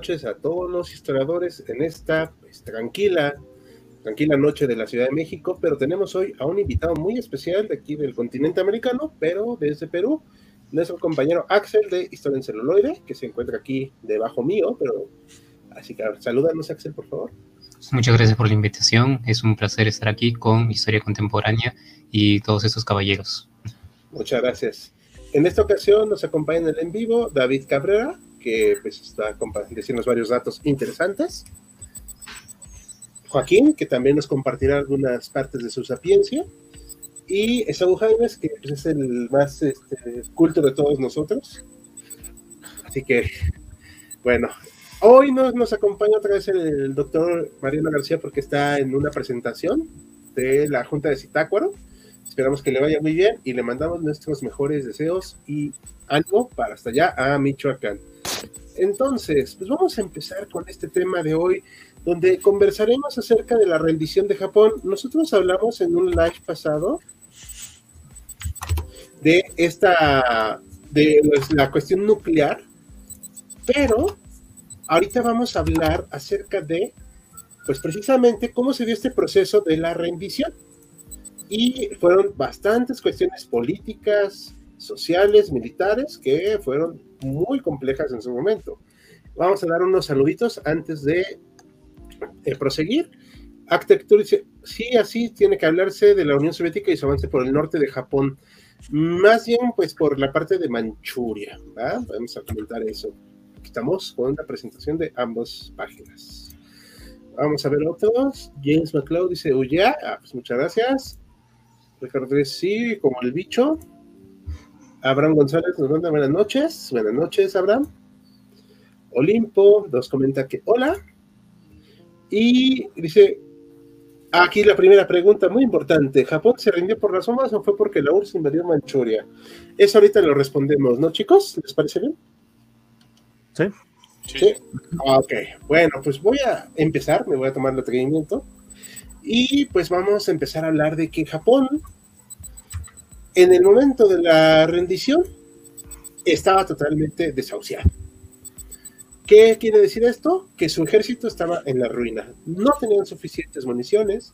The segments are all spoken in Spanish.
Noches a todos los historiadores en esta pues, tranquila, tranquila noche de la Ciudad de México, pero tenemos hoy a un invitado muy especial de aquí del continente americano, pero desde Perú, nuestro compañero Axel de Historia en Celuloide, que se encuentra aquí debajo mío, pero así que salúdanos Axel, por favor. Muchas gracias por la invitación, es un placer estar aquí con Historia Contemporánea y todos estos caballeros. Muchas gracias. En esta ocasión nos acompaña en el en vivo David Cabrera, que pues, está diciendo varios datos interesantes. Joaquín, que también nos compartirá algunas partes de su sapiencia. Y Esaú Jaimes, que pues, es el más este, culto de todos nosotros. Así que, bueno, hoy nos, nos acompaña otra vez el doctor Mariano García porque está en una presentación de la Junta de Citácuaro. Esperamos que le vaya muy bien y le mandamos nuestros mejores deseos y ánimo para hasta allá a Michoacán. Entonces, pues vamos a empezar con este tema de hoy, donde conversaremos acerca de la rendición de Japón. Nosotros hablamos en un live pasado de esta, de pues, la cuestión nuclear, pero ahorita vamos a hablar acerca de, pues precisamente cómo se dio este proceso de la rendición. Y fueron bastantes cuestiones políticas, sociales, militares, que fueron muy complejas en su momento. Vamos a dar unos saluditos antes de proseguir. Arquitectura dice, sí, así tiene que hablarse de la Unión Soviética y su avance por el norte de Japón. Más bien, pues por la parte de Manchuria, Vamos a comentar eso. estamos con una presentación de ambas páginas. Vamos a ver otros. James McLeod dice, uy, ah, pues muchas gracias. Ricardo sí, como el bicho. Abraham González nos manda buenas noches. Buenas noches, Abraham. Olimpo nos comenta que hola. Y dice, aquí la primera pregunta muy importante. ¿Japón se rindió por las sombras o fue porque la URSS invadió Manchuria? Eso ahorita lo respondemos, ¿no, chicos? ¿Les parece bien? Sí. Sí. Ok, bueno, pues voy a empezar, me voy a tomar el atrevimiento. Y pues vamos a empezar a hablar de que Japón en el momento de la rendición estaba totalmente desahuciado. ¿Qué quiere decir esto? Que su ejército estaba en la ruina. No tenían suficientes municiones.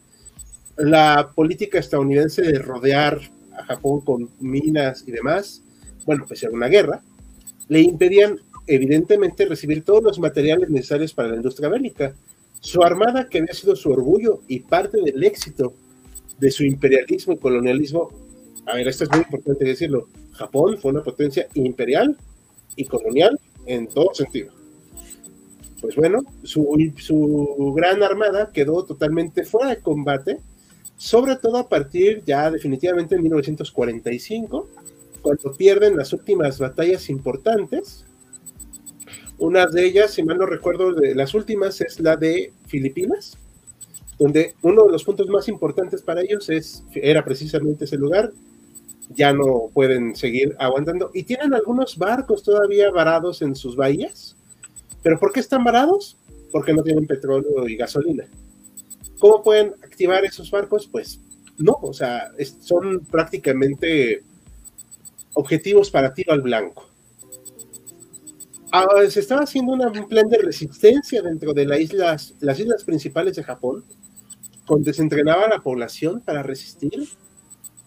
La política estadounidense de rodear a Japón con minas y demás, bueno, pues era una guerra, le impedían evidentemente recibir todos los materiales necesarios para la industria bélica. Su armada, que había sido su orgullo y parte del éxito de su imperialismo y colonialismo, a ver, esto es muy importante decirlo, Japón fue una potencia imperial y colonial en todo sentido. Pues bueno, su, gran armada quedó totalmente fuera de combate, sobre todo a partir ya definitivamente en 1945, cuando pierden las últimas batallas importantes. Una de ellas, si mal no recuerdo, de las últimas es la de Filipinas, donde uno de los puntos más importantes para ellos es, era precisamente ese lugar, ya no pueden seguir aguantando. Y tienen algunos barcos todavía varados en sus bahías. ¿Pero por qué están varados? Porque no tienen petróleo y gasolina. ¿Cómo pueden activar esos barcos? Pues no, o sea, son prácticamente objetivos para tiro al blanco. Ah, se estaba haciendo un plan de resistencia dentro de las islas, las islas principales de Japón, donde se entrenaba a la población para resistir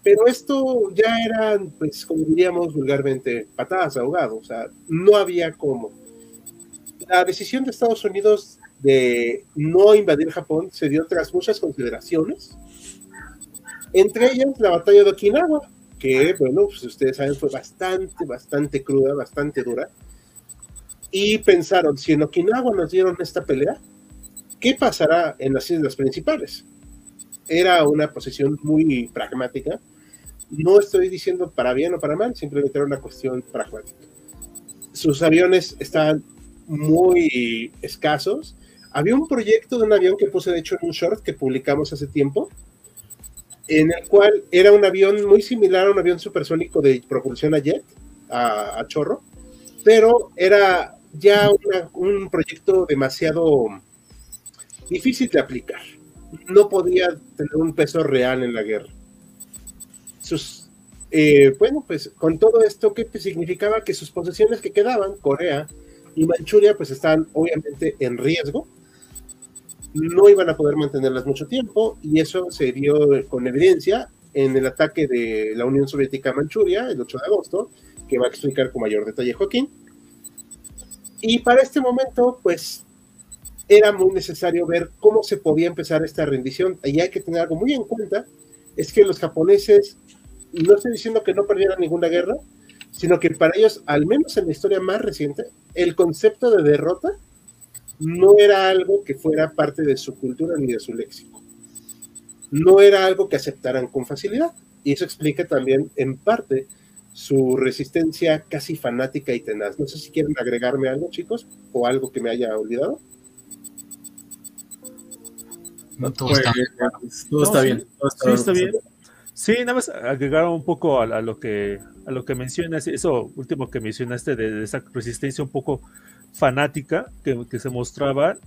pero esto ya eran, pues, como diríamos vulgarmente, patadas ahogadas, o sea, no había cómo. La decisión de Estados Unidos de no invadir Japón se dio tras muchas consideraciones, entre ellas la batalla de Okinawa, que, bueno, pues ustedes saben, fue bastante, bastante cruda, bastante dura. Y pensaron, si en Okinawa nos dieron esta pelea, ¿qué pasará en las islas principales? era una posición muy pragmática. No estoy diciendo para bien o para mal, simplemente era una cuestión pragmática. Sus aviones estaban muy escasos. Había un proyecto de un avión que puse, de hecho, en un short que publicamos hace tiempo, en el cual era un avión muy similar a un avión supersónico de propulsión a jet, a, chorro, pero era ya un proyecto demasiado difícil de aplicar. No podía tener un peso real en la guerra. Sus, eh, bueno, pues con todo esto, ¿qué significaba? Que sus posesiones que quedaban, Corea y Manchuria, pues estaban obviamente en riesgo no iban a poder mantenerlas mucho tiempo y eso se dio con evidencia en el ataque de la Unión Soviética a Manchuria el 8 de agosto, que va a explicar con mayor detalle Joaquín. Y para este momento, pues era muy necesario ver cómo se podía empezar esta rendición. Y hay que tener algo muy en cuenta, es que los japoneses, no estoy diciendo que no perdieran ninguna guerra, sino que para ellos, al menos en la historia más reciente, el concepto de derrota no era algo que fuera parte de su cultura ni de su léxico. No era algo que aceptaran con facilidad. Y eso explica también, en parte, su resistencia casi fanática y tenaz. No sé si quieren agregarme algo, chicos, o algo que me haya olvidado. No, todo, está, bien. sí, está bien. Sí, nada más agregar un poco a, lo que a lo que mencionas, eso último que mencionaste de esa resistencia un poco fanática que, se mostraba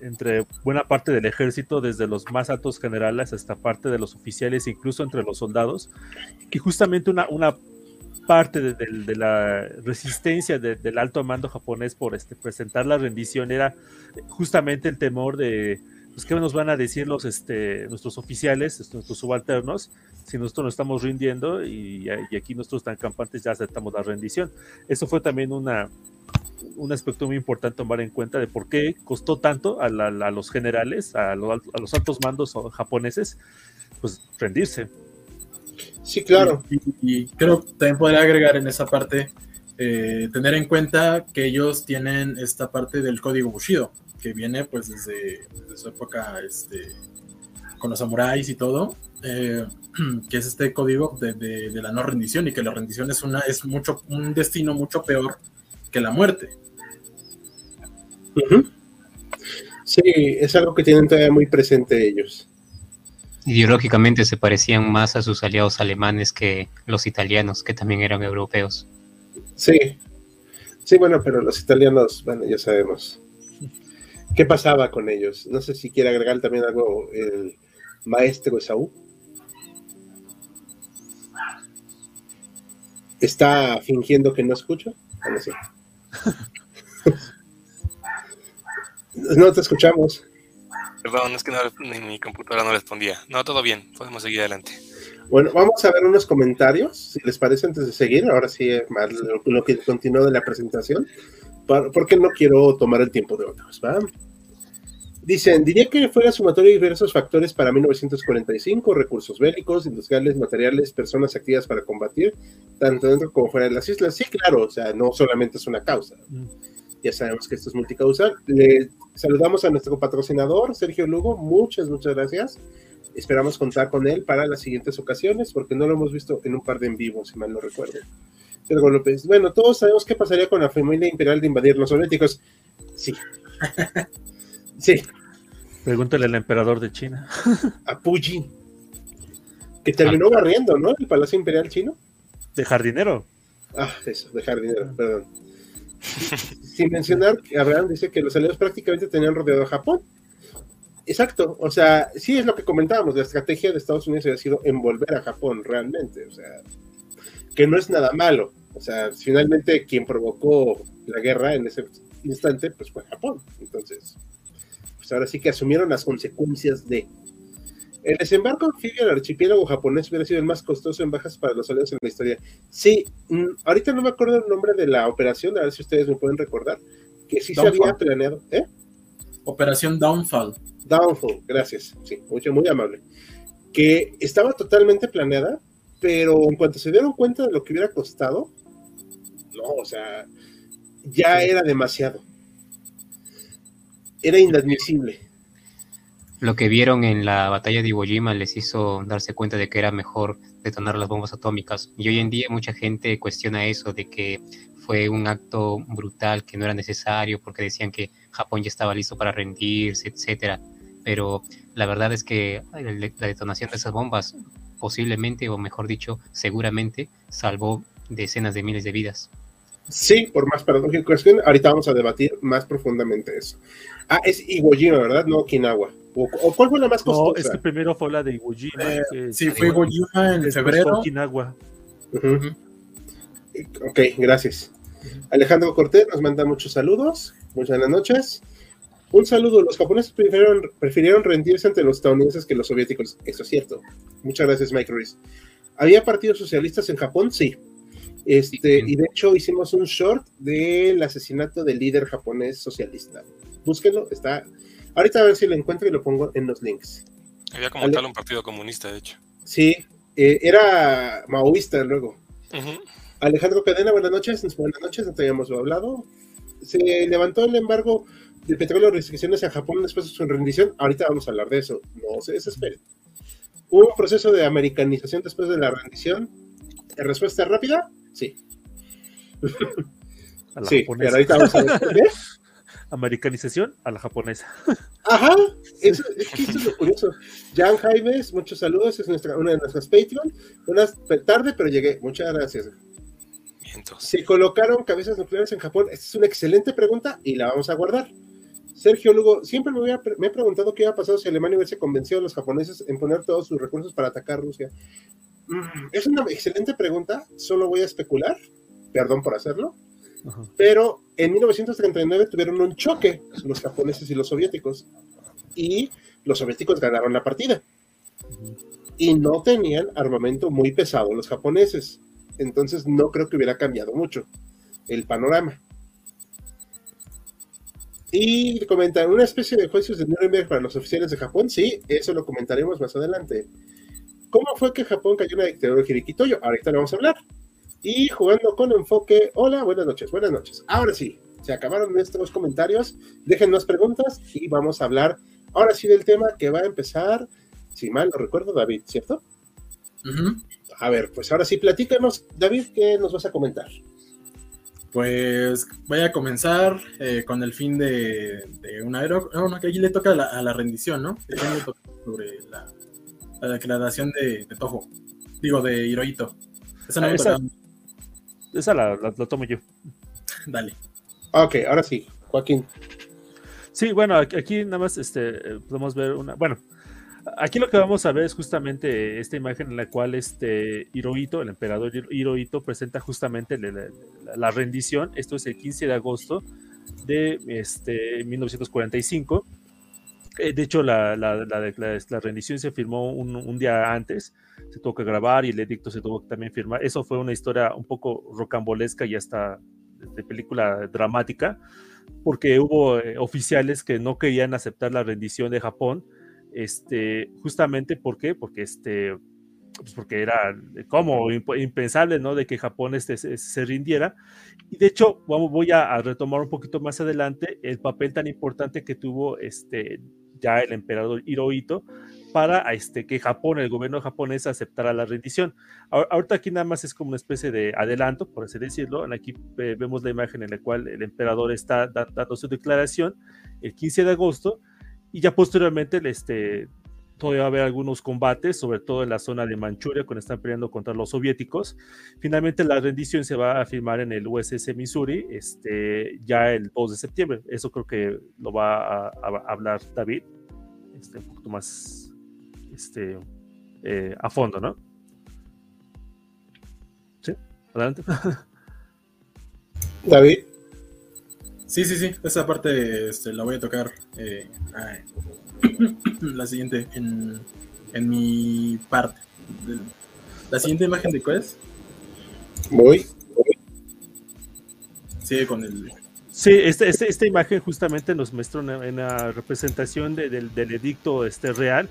entre buena parte del ejército, desde los más altos generales hasta parte de los oficiales, incluso entre los soldados, y justamente una, una parte de, la resistencia del alto mando japonés por este, presentar la rendición era justamente el temor de pues, qué nos van a decir los, este, nuestros oficiales, nuestros subalternos, si nosotros nos estamos rindiendo y, aquí nosotros tan campantes ya aceptamos la rendición. Eso fue también una, un aspecto muy importante tomar en cuenta de por qué costó tanto a, los generales, a, los altos mandos japoneses, pues rendirse. Sí, claro. Y, creo que también podría agregar en esa parte, eh, tener en cuenta que ellos tienen esta parte del código Bushido, que viene pues desde, su época este, con los samuráis y todo, eh, que es este código de, de, la no rendición y que la rendición es, una, es mucho, un destino mucho peor que la muerte. Sí, es algo que tienen todavía muy presente ellos. Ideológicamente se parecían más a sus aliados alemanes que los italianos, que también eran europeos. Sí, sí, bueno, pero los italianos, bueno, ya sabemos. ¿Qué pasaba con ellos? No sé si quiere agregar también algo el maestro Esaú. ¿Está fingiendo que no sé. no te escuchamos. Perdón, es que mi computadora no respondía. No, todo bien, podemos seguir adelante. Bueno, vamos a ver unos comentarios, si les parece, antes de seguir. Ahora sí, lo, que continúa de la presentación, porque no quiero tomar el tiempo de otros. ¿va? Dicen, diría que fue la sumatoria de diversos factores para 1945, recursos bélicos, industriales, materiales, personas activas para combatir, tanto dentro como fuera de las islas. Sí, claro, o sea, no solamente es una causa. Mm. Ya sabemos que esto es multicausal. Le saludamos a nuestro patrocinador, Sergio Lugo. Muchas, muchas gracias. Esperamos contar con él para las siguientes ocasiones, porque no lo hemos visto en un par de en vivo, si mal no recuerdo. Pero López, bueno, todos sabemos qué pasaría con la familia imperial de invadir los soviéticos. Sí. Sí. Pregúntale al emperador de China. A Puyi. Que terminó ah. barriendo, ¿no? El Palacio Imperial chino. De jardinero. Ah, eso, de jardinero, perdón. Sin mencionar que Abraham dice que los aliados prácticamente tenían rodeado a Japón. Exacto, o sea, sí es lo que comentábamos, la estrategia de Estados Unidos había sido envolver a Japón realmente, o sea, que no es nada malo, o sea, finalmente quien provocó la guerra en ese instante, pues fue Japón, entonces, pues ahora sí que asumieron las consecuencias de. El desembarco anfibio del archipiélago japonés hubiera sido el más costoso en bajas para los aliados en la historia. Sí, mm, ahorita no me acuerdo el nombre de la operación, a ver si ustedes me pueden recordar, que sí se había planeado. ¿eh? Operación Downfall. Downfall, gracias. Sí, mucho, muy amable. Que estaba totalmente planeada, pero en cuanto se dieron cuenta de lo que hubiera costado, no, o sea, ya era demasiado era inadmisible. Lo que vieron en la batalla de Iwo Jima les hizo darse cuenta de que era mejor detonar las bombas atómicas. Y hoy en día mucha gente cuestiona eso, de que fue un acto brutal, que no era necesario, porque decían que Japón ya estaba listo para rendirse, etcétera. Pero la verdad es que la detonación de esas bombas posiblemente, o mejor dicho, seguramente salvó decenas de miles de vidas. Sí, por más paradójico que ahorita vamos a debatir más profundamente eso. Ah, es Iwo Jima, ¿verdad? No Okinawa. ¿O, cuál fue la más costosa? No, es que primero fue la de Iwo Jima. Eh, sí, fue Iwo Jima en febrero. Okinawa. Ok, gracias. Alejandro Cortés nos manda muchos saludos. Muchas buenas noches. Un saludo. Los japoneses prefirieron, prefirieron rendirse ante los estadounidenses que los soviéticos. Eso es cierto. Muchas gracias, Mike Ruiz. ¿Había partidos socialistas en Japón? Sí. Este, y de hecho hicimos un short del asesinato del líder japonés socialista. Búsquenlo, está. Ahorita a ver si lo encuentro y lo pongo en los links. Había como tal un partido comunista, de hecho. Sí, eh, era maoísta luego. Alejandro Cadena, buenas noches. Buenas noches, no te habíamos hablado. Se levantó el embargo del petróleo restricciones a Japón después de su rendición. Ahorita vamos a hablar de eso. No se desesperen. ¿Hubo un proceso de americanización después de la rendición? ¿Respuesta rápida? Sí. A la sí, japonesa. ahorita vamos a ver. Americanización a la japonesa. Ajá, eso, es que eso es lo curioso. Jan Jaimes, muchos saludos, es nuestra, una de nuestras Patreon. Buenas tarde, pero llegué. Muchas gracias. ¿Se colocaron cabezas nucleares en Japón? Esta es una excelente pregunta y la vamos a guardar. Sergio Lugo, siempre me, me he preguntado qué ha pasado si Alemania hubiese convencido a los japoneses en poner todos sus recursos para atacar Rusia. Mm, es una excelente pregunta, solo voy a especular, perdón por hacerlo, pero en 1939 tuvieron un choque los japoneses y los soviéticos y los soviéticos ganaron la partida. Y no tenían armamento muy pesado los japoneses, entonces no creo que hubiera cambiado mucho el panorama. Y comentan, una especie de juicios de Nuremberg para los oficiales de Japón, sí, eso lo comentaremos más adelante. ¿Cómo fue que Japón cayó en la dictadura de Hirikitoyo? Ahorita le vamos a hablar. Y jugando con enfoque, hola, buenas noches, buenas noches. Ahora sí, se acabaron nuestros comentarios, dejen más preguntas y vamos a hablar ahora sí del tema que va a empezar, si mal no recuerdo, David, ¿cierto? A ver, pues ahora sí, platícanos, David, ¿qué nos vas a comentar? Pues voy a comenzar eh, con el fin de, una aero... No, no, que allí le toca a la rendición, ¿no? sobre la la declaración de, de Toho. Digo, de Hirohito. Esa, no ah, esa, la, la, tomo yo. Dale. Ok, ahora sí, Joaquín. Sí, bueno, aquí nada más este, podemos ver una. Bueno, aquí lo que vamos a ver es justamente esta imagen en la cual este Hirohito, el emperador Hirohito, presenta justamente la, la rendición. Esto es el 15 de agosto de este, 1945 eh, de hecho, la, rendición se firmó un, día antes, se tuvo que grabar y el edicto se tuvo que también firmar. Eso fue una historia un poco rocambolesca y hasta de película dramática, porque hubo eh, oficiales que no querían aceptar la rendición de Japón, este, justamente ¿por qué? Porque este, pues porque era como impensable, ¿no? De que Japón este, se, rindiera. Y de hecho, vamos, voy a, a, retomar un poquito más adelante el papel tan importante que tuvo este ya el emperador Hirohito para este, que Japón, el gobierno japonés, aceptara la rendición. Ahorita aquí nada más es como una especie de adelanto, por así decirlo. Aquí eh, vemos la imagen en la cual el emperador está dando su declaración el 15 de agosto y ya posteriormente este, todavía va a haber algunos combates, sobre todo en la zona de Manchuria, cuando están peleando contra los soviéticos. Finalmente la rendición se va a firmar en el USS Missouri este, ya el 2 de septiembre. Eso creo que lo va a, hablar David este, un poquito más este, eh, a fondo, ¿no? Sí, adelante. David. Sí, sí, sí, esa parte este, la voy a tocar eh, la siguiente en, en mi parte. La siguiente imagen de cuál es? Voy. Sigue con el. Sí, este, este, esta imagen justamente nos muestra una, representación del, del, edicto este, real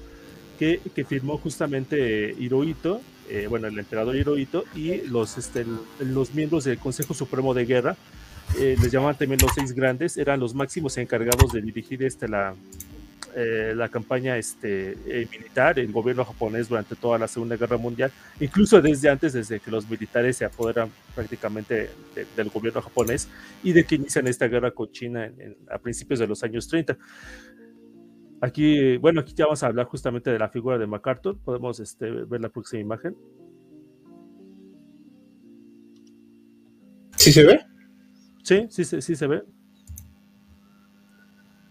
que, que firmó justamente Hirohito, eh, bueno, el emperador Hirohito y los, este, los miembros del Consejo Supremo de Guerra, eh, les llamaban también los seis grandes, eran los máximos encargados de dirigir este, la, eh, la campaña este, eh, militar, el gobierno japonés durante toda la Segunda Guerra Mundial, incluso desde antes, desde que los militares se apoderan prácticamente del gobierno japonés y de que inician esta guerra con China a principios de los años 30. Aquí, bueno, aquí ya vamos a hablar justamente de la figura de MacArthur. Podemos este, ver la próxima imagen. ¿Sí se ve? Sí, sí, sí, sí se ve.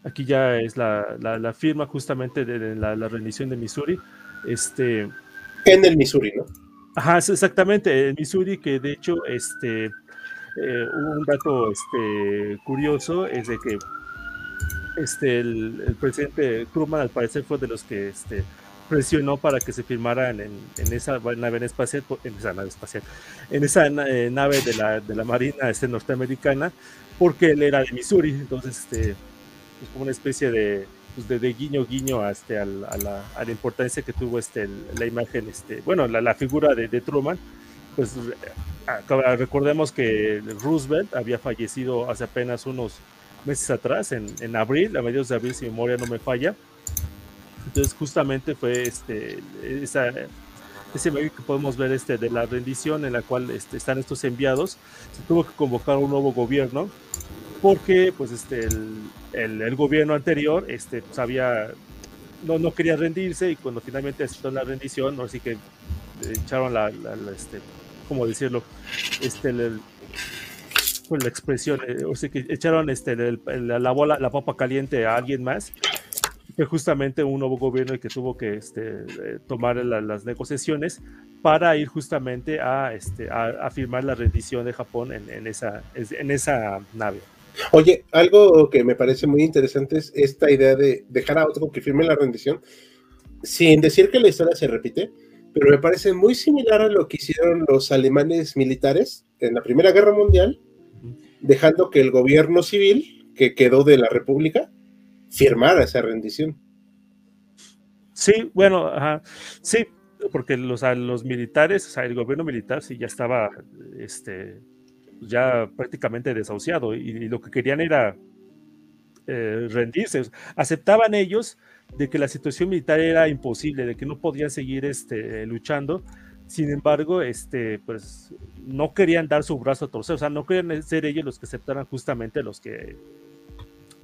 Aquí ya es la, firma justamente de, la, rendición de Missouri. Este, en el Missouri, ¿no? Ajá, exactamente, en Missouri, que de hecho, este, eh, un dato este, curioso es de que este, el, presidente Truman al parecer fue de los que este, presionó para que se firmaran en, esa nave espacial, en esa nave espacial, en esa eh, nave de la, de la Marina este, norteamericana, porque él era de Missouri, entonces este, es como una especie de, pues de, guiño guiño este, a, la, a, la, importancia que tuvo este, la imagen, este, bueno, la, la figura de, de, Truman, pues recordemos que Roosevelt había fallecido hace apenas unos meses atrás, en, en abril, a mediados de abril, si memoria no me falla. Entonces justamente fue este, esa, ese medio que podemos ver este, de la rendición en la cual este, están estos enviados, se tuvo que convocar un nuevo gobierno porque pues este el, gobierno anterior este sabía no, no quería rendirse y cuando finalmente aceptó la rendición así que echaron la, este cómo decirlo este pues la expresión eh, o sea que echaron este la bola la papa caliente a alguien más que justamente un nuevo gobierno que tuvo que este, eh, tomar las negociaciones para ir justamente a, este, a, firmar la rendición de Japón en, en, esa, en esa nave. Oye, algo que me parece muy interesante es esta idea de dejar a otro que firme la rendición, sin decir que la historia se repite, pero me parece muy similar a lo que hicieron los alemanes militares en la Primera Guerra Mundial, dejando que el gobierno civil que quedó de la República firmara esa rendición. Sí, bueno, sí, porque los, los militares, o sea, el gobierno militar sí ya estaba este, ya prácticamente desahuciado y, lo que querían era eh, rendirse. Aceptaban ellos de que la situación militar era imposible, de que no podían seguir este, luchando. Sin embargo, este, pues no querían dar su brazo a torcer, o sea, no querían ser ellos los que aceptaran justamente los que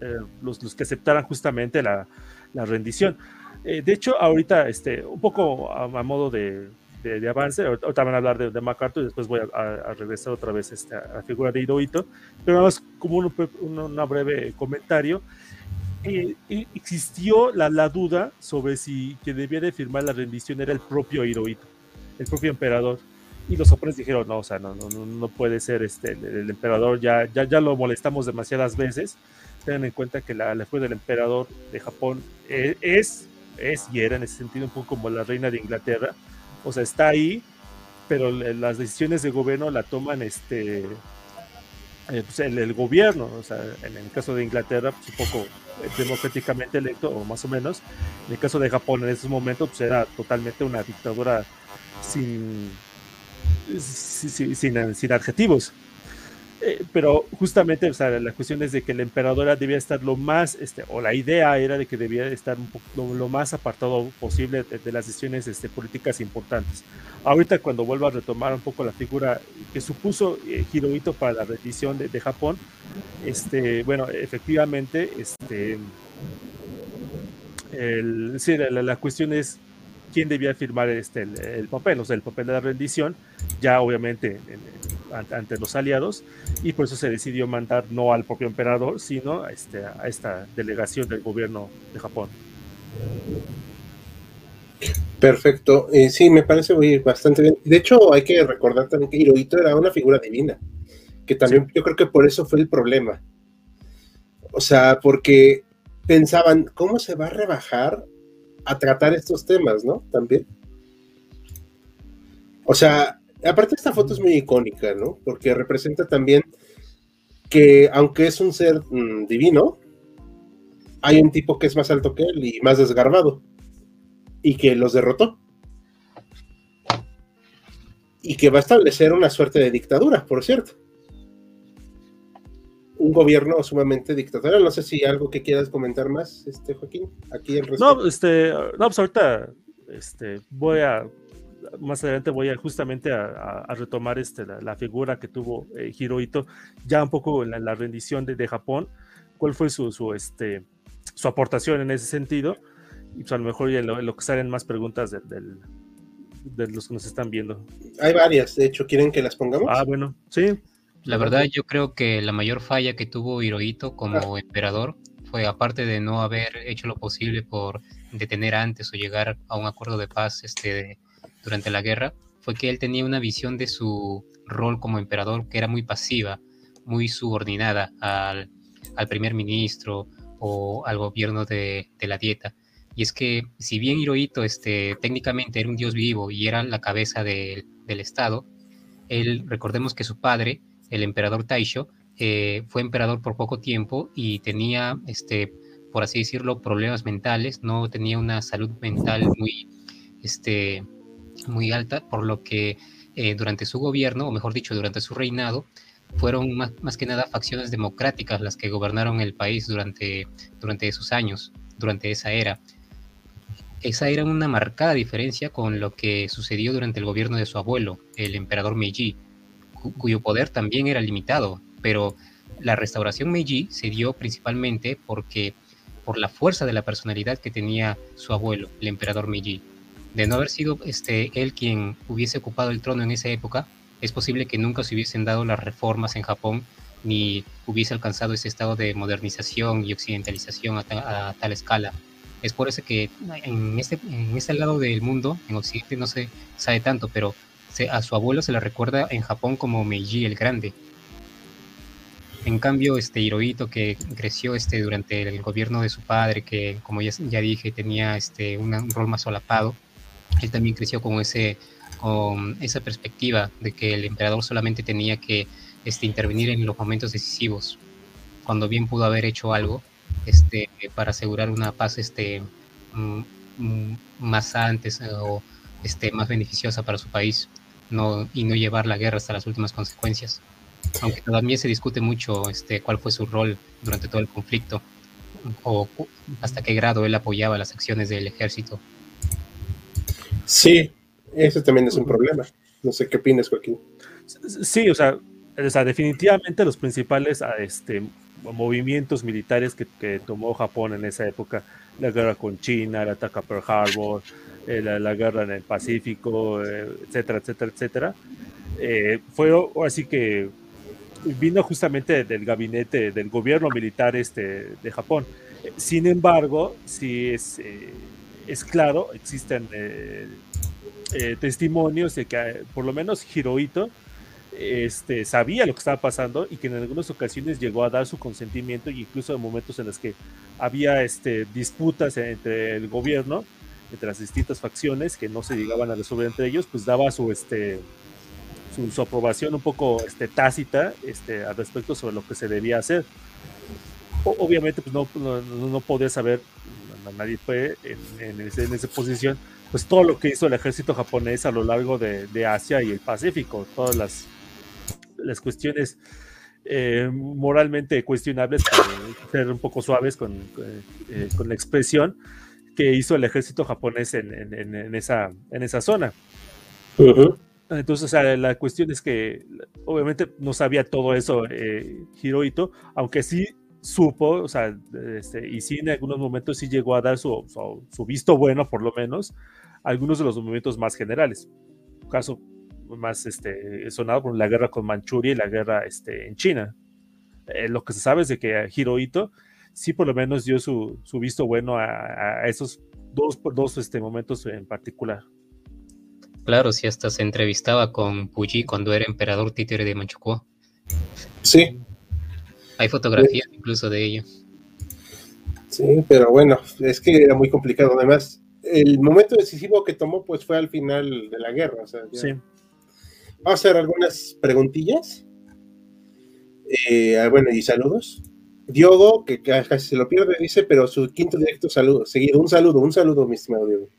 eh, los, los, que aceptaran justamente la, la rendición. Eh, de hecho, ahorita, este, un poco a modo de, de, avance. Ahorita van a hablar de, de, MacArthur y después voy a, regresar otra vez este, a la figura de Hirohito. Pero nada más como un, un breve comentario. Eh, existió la, la, duda sobre si quien debía de firmar la rendición era el propio Hirohito, el propio emperador. Y los japoneses dijeron, no, o sea, no, no, no puede ser este, el, emperador, ya, ya, ya lo molestamos demasiadas veces. Tengan en cuenta que la, la del emperador de Japón eh, es, es y era en ese sentido un poco como la reina de Inglaterra o sea, está ahí, pero las decisiones de gobierno la toman este, eh, pues, el, gobierno, o sea, en el caso de Inglaterra, pues un poco eh, democráticamente electo, o más o menos. En el caso de Japón, en ese momento, pues era totalmente una dictadura sin, sin, sin adjetivos. Eh, pero justamente, o sea, la cuestión es de que la emperadora debía estar lo más, este, o la idea era de que debía estar lo, más apartado posible de, las decisiones este, políticas importantes. Ahorita cuando vuelvo a retomar un poco la figura que supuso eh, Hirohito para la rendición de, Japón, este, bueno, efectivamente, este, el, sí, la, cuestión es quién debía firmar este, el, papel, o sea, el papel de la rendición, ya obviamente ante los aliados, y por eso se decidió mandar no al propio emperador, sino a, este, a esta delegación del gobierno de Japón. Perfecto, eh, sí, me parece bastante bien. De hecho, hay que recordar también que Hirohito era una figura divina, que también yo creo que por eso fue el problema. O sea, porque pensaban, ¿cómo se va a rebajar a tratar estos temas, no? También. O sea, aparte esta foto es muy icónica, ¿no? Porque representa también que aunque es un ser mm, divino, hay un tipo que es más alto que él y más desgarbado y que los derrotó. Y que va a establecer una suerte de dictadura, por cierto. Un gobierno sumamente dictatorial. No sé si algo que quieras comentar más, este Joaquín, aquí el No, este, no, pues ahorita este, voy a, más adelante voy a justamente a, retomar este, la, figura que tuvo eh, Hirohito, ya un poco en la, rendición de, de, Japón, cuál fue su, su, este, su aportación en ese sentido, y pues a lo mejor ya lo, lo que salen más preguntas del, de los que nos están viendo. Hay varias, de hecho, ¿quieren que las pongamos? Ah, bueno, sí. La verdad, yo creo que la mayor falla que tuvo Hirohito como ah. emperador fue, aparte de no haber hecho lo posible por detener antes o llegar a un acuerdo de paz este, durante la guerra, fue que él tenía una visión de su rol como emperador que era muy pasiva, muy subordinada al, al primer ministro o al gobierno de, de, la dieta. Y es que si bien Hirohito este, técnicamente era un dios vivo y era la cabeza del Estado, él, recordemos que su padre el emperador Taisho, eh, fue emperador por poco tiempo y tenía, este, por así decirlo, problemas mentales, no tenía una salud mental muy, este, alta, por lo que eh, durante su gobierno, o mejor dicho, durante su reinado, fueron más, que nada facciones democráticas las que gobernaron el país durante esos años, durante esa era. Esa era una marcada diferencia con lo que sucedió durante el gobierno de su abuelo, el emperador Meiji, cuyo poder también era limitado, pero la restauración Meiji se dio principalmente porque por la fuerza de la personalidad que tenía su abuelo, el emperador Meiji. De no haber sido este, él quien hubiese ocupado el trono en esa época, es posible que nunca se hubiesen dado las reformas en Japón ni hubiese alcanzado ese estado de modernización y occidentalización a, tal escala. Es por eso que en este, en este lado del mundo, en Occidente, no se sabe tanto, pero a su abuelo se le recuerda en Japón como Meiji el Grande. En cambio, este Hirohito, que creció este, durante el gobierno de su padre, que como ya, dije, tenía este, un rol más solapado, él también creció con, ese, con esa perspectiva de que el emperador solamente tenía que este, intervenir en los momentos decisivos, cuando bien pudo haber hecho algo este, para asegurar una paz este, mm, mm, más antes o este, más beneficiosa para su país no, y no llevar la guerra hasta las últimas consecuencias. Aunque todavía se discute mucho este, cuál fue su rol durante todo el conflicto o hasta qué grado él apoyaba las acciones del ejército. Sí, ese también es un problema. No sé qué opinas, Joaquín. Sí, o sea, o sea definitivamente los principales este, movimientos militares que, que, tomó Japón en esa época, la guerra con China, el ataque a Pearl Harbor, eh, la, guerra en el Pacífico, eh, etcétera, etcétera, etcétera. Eh, fue así que vino justamente del gabinete del gobierno militar este, de Japón. Sin embargo, sí es, es claro, existen testimonios de que por lo menos Hirohito este, sabía lo que estaba pasando y que en algunas ocasiones llegó a dar su consentimiento y incluso en momentos en los que había este, disputas entre el gobierno entre las distintas facciones que no se llegaban a resolver entre ellos, pues daba su, este, su, aprobación un poco este, tácita este, al respecto sobre lo que se debía hacer. obviamente, pues no, podía saber, nadie fue en, en, esa posición, pues todo lo que hizo el ejército japonés a lo largo de Asia y el Pacífico, todas las, las cuestiones eh, moralmente cuestionables, ser un poco suaves con, eh, con la expresión, que hizo el ejército japonés en, en, esa, en esa zona. Entonces, o sea, la cuestión es que obviamente no sabía todo eso eh, Hirohito, aunque sí supo, o sea, este, y sí en algunos momentos sí llegó a dar su, su, visto bueno, por lo menos, algunos de los movimientos más generales. Caso más este, sonado por la guerra con Manchuria y la guerra este, en China. Eh, lo que se sabe es de que Hirohito sí por lo menos dio su, su visto bueno a, esos dos, dos este, momentos en particular. Claro, sí, hasta se entrevistaba con Puyi cuando era emperador títere de Manchukuo. Sí. Hay fotografías incluso de ello. Sí, pero bueno, es que era muy complicado. Además, el momento decisivo que tomó pues fue al final de la guerra. sí. Vamos a hacer algunas preguntillas. Eh, ah, bueno, y saludos. Diogo, que casi se lo pierde, dice, pero su quinto directo saludo, seguido. Un saludo, un saludo, mi estimado Diogo.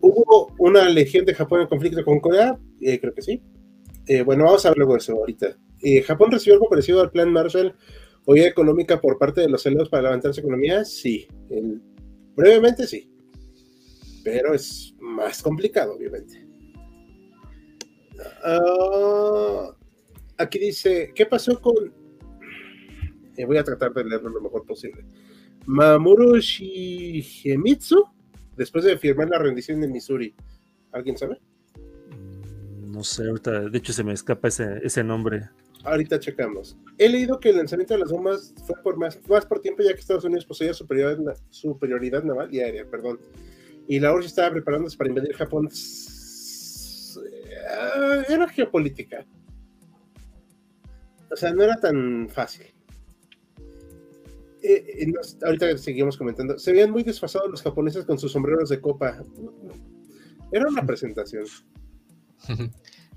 ¿Hubo una legión de Japón en conflicto con Corea? Eh, creo que sí. Eh, bueno, vamos a hablar luego de eso ahorita. ¿Japón recibió algo parecido al plan Marshall o económica por parte de los aliados para levantar su economía? Sí. brevemente sí. Pero es más complicado, obviamente. Ah, aquí dice, ¿qué pasó con... Eh, voy a tratar de leerlo lo mejor posible. Mamoru Shigemitsu, después de firmar la rendición de Missouri. ¿Alguien sabe? Mm, no sé, ahorita, de hecho se me escapa ese, ese nombre. Ahorita checamos. He leído que el lanzamiento de las bombas fue por más, más por tiempo, ya que Estados Unidos poseía superioridad, superioridad naval y aérea, perdón. Y la URSS estaba preparándose para invadir Japón. Eh, era geopolítica. O sea, no era tan fácil. Eh, eh, ahorita seguimos comentando, se veían muy desfasados los japoneses con sus sombreros de copa. Era una presentación.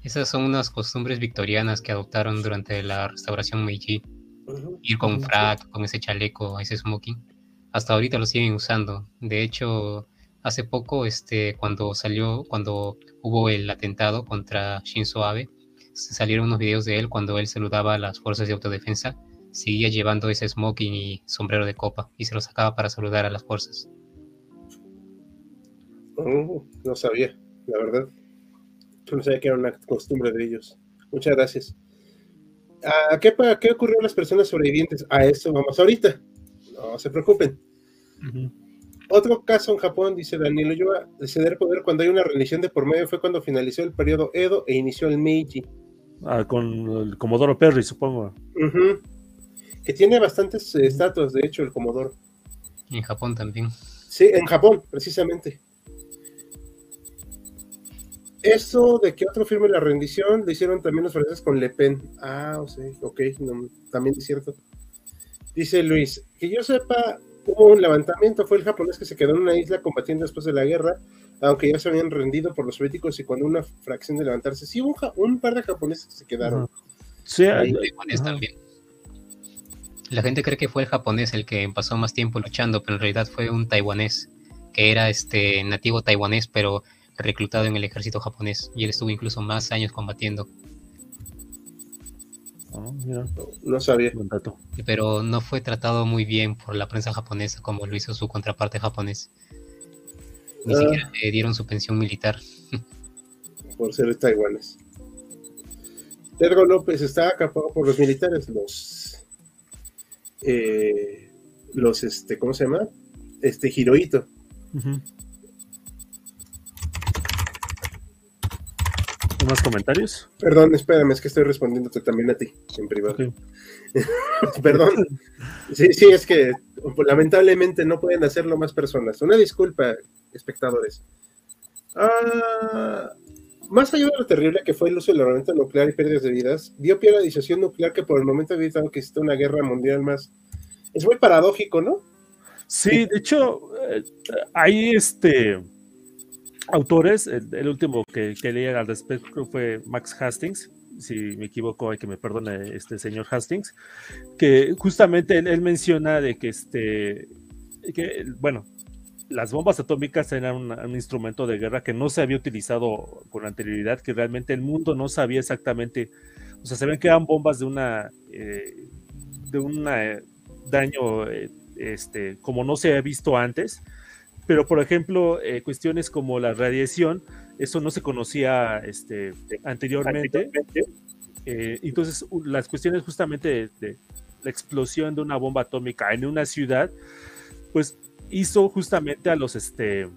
Esas son unas costumbres victorianas que adoptaron durante la restauración Meiji. Ir con frac, con ese chaleco, ese smoking. Hasta ahorita lo siguen usando. De hecho, hace poco, este, cuando salió, cuando hubo el atentado contra Shinzo Abe, salieron unos videos de él cuando él saludaba a las fuerzas de autodefensa seguía llevando ese smoking y sombrero de copa y se lo sacaba para saludar a las fuerzas. Oh, no sabía, la verdad. No sabía que era una costumbre de ellos. Muchas gracias. ¿A qué, qué ocurrió a las personas sobrevivientes? A eso vamos ahorita. No se preocupen. Otro caso en Japón, dice Daniel Ulloa, de ceder poder cuando hay una religión de por medio fue cuando finalizó el periodo Edo e inició el Meiji. Ah, con el Comodoro Perry, supongo que tiene bastantes eh, estatuas, de hecho, el Comodoro. En Japón también. Sí, en Japón, precisamente. Eso de que otro firme la rendición lo hicieron también los franceses con Le Pen. Ah, o sea, ok, también es cierto. Dice Luis, que yo sepa, un levantamiento, fue el japonés que se quedó en una isla combatiendo después de la guerra, aunque ya se habían rendido por los soviéticos y cuando una fracción de levantarse, sí, hubo un, par de japoneses que se quedaron. Sí, hay, también. La gente cree que fue el japonés el que pasó más tiempo luchando, pero en realidad fue un taiwanés, que era este nativo taiwanés, pero reclutado en el ejército japonés, y él estuvo incluso más años combatiendo. Oh, no sabía. Pero no fue tratado muy bien por la prensa japonesa como lo hizo su contraparte japonés. Ni ah. siquiera le dieron su pensión militar. Por ser taiwanés. Ergo López está acapado por los militares, los eh, los, este, ¿cómo se llama? Este, Hirohito. ¿Más comentarios? Perdón, espérame, es que estoy respondiéndote también a ti, en privado. Perdón. Sí, sí, es que lamentablemente no pueden hacerlo más personas. Una disculpa, espectadores. Ah, más allá de lo terrible que fue el uso del armamento nuclear y pérdidas de vidas, dio pie a la disociación nuclear que por el momento ha evitado que exista una guerra mundial más. Es muy paradójico, ¿no? Sí, de hecho, eh, hay este autores, el, último que, que, leí al respecto fue Max Hastings, si me equivoco, hay que me perdone este señor Hastings, que justamente él, menciona de que este, que, bueno, las bombas atómicas eran un, instrumento de guerra que no se había utilizado con anterioridad, que realmente el mundo no sabía exactamente, o sea, sabían que eran bombas de una, eh, de un eh, daño eh, este, como no se había visto antes, pero por ejemplo, cuestiones como la radiación, eso no se conocía este, anteriormente. entonces, las cuestiones justamente de la explosión de una bomba atómica en una ciudad, pues hizo justamente a los, este,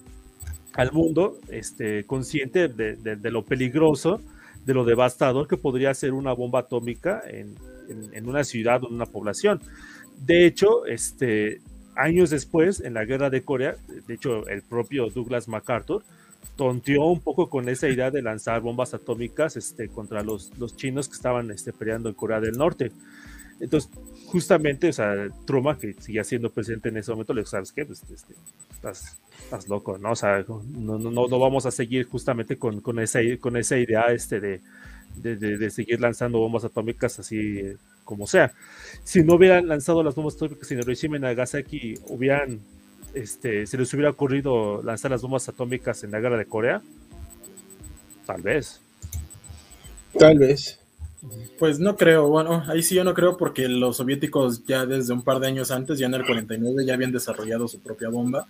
al mundo este, consciente de, lo peligroso, de lo devastador que podría ser una bomba atómica en, una ciudad o en una población. De hecho, este, años después, en la guerra de Corea, de hecho, el propio Douglas MacArthur tonteó un poco con esa idea de lanzar bombas atómicas este, contra los, chinos que estaban este, peleando en Corea del Norte. Entonces, justamente, o sea, Truma, que seguía siendo presidente en ese momento, le dijo, ¿sabes qué? Pues, este, estás, loco, ¿no? O sea, no, vamos a seguir justamente con, esa, idea este de, seguir lanzando bombas atómicas así como sea. Si no hubieran lanzado las bombas atómicas en Hiroshima y Nagasaki, hubieran, este, se les hubiera ocurrido lanzar las bombas atómicas en la guerra de Corea, tal vez. Tal vez. Pues no creo, bueno, ahí sí yo no creo porque los soviéticos ya desde un par de años antes, ya en el 49, ya habían desarrollado su propia bomba.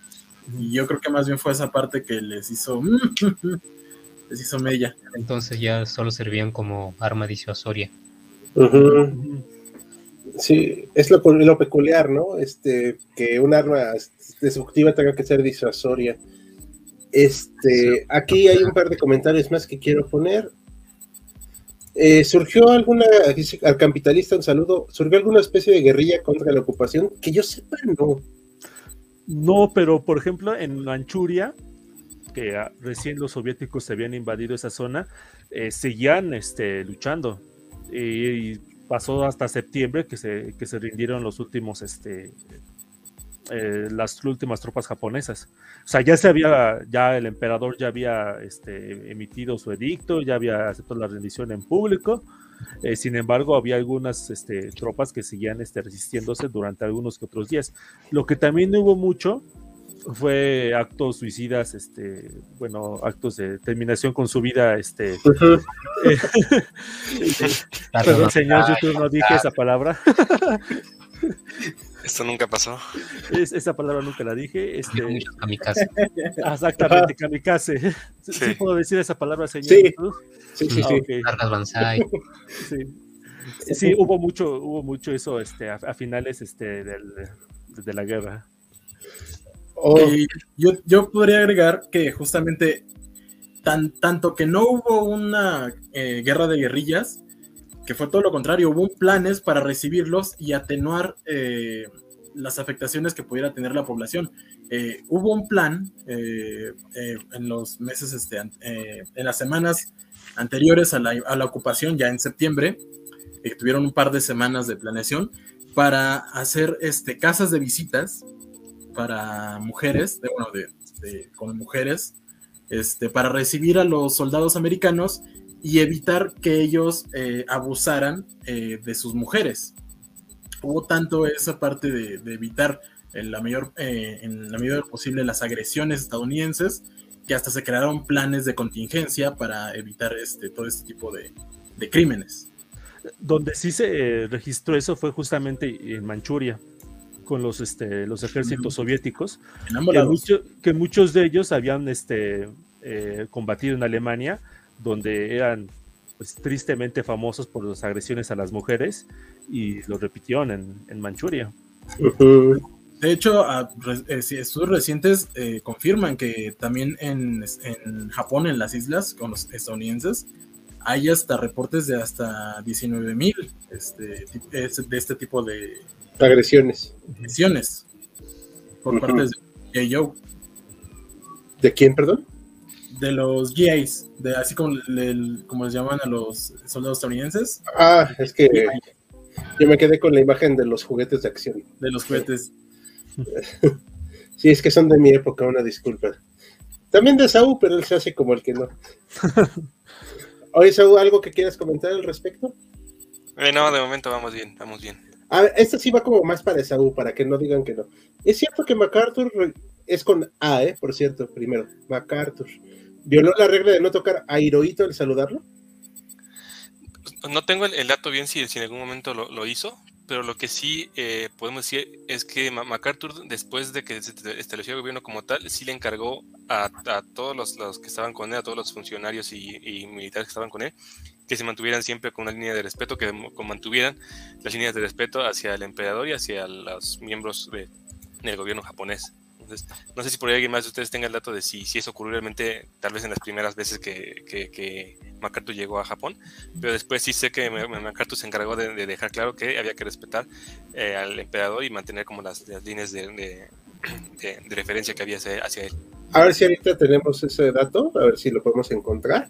Y yo creo que más bien fue esa parte que les hizo, les hizo mella. Entonces ya solo servían como arma disuasoria. Sí, es lo, lo, peculiar, ¿no? Este, que un arma destructiva tenga que ser disuasoria. Este, aquí hay un par de comentarios más que quiero poner. Eh, ¿Surgió alguna, al capitalista un saludo, surgió alguna especie de guerrilla contra la ocupación? Que yo sepa, no. No, pero por ejemplo en Manchuria, que recién los soviéticos habían invadido esa zona, eh, seguían este, luchando. Y, pasó hasta septiembre que se, que se rindieron los últimos este, eh, las últimas tropas japonesas. O sea, ya se había, ya el emperador ya había este, emitido su edicto, ya había aceptado la rendición en público. Eh, sin embargo, había algunas este, tropas que seguían este, resistiéndose durante algunos que otros días. Lo que también hubo mucho fue actos suicidas, este, bueno, actos de terminación con su vida, este. Perdón, señor YouTube, no dije esa palabra. Esto nunca pasó. esa palabra nunca la dije. Este... Kamikaze. Exactamente, kamikaze. ¿Sí? puedo decir esa palabra, señor? Sí, sí, sí. Ah, sí. sí. hubo mucho, hubo mucho eso este, a, finales este, del, de la guerra. Oh. yo, yo podría agregar que justamente tan, tanto que no hubo una eh, guerra de guerrillas, que fue todo lo contrario, hubo planes para recibirlos y atenuar eh, las afectaciones que pudiera tener la población. Eh, hubo un plan eh, en los meses, este, en las semanas anteriores a la, a la, ocupación, ya en septiembre, que tuvieron un par de semanas de planeación, para hacer este, casas de visitas para mujeres, de, bueno, de, con mujeres, este, para recibir a los soldados americanos y evitar que ellos eh, abusaran eh, de sus mujeres. Hubo tanto esa parte de, evitar en la, mayor, eh, la medida posible las agresiones estadounidenses que hasta se crearon planes de contingencia para evitar este, todo este tipo de, crímenes. Donde sí se registró eso fue justamente en Manchuria, con los, este, los ejércitos soviéticos, que, que, muchos de ellos habían este, combatido en Alemania donde eran pues, tristemente famosos por las agresiones a las mujeres y lo repitieron en, Manchuria. De hecho, eh, estudios recientes eh, confirman que también en, Japón, en las islas, con los estadounidenses, hay hasta reportes de hasta 19 mil este, de este tipo de agresiones. Agresiones por parte de Joe. ¿De quién, perdón? de los GIs, de así como, como les llaman a los soldados estadounidenses. Ah, es que yo me quedé con la imagen de los juguetes de acción. De los juguetes. sí, es que son de mi época, una disculpa. También de Saúl, pero él se hace como el que no. Oye, Saúl, ¿algo que quieras comentar al respecto? Eh, no, de momento vamos bien, vamos bien. Esta sí va como más para Saúl, para que no digan que no. Es cierto que MacArthur es con A, ¿eh? Por cierto, primero, MacArthur. ¿Violó la regla de no tocar a Hirohito al saludarlo? No tengo el, dato bien si, en algún momento lo, hizo, pero lo que sí eh, podemos decir es que MacArthur, después de que se estableció el gobierno como tal, sí le encargó a, todos los, que estaban con él, a todos los funcionarios y, militares que estaban con él, que se mantuvieran siempre con una línea de respeto, que mantuvieran las líneas de respeto hacia el emperador y hacia los miembros del gobierno japonés. No sé si por ahí alguien más de ustedes tenga el dato de si, si eso ocurrió realmente, tal vez en las primeras veces que, que, MacArthur llegó a Japón, pero después sí sé que MacArthur se encargó de, dejar claro que había que respetar eh, al emperador y mantener como las, líneas de, referencia que había hacia, él. A ver si ahorita tenemos ese dato, a ver si lo podemos encontrar.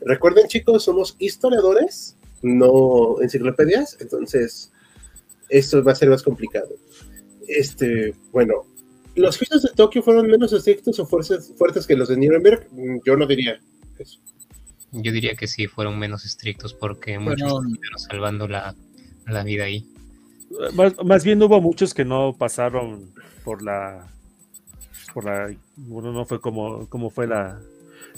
Recuerden chicos, somos historiadores, no enciclopedias, entonces esto va a ser más complicado. Este, bueno, ¿Los juicios de Tokio fueron menos estrictos o fuertes, que los de Nuremberg? Mm, yo no diría eso. Yo diría que sí, fueron menos estrictos porque muchos estuvieron salvando la, vida ahí. Más, bien hubo muchos que no pasaron por la. Por la bueno, no fue como, como fue la,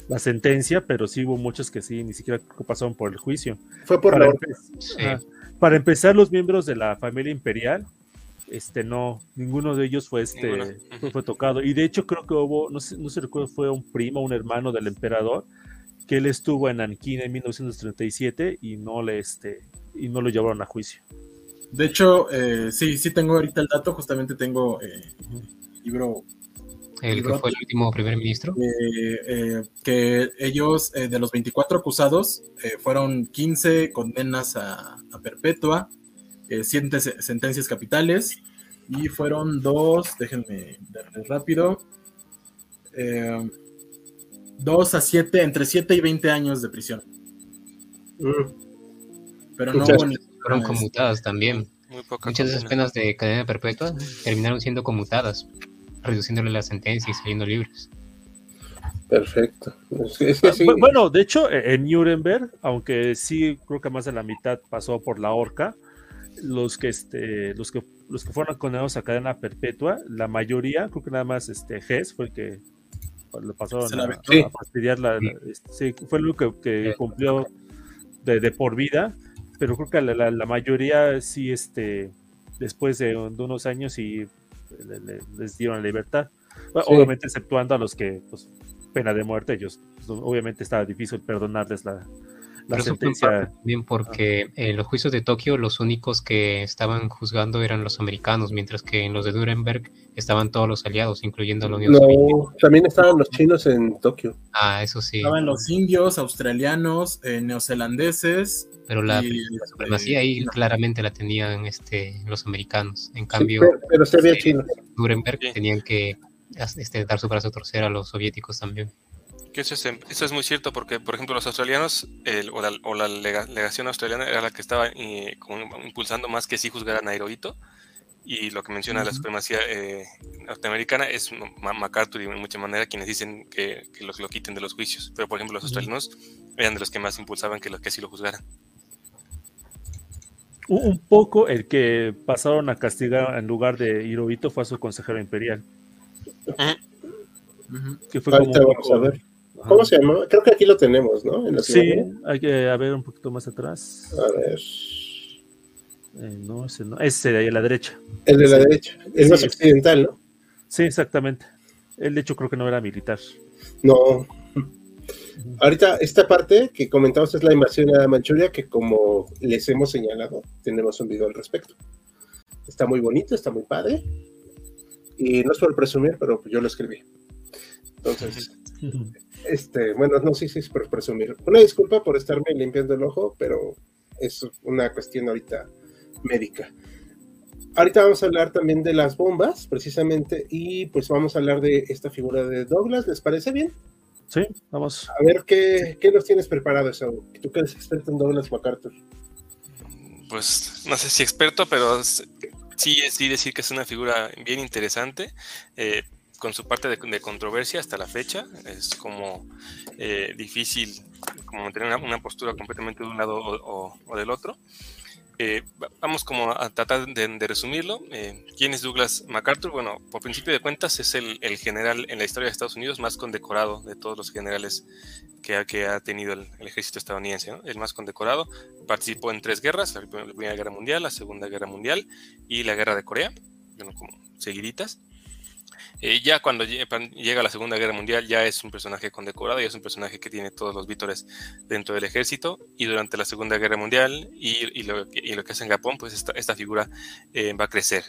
la sentencia, pero sí hubo muchos que sí, ni siquiera pasaron por el juicio. Fue por para, la... para empezar, los miembros de la familia imperial, este no, ninguno de ellos fue este fue, tocado. Y de hecho creo que hubo, no sé, no se recuerda, fue un primo, un hermano del emperador, que él estuvo en Ankina en 1937 y no le este y no lo llevaron a juicio. De hecho, eh, sí, sí tengo ahorita el dato, justamente tengo eh, libro el que fue el último primer ministro. Eh, eh, que ellos, de los 24 acusados, fueron 15 condenas a, perpetua, 7 sentencias capitales, y fueron dos, déjenme darles rápido, 2 a 7, entre 7 y 20 años de prisión. Mm. Pero no fueron conmutadas también. Muchas de esas penas de cadena perpetua terminaron siendo conmutadas reduciéndole la sentencia y saliendo libres. Perfecto. Bueno, de hecho, e-, en Nuremberg, aunque sí creo que más de la mitad pasó por la horca, los que este, los que los que fueron condenados a cadena perpetua, la mayoría, creo que nada más este Hess fue el que le pasaron a, fastidiar la, este, fue lo que, que cumplió de, por vida, pero creo que la, la, mayoría sí este después de, de unos años y les dieron la libertad. Obviamente, exceptuando a los que, pues, pena de muerte, ellos, pues, obviamente estaba difícil perdonarles la, la sentencia. Bien, porque en los juicios de Tokio los únicos que estaban juzgando eran los americanos, mientras que en los de Nuremberg estaban todos los aliados, incluyendo la Unión no, También estaban los chinos en Tokio. Ah, eso sí. Estaban los indios, australianos, eh, neozelandeses. Pero la, supremacía ahí claramente la tenían este, los americanos. En cambio, pero, se había chinos. Nuremberg tenían que este, dar su brazo a torcer a los soviéticos también. Que eso es, eso es muy cierto porque, por ejemplo, los australianos o, la, o, la, legación australiana era la que estaba eh, impulsando más que sí juzgaran a Hirohito. Y lo que menciona la supremacía eh, norteamericana es MacArthur y en mucha manera quienes dicen que, que los lo quiten de los juicios. Pero, por ejemplo, los australianos eran de los que más impulsaban que los que sí lo juzgaran. Un poco el que pasaron a castigar en lugar de Hirohito fue a su consejero imperial. Que fue como vamos a ver. ¿Cómo se llama? Creo que aquí lo tenemos, ¿no? sí, hay que a ver un poquito más atrás. A ver. Eh, no, ese no. Ese de ahí a la derecha. El de la derecha. El más occidental, ¿no? Sí, exactamente. El de hecho creo que no era militar. No. Ahorita, esta parte que comentamos es la invasión a Manchuria, que como les hemos señalado, tenemos un video al respecto. Está muy bonito, está muy padre. Y no es por presumir, pero yo lo escribí. Entonces, Este, bueno, no sé si es por presumir. Una disculpa por estarme limpiando el ojo, pero es una cuestión ahorita médica. Ahorita vamos a hablar también de las bombas, precisamente, y pues vamos a hablar de esta figura de Douglas. ¿Les parece bien? Sí, vamos. A ver, ¿qué, qué nos tienes preparado, Saúl? Tú que eres experto en Douglas MacArthur. Pues no sé si experto, pero sí, sí decir que es una figura bien interesante. Eh, con su parte de, controversia hasta la fecha. Es como eh, difícil como mantener una, postura completamente de un lado o, del otro. Eh, vamos como a tratar de, resumirlo. Eh, ¿Quién es Douglas MacArthur? Bueno, por principio de cuentas es el, general en la historia de Estados Unidos más condecorado de todos los generales que ha, que ha tenido el, ejército estadounidense, el más condecorado. Participó en tres guerras, la Primera Guerra Mundial, la Segunda Guerra Mundial y la Guerra de Corea, bueno, como seguiditas. Eh, ya cuando llega la Segunda Guerra Mundial ya es un personaje condecorado, ya es un personaje que tiene todos los vítores dentro del ejército y durante la Segunda Guerra Mundial y, lo, que hace en Japón, pues esta, figura eh, va a crecer.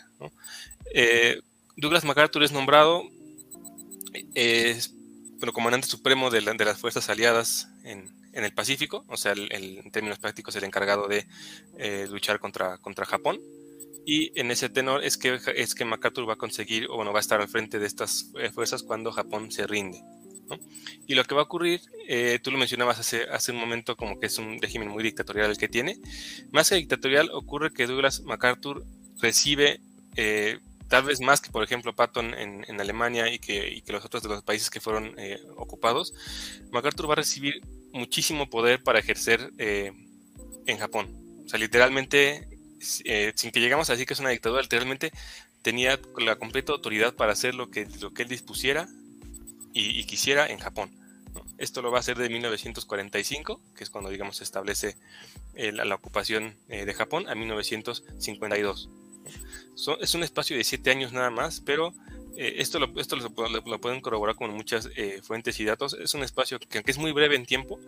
Eh, Douglas MacArthur es nombrado comandante supremo de, las fuerzas aliadas en, el Pacífico, o sea, en términos prácticos el encargado de luchar contra Japón. Y en ese tenor es que, es que MacArthur va a conseguir, o bueno, va a estar al frente de estas eh, fuerzas cuando Japón se rinde. Y lo que va a ocurrir, eh, tú lo mencionabas hace, hace un momento como que es un régimen muy dictatorial el que tiene. Más que dictatorial, ocurre que Douglas MacArthur recibe, eh, tal vez más que por ejemplo Patton en, en Alemania y que, y que, los otros de los países que fueron ocupados, MacArthur va a recibir muchísimo poder para ejercer en Japón. O sea, literalmente eh, sin que llegamos a decir que es una dictadura, literalmente tenía la completa autoridad para hacer lo que, lo que él dispusiera y, quisiera en Japón. Esto lo va a hacer de 1945, que es cuando, digamos, se establece la, ocupación de Japón, a 1952. es un espacio de siete años nada más, pero esto, lo, esto lo, pueden corroborar con muchas fuentes y datos. Es un espacio que, aunque es muy breve en tiempo,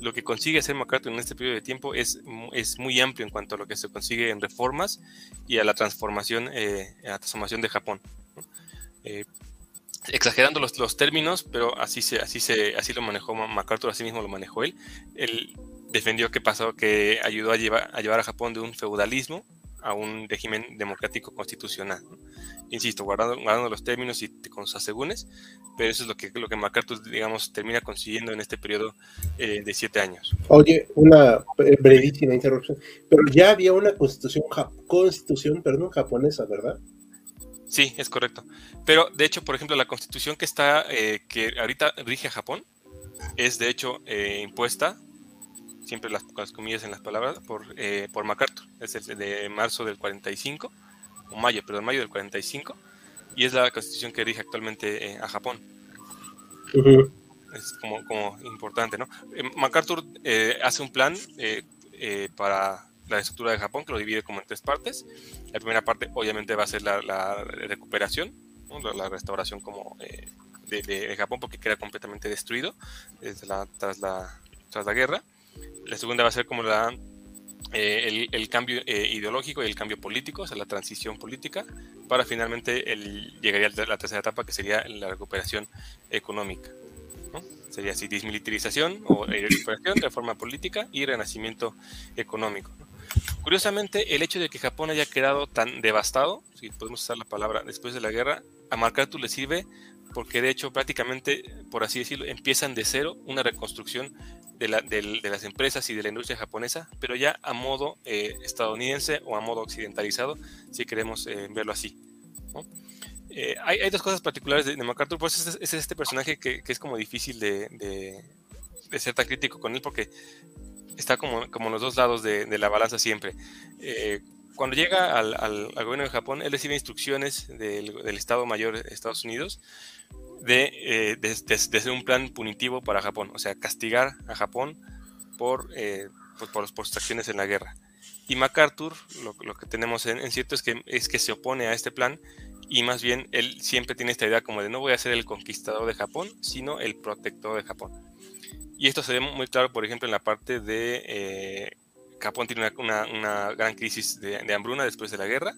lo que consigue hacer MacArthur en este periodo de tiempo es, es muy amplio en cuanto a lo que se consigue en reformas y a la transformación, eh, a la transformación de Japón. Eh, exagerando los, los, términos, pero así, se, así, se, así lo manejó MacArthur, así mismo lo manejó él. Él defendió que pasó, que ayudó a llevar, a llevar a Japón de un feudalismo a un régimen democrático constitucional. Insisto, guardando, los términos y con sus asegúnes, pero eso es lo que, lo que MacArthur, digamos, termina consiguiendo en este periodo eh, de siete años. Oye, una brevísima interrupción, pero ya había una constitución, constitución perdón, japonesa, ¿verdad? Sí, es correcto. Pero de hecho, por ejemplo, la constitución que está, eh, que ahorita rige a Japón, es de hecho eh, impuesta siempre las, las, comillas en las palabras, por, eh, por MacArthur. Es el de marzo del 45, o mayo, perdón, mayo del 45, y es la constitución que rige actualmente eh, a Japón. Es como, como, importante, ¿no? Eh, MacArthur hace un plan para la estructura de Japón que lo divide como en tres partes. La primera parte, obviamente, va a ser la, la recuperación, la, restauración como de, de, Japón, porque queda completamente destruido desde la, tras, la, tras la guerra. La segunda va a ser como la, eh, el, cambio eh, ideológico y el cambio político, o sea, la transición política, para finalmente el, llegaría a la tercera etapa que sería la recuperación económica. Sería así, desmilitarización o recuperación, reforma política y renacimiento económico. Curiosamente, el hecho de que Japón haya quedado tan devastado, si podemos usar la palabra después de la guerra, a MacArthur le sirve porque de hecho prácticamente, por así decirlo, empiezan de cero una reconstrucción de, las empresas y de la industria japonesa, pero ya a modo eh, estadounidense o a modo occidentalizado, si queremos eh, verlo así. Eh, hay, dos cosas particulares de, MacArthur, pues es, este personaje que, es como difícil de, ser tan crítico con él porque está como, los dos lados de, la balanza siempre. cuando llega al, gobierno de Japón, él recibe instrucciones del, del Estado Mayor de Estados Unidos de, eh, ser un plan punitivo para Japón, o sea, castigar a Japón por, eh, pues, por, por, sus acciones en la guerra. Y MacArthur, lo, lo que tenemos en, cierto es que, es que se opone a este plan y más bien él siempre tiene esta idea como de no voy a ser el conquistador de Japón, sino el protector de Japón. Y esto se ve muy claro, por ejemplo, en la parte de eh, Japón tiene una, una, gran crisis de, de, hambruna después de la guerra.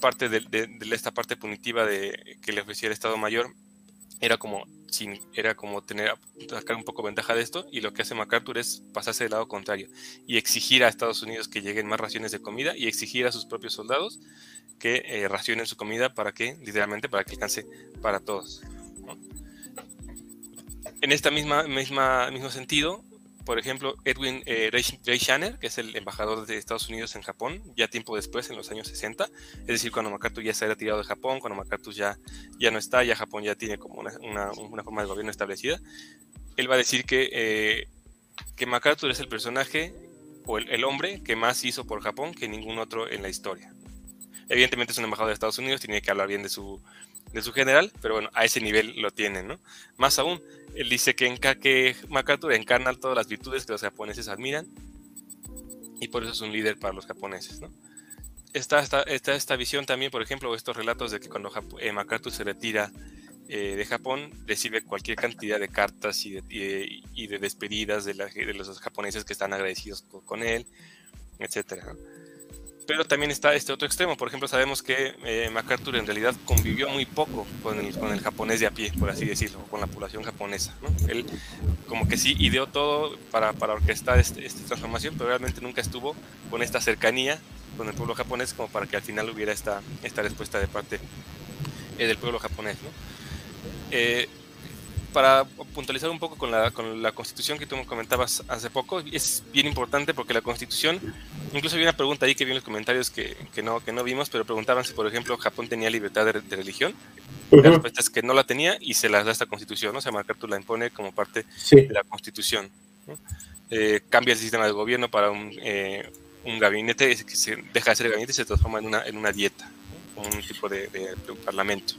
Parte de, de, de, esta parte punitiva de, que le ofrecía el Estado Mayor era como, sin, era como tener, sacar un poco ventaja de esto, y lo que hace MacArthur es pasarse del lado contrario y exigir a Estados Unidos que lleguen más raciones de comida y exigir a sus propios soldados que eh, racionen su comida para que, literalmente, para que alcance para todos. En este misma, misma, mismo sentido, por ejemplo, Edwin eh, Ray, Shanner, que es el embajador de Estados Unidos en Japón, ya tiempo después, en los años 60, es decir, cuando MacArthur ya se ha retirado de Japón, cuando MacArthur ya, ya no está, ya Japón ya tiene como una, una, forma de gobierno establecida, él va a decir que, eh, que MacArthur es el personaje o el, el, hombre que más hizo por Japón que ningún otro en la historia. Evidentemente es un embajador de Estados Unidos, tiene que hablar bien de su, de su general, pero bueno, a ese nivel lo tienen, ¿no? Más aún, él dice que, en, MacArthur encarna todas las virtudes que los japoneses admiran y por eso es un líder para los japoneses, ¿no? Está, está, esta visión también, por ejemplo, estos relatos de que cuando eh, MacArthur se retira eh, de Japón, recibe cualquier cantidad de cartas y de, y de despedidas de, de, los japoneses que están agradecidos con, con él, etcétera. Pero también está este otro extremo. Por ejemplo, sabemos que eh, MacArthur en realidad convivió muy poco con el, con el japonés de a pie, por así decirlo, con la población japonesa. Él como que sí ideó todo para, para orquestar este, esta transformación, pero realmente nunca estuvo con esta cercanía con el pueblo japonés como para que al final hubiera esta, esta respuesta de parte eh, del pueblo japonés. ¿no? Eh, para puntualizar un poco con la, con la constitución que tú me comentabas hace poco, es bien importante porque la constitución, incluso había una pregunta ahí que vi en los comentarios que, que no, que no vimos, pero preguntaban si, por ejemplo, Japón tenía libertad de, religión. La respuesta es que no la tenía y se la da esta constitución, ¿no? O sea, MacArthur la impone como parte de la constitución. Eh, cambia el sistema de gobierno para un, eh, un gabinete que se deja de ser gabinete y se transforma en una, en una dieta, un tipo de, de, de parlamento.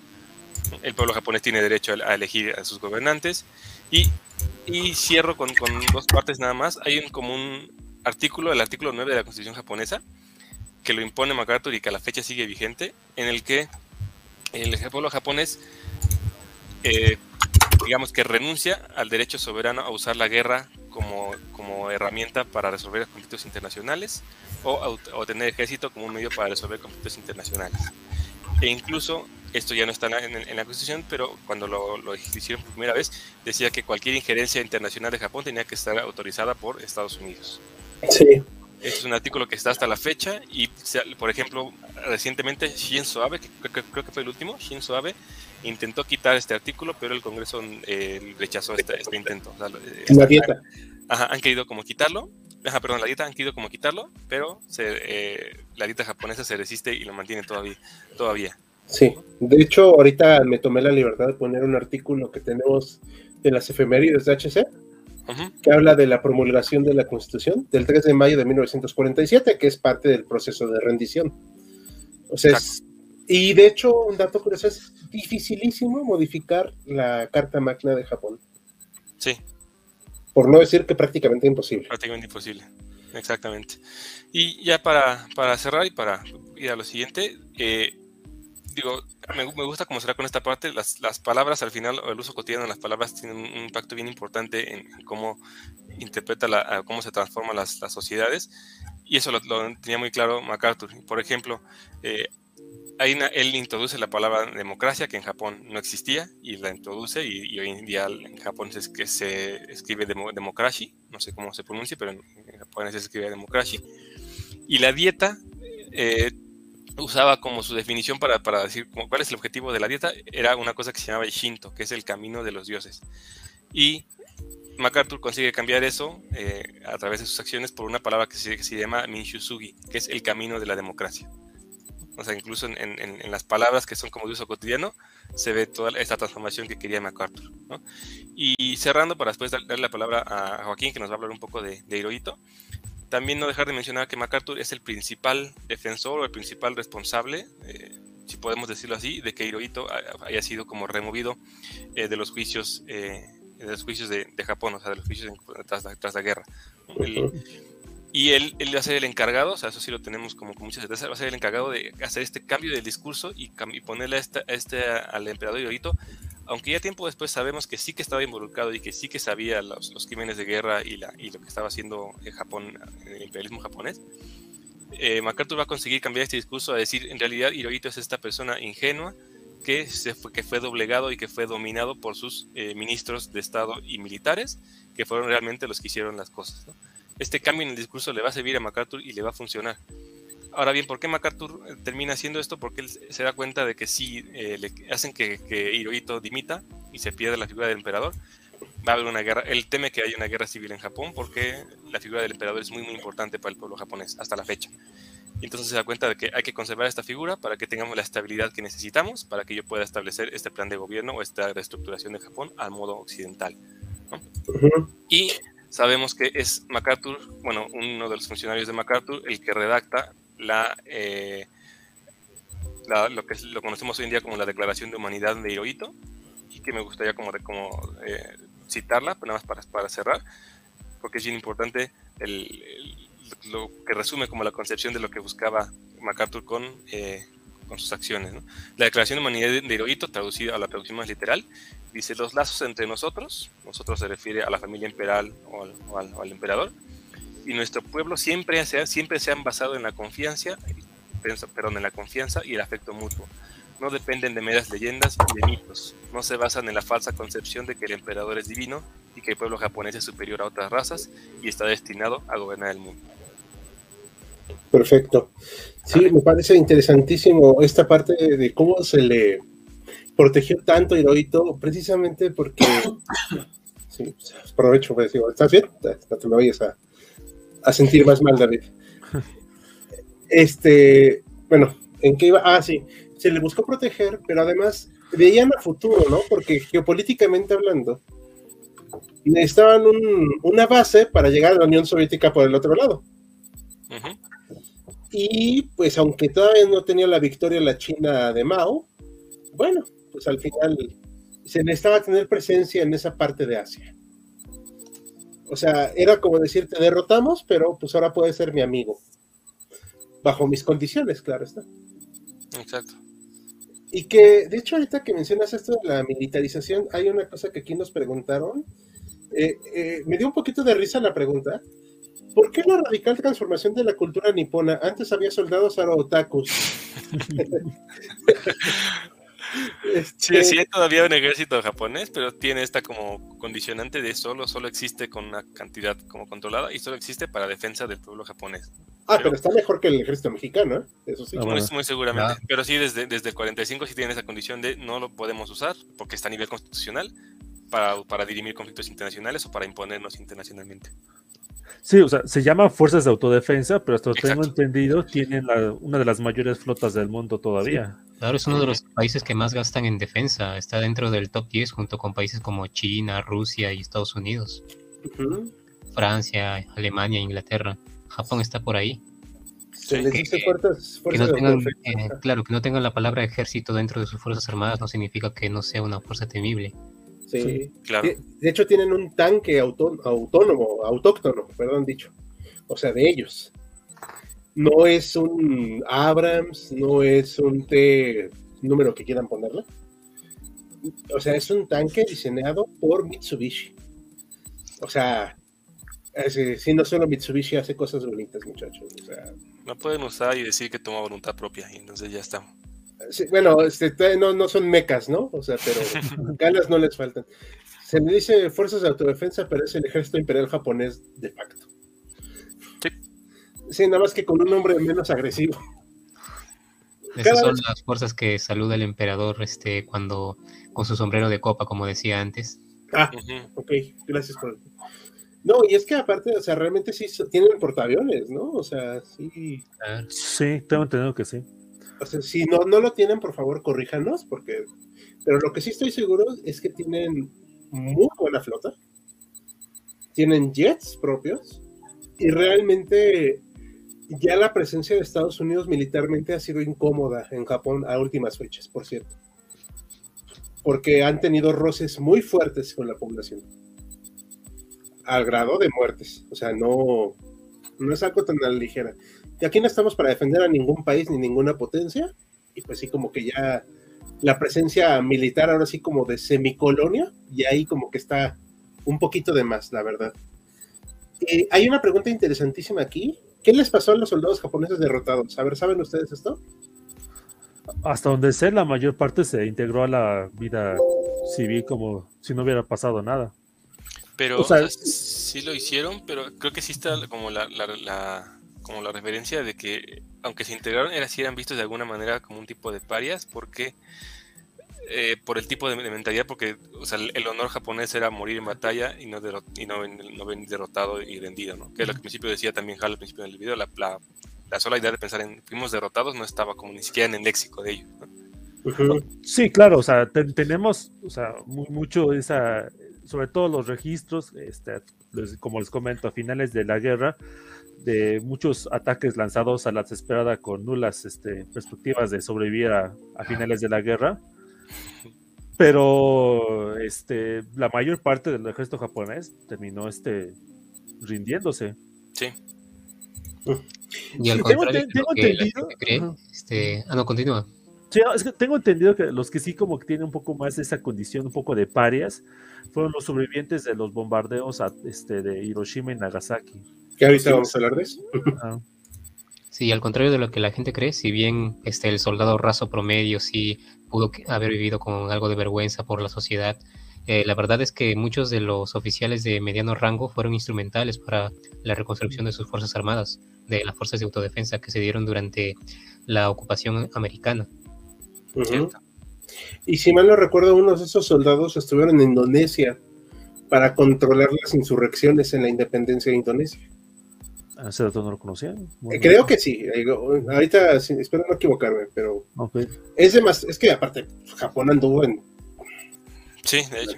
El pueblo japonés tiene derecho a, elegir a sus gobernantes. Y, cierro con, con, dos partes nada más. Hay un, como un artículo, el artículo 9 de la Constitución japonesa, que lo impone MacArthur y que a la fecha sigue vigente, en el que el pueblo japonés, eh, digamos que renuncia al derecho soberano a usar la guerra como, como herramienta para resolver conflictos internacionales o, o tener ejército como un medio para resolver conflictos internacionales. E incluso, esto ya no está en, la Constitución, pero cuando lo, lo, hicieron por primera vez, decía que cualquier injerencia internacional de Japón tenía que estar autorizada por Estados Unidos. Sí. Este es un artículo que está hasta la fecha y, por ejemplo, recientemente Shinzo Abe, que creo que fue el último, Shinzo Abe, intentó quitar este artículo, pero el Congreso eh, rechazó este, este intento. la dieta. Ajá, han querido como quitarlo. Ajá, perdón, la dieta han querido como quitarlo, pero eh, la dieta japonesa se resiste y lo mantiene todavía. todavía. Sí, de hecho, ahorita me tomé la libertad de poner un artículo que tenemos de las efemérides de HC que habla de la promulgación de la Constitución del 3 de mayo de 1947, que es parte del proceso de rendición. O sea, y de hecho, un dato curioso es dificilísimo modificar la Carta Magna de Japón. Sí. Por no decir que prácticamente imposible. Prácticamente imposible, exactamente. Y ya para, para cerrar y para ir a lo siguiente, eh, digo, me, gusta cómo será con esta parte, las, las, palabras al final, el uso cotidiano de las palabras tienen un, impacto bien importante en, cómo interpreta, la, cómo se transforman las, las sociedades, y eso lo, tenía muy claro MacArthur. Por ejemplo, eh, él introduce la palabra democracia, que en Japón no existía, y la introduce, y, hoy en día en Japón es que se escribe democracia, no sé cómo se pronuncia, pero en, japonés se escribe democracia. Y la dieta eh, usaba como su definición para, para decir cuál es el objetivo de la dieta, era una cosa que se llamaba Shinto, que es el camino de los dioses. Y MacArthur consigue cambiar eso eh, a través de sus acciones por una palabra que se, que se, llama Minshusugi, que es el camino de la democracia. O sea, incluso en, en, en, las palabras que son como de uso cotidiano, se ve toda esta transformación que quería MacArthur. Y cerrando, para después darle la palabra a Joaquín, que nos va a hablar un poco de, de Hirohito, también no dejar de mencionar que MacArthur es el principal defensor o el principal responsable, eh, si podemos decirlo así, de que Hirohito haya sido como removido eh, de los juicios, eh, de los juicios de, Japón, o sea, de los juicios tras, la, guerra. Y él, él, va a ser el encargado, o sea, eso sí lo tenemos como con mucha certeza, va a ser el encargado de hacer este cambio del discurso y, ponerle a este, al emperador Hirohito aunque ya tiempo después sabemos que sí que estaba involucrado y que sí que sabía los, crímenes de guerra y, y, lo que estaba haciendo en Japón, el imperialismo japonés, eh, MacArthur va a conseguir cambiar este discurso a decir, en realidad Hirohito es esta persona ingenua que, fue, doblegado y que fue dominado por sus eh, ministros de Estado y militares, que fueron realmente los que hicieron las cosas. Este cambio en el discurso le va a servir a MacArthur y le va a funcionar. Ahora bien, ¿por qué MacArthur eh, termina haciendo esto? Porque él se da cuenta de que si eh, le hacen que, que, Hirohito dimita y se pierde la figura del emperador, va a haber una guerra. Él teme que haya una guerra civil en Japón porque la figura del emperador es muy, muy importante para el pueblo japonés hasta la fecha. Y entonces se da cuenta de que hay que conservar esta figura para que tengamos la estabilidad que necesitamos para que yo pueda establecer este plan de gobierno o esta reestructuración de Japón al modo occidental. Y sabemos que es MacArthur, bueno, uno de los funcionarios de MacArthur, el que redacta eh, la, lo que lo conocemos hoy en día como la Declaración de Humanidad de Hirohito, y que me gustaría como, como eh, citarla, nada más para, para cerrar, porque es bien importante el, lo que resume como la concepción de lo que buscaba MacArthur con, eh, con sus acciones. La Declaración de Humanidad de Hirohito, traducida a la traducción más literal, dice los lazos entre nosotros, nosotros se refiere a la familia imperial o al, emperador, y nuestro pueblo siempre se, siempre se han basado en la confianza, perdón, en la confianza y el afecto mutuo. No dependen de meras leyendas y de mitos. No se basan en la falsa concepción de que el emperador es divino y que el pueblo japonés es superior a otras razas y está destinado a gobernar el mundo. Perfecto. Sí, me parece interesantísimo esta parte de cómo se le protegió tanto Hirohito, precisamente porque. sí, aprovecho para decir, ¿estás bien? No te me vayas a, a sentir más mal, David. Este, bueno, ¿en qué iba? Ah, sí, se le buscó proteger, pero además veían a futuro, ¿no? Porque geopolíticamente hablando, necesitaban una base para llegar a la Unión Soviética por el otro lado. Y pues aunque todavía no tenía la victoria la China de Mao, bueno, pues al final se necesitaba tener presencia en esa parte de Asia. O sea, era como decir, te derrotamos, pero pues ahora puedes ser mi amigo. Bajo mis condiciones, claro está. Exacto. Y que, de hecho, ahorita que mencionas esto de la militarización, hay una cosa que aquí nos preguntaron. Eh, eh, me dio un poquito de risa la pregunta. ¿Por qué la radical transformación de la cultura nipona? Antes había soldados, ahora otakus. Sí, sí, hay todavía un ejército japonés, pero tiene esta como condicionante de solo, solo existe con una cantidad como controlada y solo existe para defensa del pueblo japonés. Ah, pero, está mejor que el ejército mexicano, ¿eh? eso sí. Ah, muy, seguramente. Pero sí, desde, desde el 45 sí tiene esa condición de no lo podemos usar porque está a nivel constitucional para, para dirimir conflictos internacionales o para imponernos internacionalmente. Sí, o sea, se llama Fuerzas de Autodefensa, pero hasta lo tengo entendido, tienen una de las mayores flotas del mundo todavía. Claro, es uno de los países que más gastan en defensa. Está dentro del top 10 junto con países como China, Rusia y Estados Unidos. Francia, Alemania, Inglaterra. Japón está por ahí. Se les dice fuerzas, eh, claro, que no tengan la palabra ejército dentro de sus Fuerzas Armadas no significa que no sea una fuerza temible. Sí, claro. De, hecho, tienen un tanque autónomo, autóctono, perdón dicho. O sea, de ellos. No es un Abrams, no es un T número que quieran ponerle. O sea, es un tanque diseñado por Mitsubishi. O sea, si no solo Mitsubishi hace cosas bonitas, muchachos. O sea, no pueden usar y decir que toma voluntad propia, y entonces ya estamos bueno, este, no, no son mecas, ¿no? O sea, pero ganas no les faltan. Se le dice fuerzas de autodefensa, pero es el ejército imperial japonés de facto. Sí. Sí, nada más que con un nombre menos agresivo. Esas son las fuerzas que saluda el emperador este, cuando con su sombrero de copa, como decía antes. Ah, ok, gracias por. No, y es que aparte, o sea, realmente sí tienen portaaviones, ¿no? O sea, sí. Sí, tengo entendido que sí si no, no lo tienen, por favor, corríjanos, porque. Pero lo que sí estoy seguro es que tienen muy buena flota. Tienen jets propios. Y realmente ya la presencia de Estados Unidos militarmente ha sido incómoda en Japón a últimas fechas, por cierto. Porque han tenido roces muy fuertes con la población. Al grado de muertes. O sea, no, no es algo tan ligera. Y aquí no estamos para defender a ningún país ni ninguna potencia, y pues sí como que ya la presencia militar ahora sí como de semicolonia, y ahí como que está un poquito de más, la verdad. Eh, hay una pregunta interesantísima aquí. ¿Qué les pasó a los soldados japoneses derrotados? A ver, ¿saben ustedes esto? Hasta donde sé, la mayor parte se integró a la vida civil como si no hubiera pasado nada. Pero o sí lo hicieron, pero creo que sí está como la como la referencia de que aunque se integraron, eran, eran vistos de alguna manera como un tipo de parias, porque eh, por el tipo de, mentalidad, porque o sea, el, honor japonés era morir en batalla y no, y no, venir derrotado y rendido, ¿no? Que es lo que al principio decía también Hal al principio del video, la, la, sola idea de pensar en fuimos derrotados no estaba como ni siquiera en el léxico de ellos. Sí, claro, o sea, tenemos, o sea, mucho esa, sobre todo los registros, este, como les comento, a finales de la guerra, de muchos ataques lanzados a la desesperada con nulas este, perspectivas de sobrevivir a, finales de la guerra. Pero este, la mayor parte del ejército japonés terminó este, rindiéndose. Sí. Y al contrario, tengo, entendido. este... Ah, no, continúa. es que tengo entendido que los que sí como que tienen un poco más de esa condición, un poco de parias, fueron los sobrevivientes de los bombardeos este, de Hiroshima y Nagasaki. ¿Qué ahorita vamos a hablar de eso. Sí, al contrario de lo que la gente cree, si bien este, el soldado raso promedio sí pudo haber vivido con algo de vergüenza por la sociedad, eh, la verdad es que muchos de los oficiales de mediano rango fueron instrumentales para la reconstrucción de sus fuerzas armadas, de las fuerzas de autodefensa que se dieron durante la ocupación americana. Y si mal no recuerdo, unos de esos soldados estuvieron en Indonesia para controlar las insurrecciones en la independencia de Indonesia. ¿Ese dato no lo conocía? Eh, creo que sí. Ahorita espero no equivocarme, pero es de más, es que aparte Japón anduvo en. Sí, de hecho.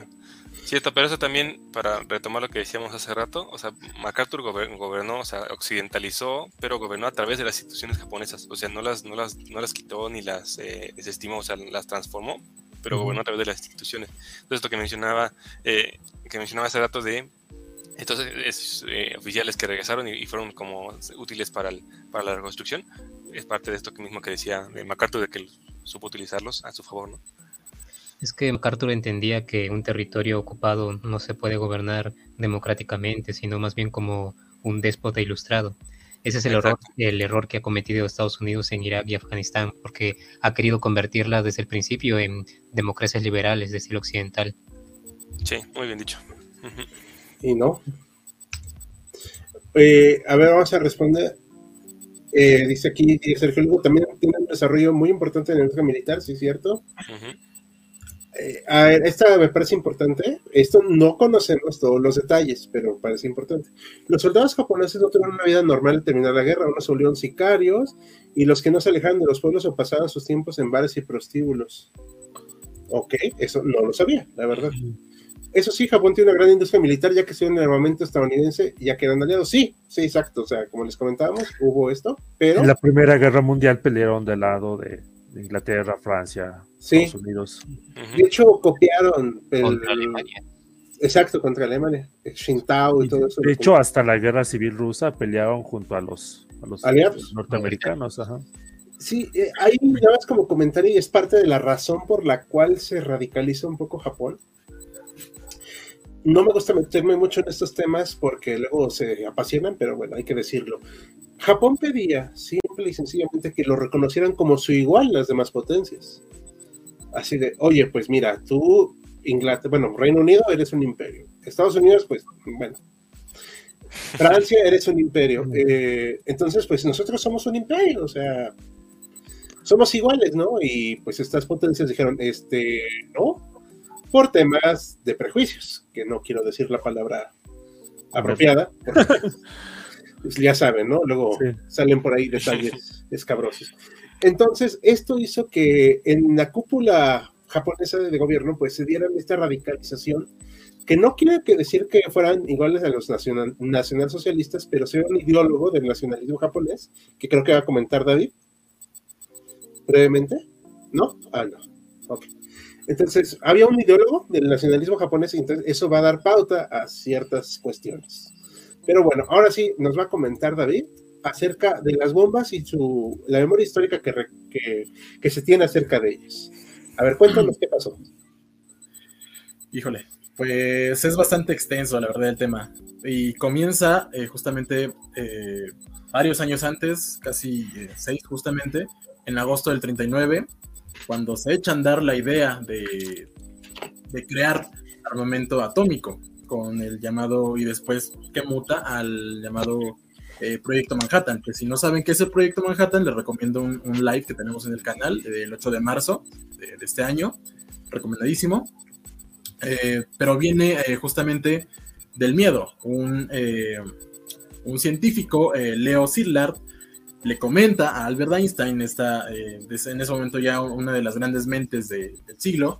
Cierto, pero eso también, para retomar lo que decíamos hace rato, o sea, MacArthur gobernó, o sea, occidentalizó, pero gobernó a través de las instituciones japonesas, o sea, no las, no las, no las quitó ni las eh, desestimó, o sea, las transformó pero bueno, a través de las instituciones. Entonces, esto que mencionaba, eh, que mencionaba hace rato de estos eh, oficiales que regresaron y, fueron como útiles para, para la reconstrucción, es parte de esto mismo que decía de MacArthur, de que supo utilizarlos a su favor, ¿no? Es que MacArthur entendía que un territorio ocupado no se puede gobernar democráticamente, sino más bien como un déspota ilustrado. Ese es el error, el error que ha cometido Estados Unidos en Irak y Afganistán, porque ha querido convertirla desde el principio en democracias liberales de estilo occidental. Sí, muy bien dicho. Y no. Eh, a ver, vamos a responder. Eh, dice aquí Sergio Lugo, también tiene un desarrollo muy importante en el industria militar, ¿sí es cierto? Eh, a ver, esta me parece importante. Esto no conocemos todos los detalles, pero parece importante. Los soldados japoneses no tuvieron una vida normal al terminar la guerra. Unos volvieron sicarios y los que no se alejaron de los pueblos o pasaban sus tiempos en bares y prostíbulos. Ok, eso no lo sabía, la verdad. Eso sí, Japón tiene una gran industria militar, ya que en el armamento estadounidense, ya que eran aliados. Sí, sí, exacto. O sea, como les comentábamos, hubo esto, pero. En la Primera Guerra Mundial pelearon del lado de Inglaterra, Francia, Estados Unidos. De hecho, copiaron. contra Alemania. Exacto, contra Alemania. Xintao y, todo eso. De hecho, hasta la guerra civil rusa peleaban junto a los, aliados norteamericanos. Sí, eh, nada más como comentario y es parte de la razón por la cual se radicaliza un poco Japón. No me gusta meterme mucho en estos temas porque luego se apasionan, pero bueno, hay que decirlo. Japón pedía simple y sencillamente que lo reconocieran como su igual las demás potencias. Así de, oye, pues mira, tú, Inglaterra, bueno, Reino Unido eres un imperio. Estados Unidos, pues, bueno. Francia eres un imperio. Eh, entonces, pues nosotros somos un imperio, o sea, somos iguales, ¿no? Y pues estas potencias dijeron, este, no, por temas de prejuicios, que no quiero decir la palabra apropiada, pues, ya saben, ¿no? Luego salen por ahí detalles escabrosos. Entonces, esto hizo que en la cúpula japonesa de gobierno, pues se diera esta radicalización, que no quiere decir que fueran iguales a los nacional, nacionalsocialistas, pero soy un ideólogo del nacionalismo japonés, que creo que va a comentar David brevemente. ¿No? Ah, no. Ok. Entonces, había un ideólogo del nacionalismo japonés y entonces eso va a dar pauta a ciertas cuestiones. Pero bueno, ahora sí nos va a comentar David acerca de las bombas y su, la memoria histórica que, que, se tiene acerca de ellas. A ver, cuéntanos qué pasó. Híjole, pues es bastante extenso, la verdad, el tema. Y comienza eh, justamente eh, varios años antes, casi eh, seis justamente, en agosto del 39, cuando se echa a andar la idea de, de crear armamento atómico con el llamado y después que muta al llamado eh, Proyecto Manhattan, que si no saben qué es el Proyecto Manhattan, les recomiendo un, live que tenemos en el canal del 8 de marzo de, este año, recomendadísimo, eh, pero viene eh, justamente del miedo, un, un científico, Leo Szilard, le comenta a Albert Einstein, esta, eh, en ese momento ya una de las grandes mentes del siglo,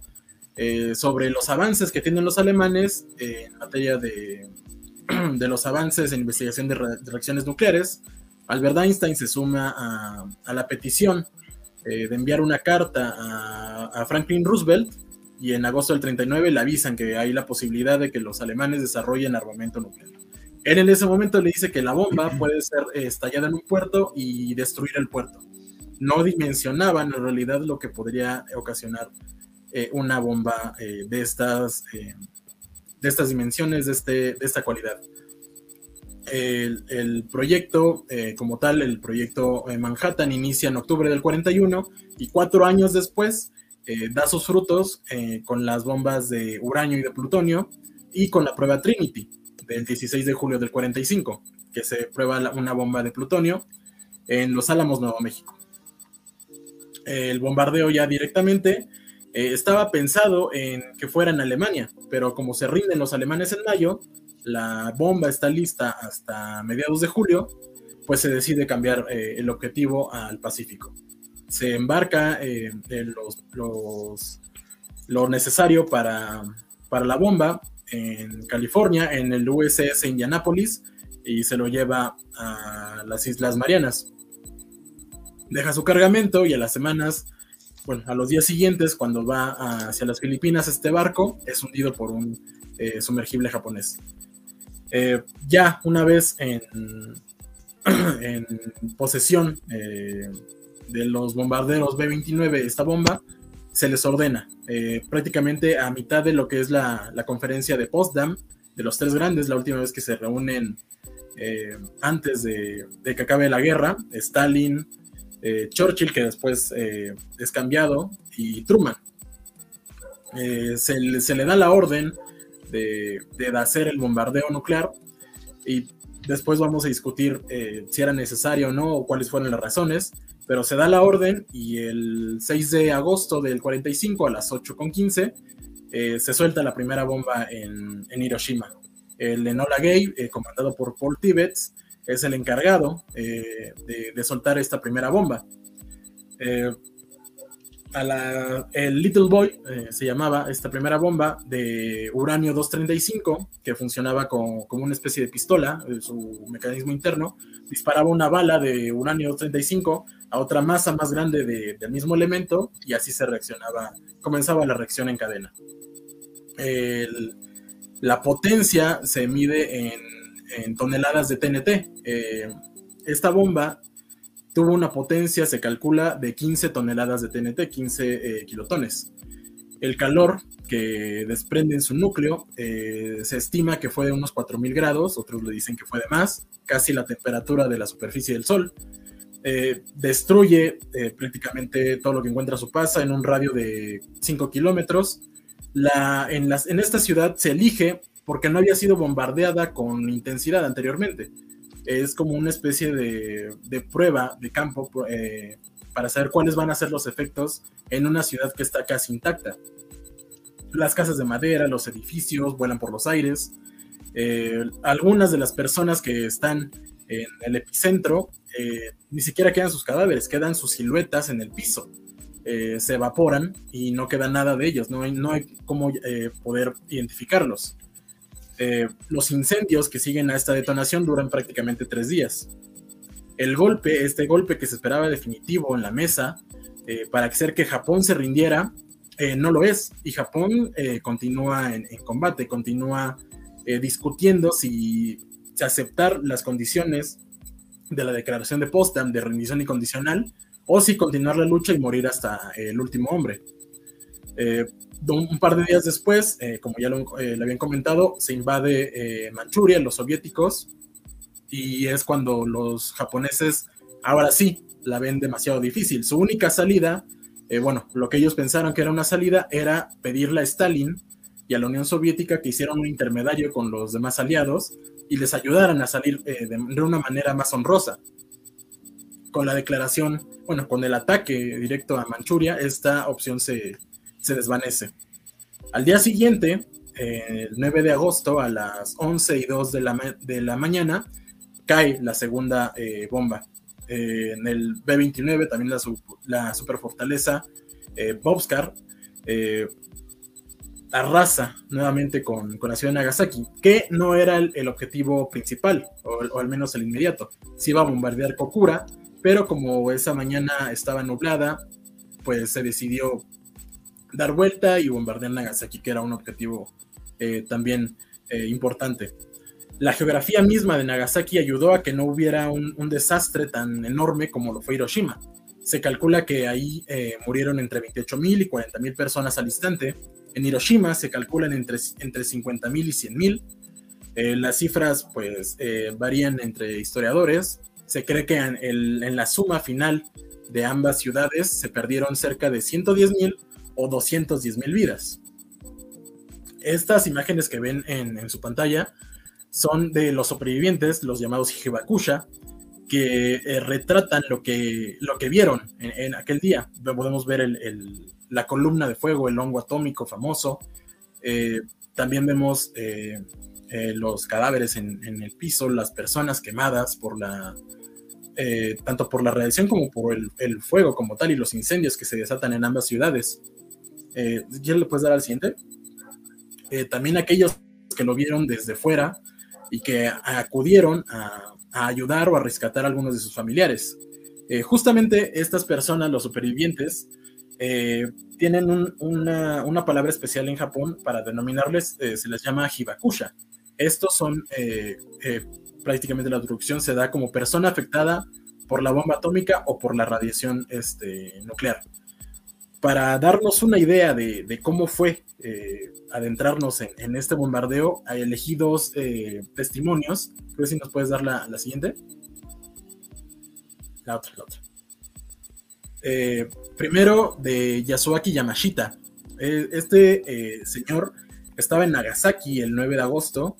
eh, sobre los avances que tienen los alemanes en materia de, de, los avances en investigación de, reacciones nucleares. Albert Einstein se suma a, la petición eh, de enviar una carta a, a, Franklin Roosevelt y en agosto del 39 le avisan que hay la posibilidad de que los alemanes desarrollen armamento nuclear. Él en ese momento le dice que la bomba puede ser eh, estallada en un puerto y destruir el puerto. No dimensionaban en realidad lo que podría ocasionar eh, una bomba eh, de, estas, de estas dimensiones, de, este, de esta cualidad. El, proyecto, como tal, el proyecto Manhattan inicia en octubre del 41 y cuatro años después da sus frutos con las bombas de uranio y de plutonio y con la prueba Trinity del 16 de julio del 45, que se prueba una bomba de plutonio en Los Álamos, Nuevo México. El bombardeo ya directamente eh, estaba pensado en que fuera en Alemania, pero como se rinden los alemanes en mayo, la bomba está lista hasta mediados de julio, pues se decide cambiar eh, el objetivo al Pacífico. Se embarca eh, los, lo necesario para, para la bomba en California, en el USS Indianapolis, y se lo lleva a las Islas Marianas. Deja su cargamento y a las semanas bueno, a los días siguientes, cuando va hacia las Filipinas, este barco es hundido por un sumergible japonés. ya una vez en, en posesión de los bombarderos B-29 esta bomba, se les ordena prácticamente a mitad de lo que es la, la conferencia de Potsdam, de los tres grandes, la última vez que se reúnen eh, antes de, que acabe la guerra, Stalin, eh, Churchill, que después eh, es cambiado, y Truman. Se, le da la orden de, hacer el bombardeo nuclear y después vamos a discutir si era necesario o no, o cuáles fueron las razones, pero se da la orden y el 6 de agosto del 45 a las 8.15 se suelta la primera bomba en Hiroshima. El Enola Gay, eh, comandado por Paul Tibbets, es el encargado eh, de, soltar esta primera bomba. Eh, el Little Boy se llamaba esta primera bomba de uranio 235, que funcionaba como, una especie de pistola, su mecanismo interno, disparaba una bala de uranio 235 a otra masa más grande del mismo elemento y así se reaccionaba, comenzaba la reacción en cadena. El, la potencia se mide en, toneladas de TNT. Eh, esta bomba tuvo una potencia, se calcula, de 15 toneladas de TNT, 15 eh, kilotones. El calor que desprende en su núcleo eh, se estima que fue de unos 4.000 grados, otros le dicen que fue de más, casi la temperatura de la superficie del Sol. destruye prácticamente todo lo que encuentra a su paso en un radio de 5 kilómetros la, en, las, en esta ciudad se elige porque no había sido bombardeada con intensidad anteriormente. Es como una especie de, prueba de campo eh, para saber cuáles van a ser los efectos en una ciudad que está casi intacta. Las casas de madera, los edificios vuelan por los aires. Eh, algunas de las personas que están en el epicentro eh, ni siquiera quedan sus cadáveres, quedan sus siluetas en el piso. Se evaporan y no queda nada de ellos, no hay, no hay cómo poder identificarlos. Eh, los incendios que siguen a esta detonación duran prácticamente tres días. El golpe, este golpe que se esperaba definitivo en la mesa para hacer que Japón se rindiera, no lo es. Y Japón continúa en, combate, continúa discutiendo si, si aceptar las condiciones de la declaración de Potsdam de rendición incondicional o si continuar la lucha y morir hasta el último hombre. Eh, un par de días después, eh, como ya lo eh, le habían comentado, se invade Manchuria, los soviéticos, y es cuando los japoneses, ahora sí, la ven demasiado difícil. Su única salida, bueno, lo que ellos pensaron que era una salida, era pedirle a Stalin y a la Unión Soviética que hicieran un intermediario con los demás aliados y les ayudaran a salir de una manera más honrosa con la declaración, bueno, con el ataque directo a Manchuria, esta opción se, desvanece. Al día siguiente, el 9 de agosto, a las 11 y 2 de la, de la mañana, cae la segunda eh, bomba. Eh, en el B-29, también la, superfortaleza eh, Bobskar, eh, arrasa nuevamente con, la ciudad de Nagasaki, que no era el, objetivo principal, o, o, al menos el inmediato. Se iba a bombardear Kokura, pero como esa mañana estaba nublada, pues se decidió dar vuelta y bombardear Nagasaki, que era un objetivo eh, también eh, importante. La geografía misma de Nagasaki ayudó a que no hubiera un, desastre tan enorme como lo fue Hiroshima. Se calcula que ahí eh, murieron entre 28.000 y 40.000 personas al instante. En Hiroshima se calculan entre, entre 50.000 y 100.000. las cifras pues varían entre historiadores, se cree que en, la suma final de ambas ciudades se perdieron cerca de 110 mil o 210 mil vidas. Estas imágenes que ven en, su pantalla son de los sobrevivientes, los llamados Hibakusha, que eh, retratan lo que, lo que vieron en, aquel día. Podemos ver la columna de fuego, el hongo atómico famoso. Eh, también vemos eh, los cadáveres en, el piso, las personas quemadas tanto por la radiación como por el, fuego como tal y los incendios que se desatan en ambas ciudades. Eh, ¿Ya le puedes dar al siguiente? Eh, también aquellos que lo vieron desde fuera y que acudieron a, ayudar o a rescatar a algunos de sus familiares. justamente estas personas, los supervivientes, eh, tienen una, palabra especial en Japón para denominarles, eh, se les llama hibakusha. Estos son, eh, prácticamente la traducción se da como persona afectada por la bomba atómica o por la radiación este, nuclear. Para darnos una idea de, cómo fue adentrarnos en, este bombardeo, elegí dos testimonios. Creo si nos puedes dar la, la siguiente. La otra, la otra. Eh, primero de Yasuaki Yamashita. Eh, este eh, señor estaba en Nagasaki el 9 de agosto,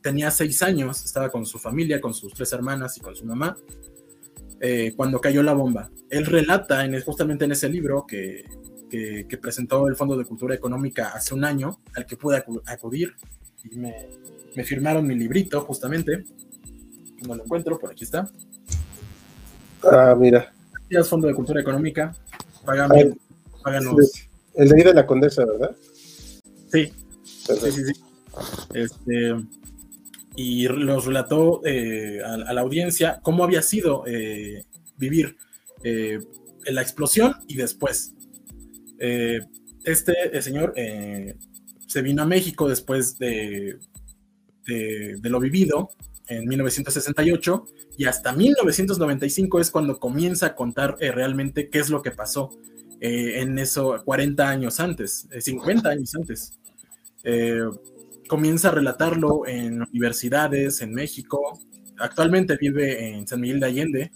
tenía seis años, estaba con su familia, con sus tres hermanas y con su mamá, cuando cayó la bomba. Él relata en, justamente en ese libro que, presentó el Fondo de Cultura Económica hace un año, al que pude acudir, y me, me firmaron mi librito justamente. No lo encuentro, por aquí está. Ah, mira. Fondo de Cultura Económica. Págame, páganos. El de ahí de la Condesa, ¿verdad? Sí. Sí, sí, sí. Este, y los relató eh, a, la audiencia cómo había sido eh, vivir eh, la explosión y después. este señor se vino a México después de, de, de, lo vivido en 1968 y hasta 1995 es cuando comienza a contar eh, realmente qué es lo que pasó eh, en eso 40 años antes, 50 eh, años antes. Comienza a relatarlo en universidades en México, actualmente vive en San Miguel de Allende,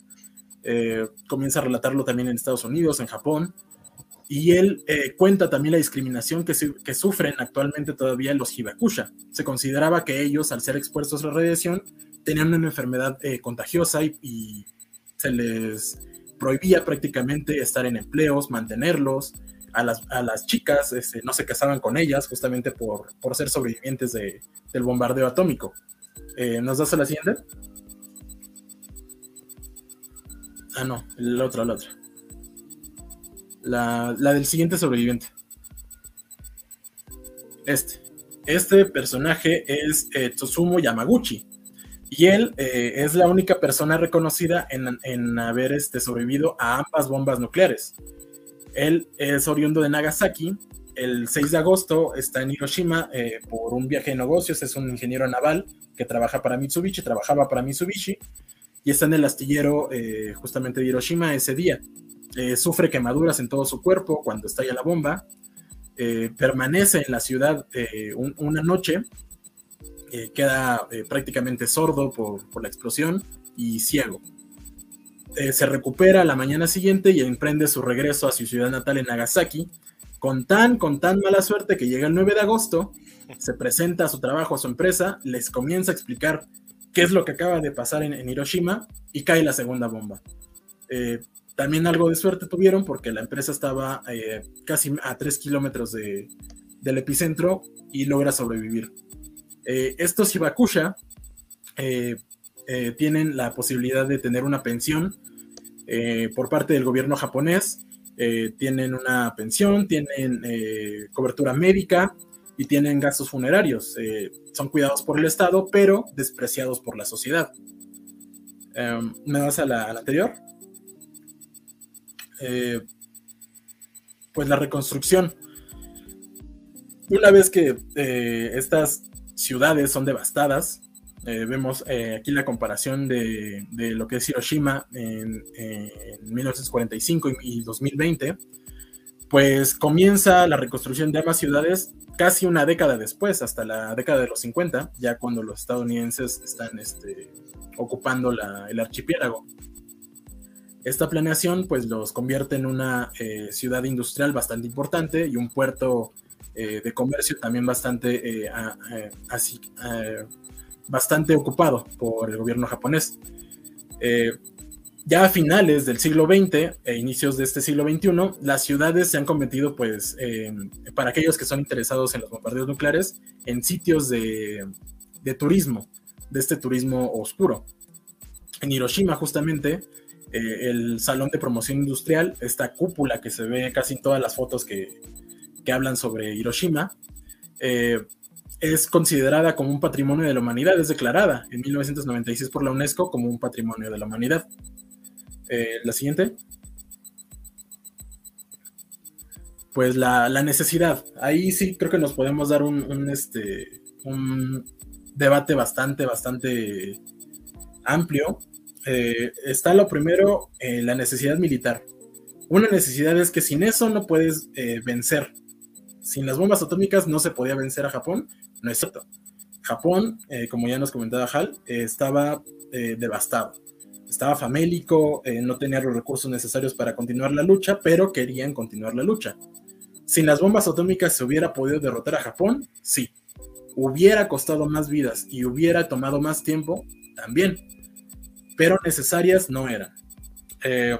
comienza a relatarlo también en Estados Unidos, en Japón, y él cuenta también la discriminación que, sufren actualmente todavía los Hibakusha. Se consideraba que ellos, al ser expuestos a la radiación, tenían una enfermedad eh, contagiosa y, se les prohibía prácticamente estar en empleos, mantenerlos. A las, a las chicas este, no se casaban con ellas justamente por, por ser sobrevivientes de, del bombardeo atómico. Eh, ¿Nos das a la siguiente? Ah, no, la otra, la otra. La, la del siguiente sobreviviente. Este. Este personaje es eh, Yamaguchi. Y él eh, es la única persona reconocida en, haber este, sobrevivido a ambas bombas nucleares. Él es oriundo de Nagasaki. El 6 de agosto está en Hiroshima eh, por un viaje de negocios. Es un ingeniero naval que trabaja para Mitsubishi, trabajaba para Mitsubishi y está en el astillero eh, justamente de Hiroshima ese día. sufre quemaduras en todo su cuerpo cuando estalla la bomba. permanece en la ciudad una noche queda eh, prácticamente sordo por, la explosión y ciego. Eh, se recupera la mañana siguiente y emprende su regreso a su ciudad natal en Nagasaki, con tan, con tan mala suerte que llega el 9 de agosto, se presenta a su trabajo, a su empresa, les comienza a explicar qué es lo que acaba de pasar en, Hiroshima y cae la segunda bomba. Eh, también algo de suerte tuvieron porque la empresa estaba casi a 3 kilómetros del epicentro y logra sobrevivir. Eh, estos Hibakusha eh, eh, tienen la posibilidad de tener una pensión por parte del gobierno japonés. tienen una pensión, tienen cobertura médica y tienen gastos funerarios. son cuidados por el Estado, pero despreciados por la sociedad. Em, ¿Me vas a la, anterior? pues la reconstrucción. Una vez que estas ciudades son devastadas. Eh, vemos eh, aquí la comparación de, lo que es Hiroshima en, 1945 y, 2020. Pues comienza la reconstrucción de ambas ciudades casi una década después, hasta la década de los 50, ya cuando los estadounidenses están este, ocupando el archipiélago. Esta planeación pues los convierte en una eh, ciudad industrial bastante importante y un puerto de comercio también bastante, eh, así, bastante ocupado por el gobierno japonés. Eh, ya a finales del siglo XX e inicios de este siglo XXI, las ciudades se han convertido, pues, para aquellos que son interesados en los bombardeos nucleares, en sitios de, de turismo, de este turismo oscuro. En Hiroshima, justamente, el salón de promoción industrial, esta cúpula que se ve casi en todas las fotos que, que hablan sobre Hiroshima, eh, es considerada como un patrimonio de la humanidad, es declarada en 1996 por la UNESCO como un patrimonio de la humanidad. Eh, la siguiente. pues la, necesidad. Ahí sí creo que nos podemos dar un, este, un debate bastante, bastante amplio. Eh, está lo primero, eh, la necesidad militar. Una necesidad es que sin eso no puedes eh, vencer. Sin las bombas atómicas no se podía vencer a Japón, no es cierto. Japón, como ya nos comentaba Hal, estaba devastado. Estaba famélico, no tenía los recursos necesarios para continuar la lucha, pero querían continuar la lucha. Sin las bombas atómicas se hubiera podido derrotar a Japón, sí. Hubiera costado más vidas y hubiera tomado más tiempo, también. Pero necesarias no eran. Eh,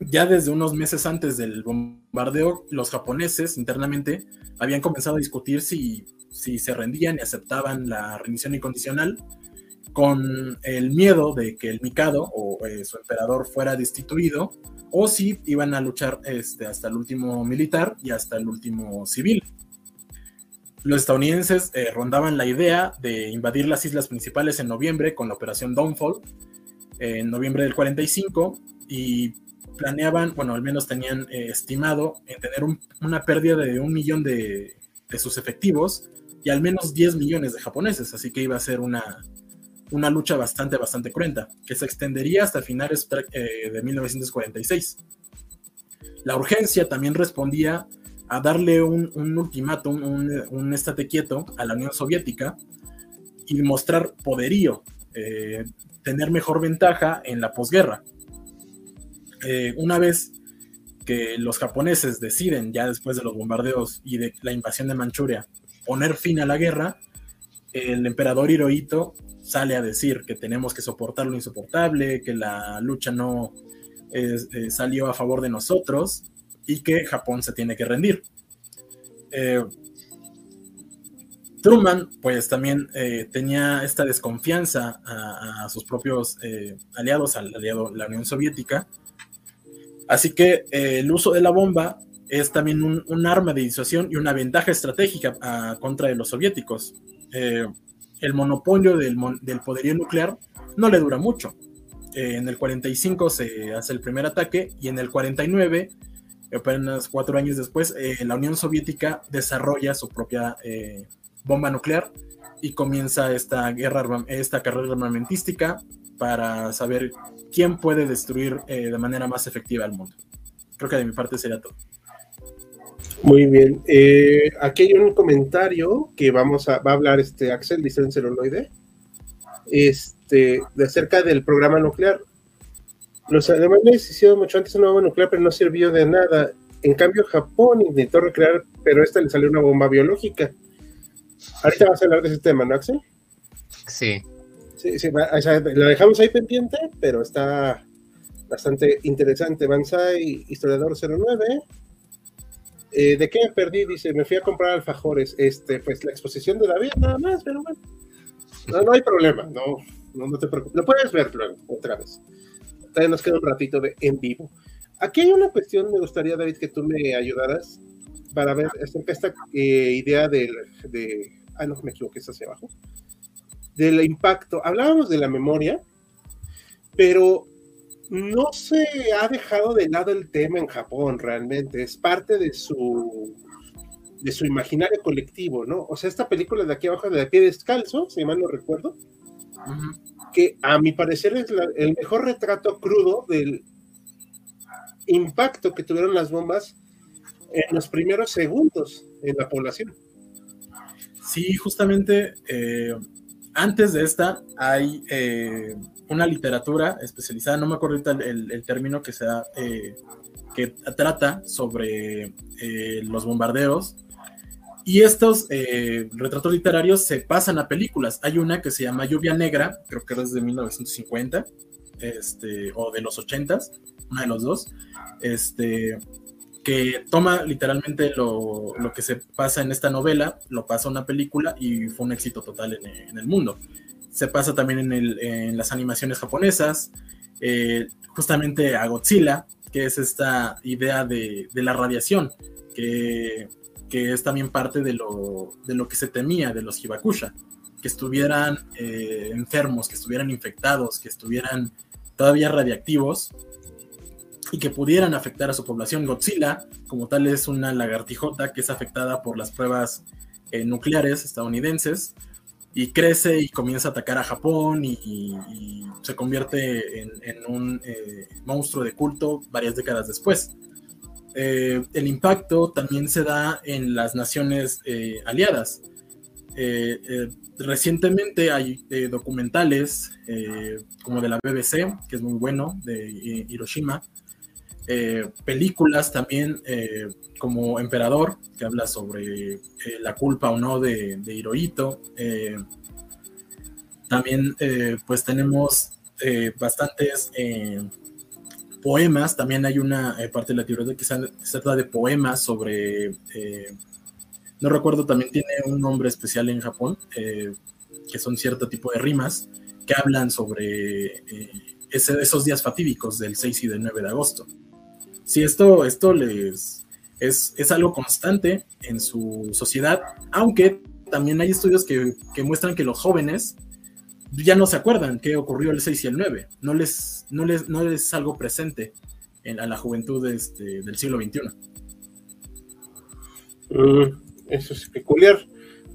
ya desde unos meses antes del bombardeo, los japoneses internamente habían comenzado a discutir si, si se rendían y aceptaban la rendición incondicional con el miedo de que el Mikado o eh, su emperador fuera destituido o si iban a luchar este, hasta el último militar y hasta el último civil. Los estadounidenses eh, rondaban la idea de invadir las islas principales en noviembre con la operación Downfall, en noviembre del 45, y planeaban, bueno, al menos tenían eh, estimado en tener una pérdida de un millón de, de sus efectivos y al menos 10 millones de japoneses, así que iba a ser una, una lucha bastante, bastante cruenta, que se extendería hasta finales eh, de 1946. La urgencia también respondía a darle un, ultimátum, un, estate quieto a la Unión Soviética y mostrar poderío, eh, tener mejor ventaja en la posguerra. Eh, una vez que los japoneses deciden, ya después de los bombardeos y de la invasión de Manchuria, poner fin a la guerra, el emperador Hirohito sale a decir que tenemos que soportar lo insoportable, que la lucha no eh, salió a favor de nosotros y que Japón se tiene que rendir. Eh, Truman, pues también eh, tenía esta desconfianza a, sus propios aliados, al aliado la Unión Soviética. Así que el uso de la bomba es también un, arma de disuasión y una ventaja estratégica a, contra de los soviéticos el monopolio del, poderío nuclear no le dura mucho. Eh, en el 45 se hace el primer ataque y en el 49, apenas cuatro años después, eh, la Unión Soviética desarrolla su propia eh, bomba nuclear y comienza esta guerra, esta carrera armamentística para saber quién puede destruir de manera más efectiva el mundo. Creo que de mi parte sería todo. Muy bien. Eh, aquí hay un comentario que vamos a, va a hablar este Axel, dice el celuloide, este, de acerca del programa nuclear. Los alemanes hicieron mucho antes una bomba nuclear, pero no sirvió de nada. En cambio, Japón intentó recrear, pero esta le salió una bomba biológica. Ahorita vas a hablar de ese tema, ¿no, Axel? Sí. Sí, sí, la dejamos ahí pendiente, pero está bastante interesante. Banzai, historiador 09 eh, ¿De qué me perdí? Dice, me fui a comprar alfajores. Este, pues la exposición de David, nada más, pero bueno. No, hay problema, no, no, te preocupes. Lo puedes ver luego, otra vez. Todavía nos queda un ratito de en vivo. Aquí hay una cuestión, me gustaría, David, que tú me ayudaras para ver esta, eh, idea de, de. Ah, no, me equivoqué, es hacia abajo. Del impacto. Hablábamos de la memoria, pero no se ha dejado de lado el tema en Japón realmente, es parte de su de su imaginario colectivo, ¿no? O sea, esta película de aquí abajo de pie descalzo, si mal no recuerdo, que a mi parecer es el mejor retrato crudo del impacto que tuvieron las bombas en los primeros segundos en la población. Sí, justamente eh, antes de esta hay eh, una literatura especializada, no me acuerdo el, término que se eh, que trata sobre eh, los bombardeos. Y estos eh, retratos literarios se pasan a películas. Hay una que se llama Lluvia Negra, creo que es de 1950, este, o de los 80, una de los dos, este, que toma literalmente lo, que se pasa en esta novela, lo pasa a una película y fue un éxito total en el mundo se pasa también en, las animaciones japonesas, eh, justamente a Godzilla, que es esta idea de, la radiación, que, es también parte de lo, que se temía de los Hibakusha, que estuvieran eh, enfermos, que estuvieran infectados, que estuvieran todavía radiactivos, y que pudieran afectar a su población. Godzilla, como tal, es una lagartijota que es afectada por las pruebas eh, nucleares estadounidenses y crece y comienza a atacar a Japón y, se convierte en, un eh, monstruo de culto varias décadas después. Eh, el impacto también se da en las naciones aliadas. recientemente hay documentales como de la BBC, que es muy bueno, de Hiroshima, eh, películas también eh, como Emperador, que habla sobre eh, la culpa o no de, Hirohito. también pues tenemos bastantes poemas, también hay una parte de la teoría que se, trata de poemas sobre, no recuerdo, también tiene un nombre especial en Japón, que son cierto tipo de rimas que hablan sobre esos días fatídicos del 6 y del 9 de agosto si esto, esto les es, es, algo constante en su sociedad, aunque también hay estudios que, muestran que los jóvenes ya no se acuerdan qué ocurrió el 6 y el 9, no les, no les, no es algo presente en, a la juventud este, del siglo XXI. Mm, eso es peculiar.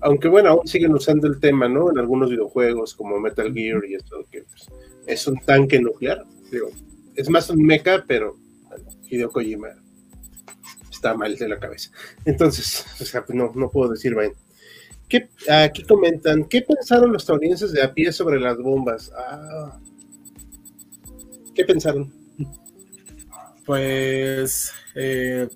Aunque bueno, aún siguen usando el tema, ¿no? En algunos videojuegos como Metal Gear y esto, que pues, es un tanque nuclear. Digo, es más un mecha, pero Hideo Kojima está mal de la cabeza. Entonces, o sea, pues no, no puedo decir bien. ¿Qué, aquí comentan, ¿qué pensaron los estadounidenses de a pie sobre las bombas? Ah, ¿Qué pensaron? Pues eh,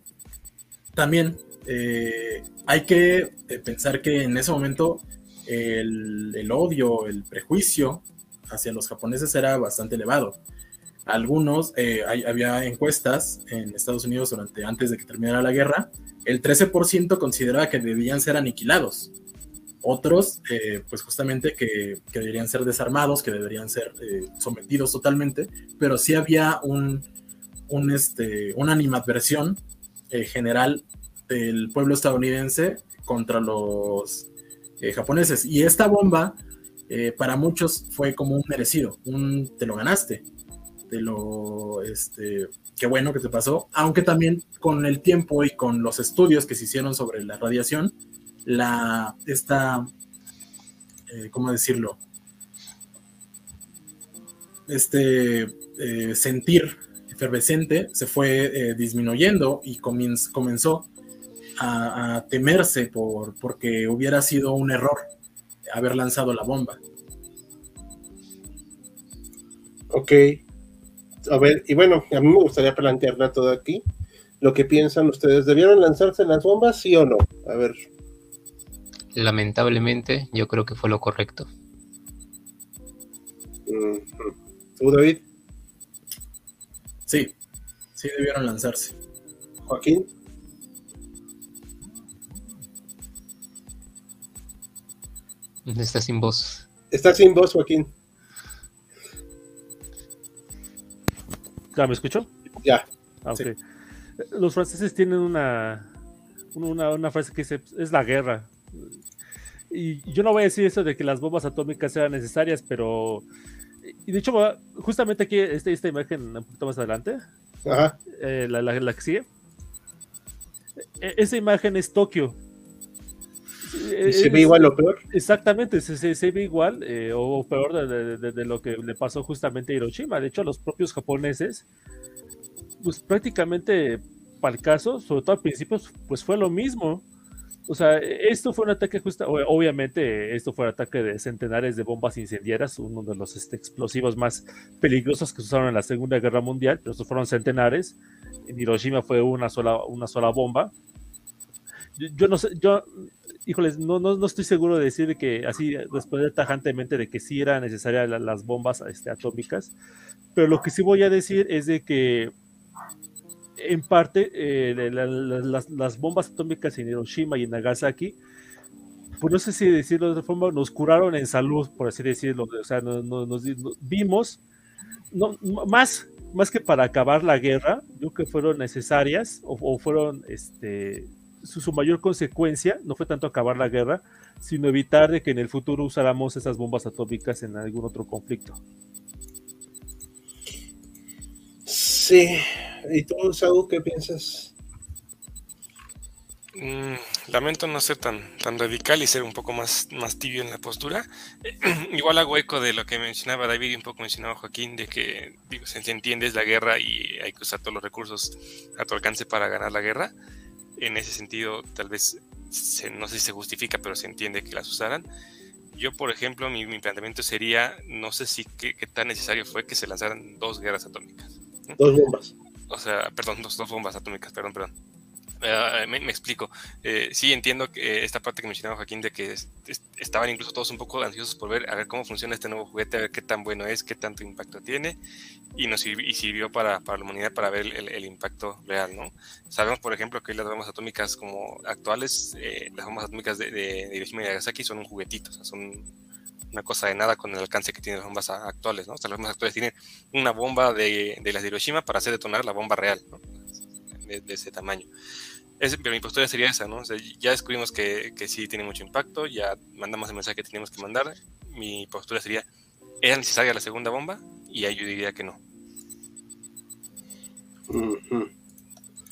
también eh, hay que eh, pensar que en ese momento el, el, odio, el prejuicio hacia los japoneses era bastante elevado. Algunos, eh, había encuestas en Estados Unidos durante antes de que terminara la guerra, el 13% consideraba que debían ser aniquilados. Otros, eh, pues justamente que, deberían ser desarmados, que deberían ser eh, sometidos totalmente, pero sí había un, un este, una animadversión general del pueblo estadounidense contra los japoneses. Y esta bomba, para muchos, fue como un merecido, un te lo ganaste de lo, este, qué bueno que te pasó, aunque también con el tiempo y con los estudios que se hicieron sobre la radiación, la, esta, eh, ¿cómo decirlo? Este eh, sentir efervescente se fue eh, disminuyendo y comenzó a, a, temerse por, porque hubiera sido un error haber lanzado la bomba. Ok, a ver, y bueno, a mí me gustaría plantearla todo aquí. Lo que piensan ustedes, ¿debieron lanzarse las bombas, sí o no? A ver. Lamentablemente, yo creo que fue lo correcto. ¿Tú, David? Sí, sí debieron lanzarse. Joaquín. Está sin voz. Está sin voz, Joaquín. ¿Ya me escuchó? Ya. Ah, Los franceses tienen una, una, frase que dice, es la guerra. Y yo no voy a decir eso de que las bombas atómicas sean necesarias, pero... Y de hecho, justamente aquí, este, esta imagen un poquito más adelante, eh, la, la, que sigue, e, esa imagen es Tokio. ¿Se ve igual o peor? Exactamente, se, se, ve igual eh, o peor de, lo que le pasó justamente a Hiroshima. De hecho, los propios japoneses, pues prácticamente para el caso, sobre todo al principio, pues fue lo mismo. O sea, esto fue un ataque justo, obviamente esto fue un ataque de centenares de bombas incendiarias, uno de los este, explosivos más peligrosos que se usaron en la Segunda Guerra Mundial, pero estos fueron centenares. En Hiroshima fue una sola, una sola bomba. yo no sé, yo híjoles, no, no, no, estoy seguro de decir que así responder tajantemente de que sí eran necesarias las bombas este, atómicas, pero lo que sí voy a decir es de que en parte eh, las, bombas atómicas en Hiroshima y en Nagasaki, pues no sé si decirlo de otra forma, nos curaron en salud, por así decirlo, o sea, nos, vimos, más, más que para acabar la guerra, yo creo que fueron necesarias o, o fueron este, su, mayor consecuencia no fue tanto acabar la guerra, sino evitar de que en el futuro usáramos esas bombas atómicas en algún otro conflicto. Sí, ¿Y tú, Saúl, qué piensas? Mm, lamento no ser tan, tan radical y ser un poco más, más tibio en la postura. Igual hago eco de lo que mencionaba David y un poco mencionaba Joaquín, de que digo, se entiende es la guerra y hay que usar todos los recursos a tu alcance para ganar la guerra. En ese sentido, tal vez, no sé si se justifica, pero se entiende que las usaran. Yo, por ejemplo, mi, planteamiento sería, no sé si qué, tan necesario fue que se lanzaran dos guerras atómicas. Dos bombas. O sea, perdón, dos, dos bombas atómicas, perdón, perdón. Eh, me, explico. Eh, sí, entiendo que esta parte que mencionaba Joaquín de que estaban incluso todos un poco ansiosos por ver a ver cómo funciona este nuevo juguete, a ver qué tan bueno es, qué tanto impacto tiene, y nos sirvió, para, para, la humanidad para ver el, impacto real, ¿no? Sabemos, por ejemplo, que las bombas atómicas como actuales, eh, las bombas atómicas de, de, Hiroshima y Nagasaki son un juguetito, o sea, son una cosa de nada con el alcance que tienen las bombas actuales, ¿no? O sea, las bombas actuales tienen una bomba de, de las de Hiroshima para hacer detonar la bomba real, ¿no? de ese tamaño pero mi postura sería esa, ¿no? ya descubrimos que, que, sí tiene mucho impacto, ya mandamos el mensaje que teníamos que mandar. Mi postura sería, ¿era necesaria la segunda bomba? Y ahí yo diría que no.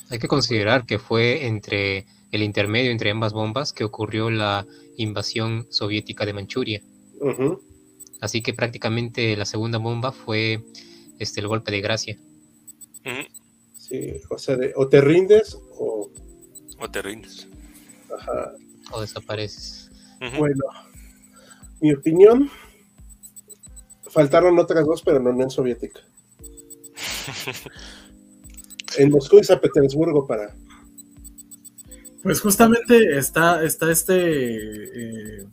Hay que considerar que fue entre el intermedio entre ambas bombas que ocurrió la invasión soviética de Manchuria. Así que prácticamente la segunda bomba fue este, el golpe de gracia. Sí, o sea, o te rindes o o te rindes. Ajá. O desapareces. Bueno, mi opinión, faltaron otras dos, pero no en Unión Soviética. en Moscú y San Petersburgo para... Pues justamente está, está este, eh,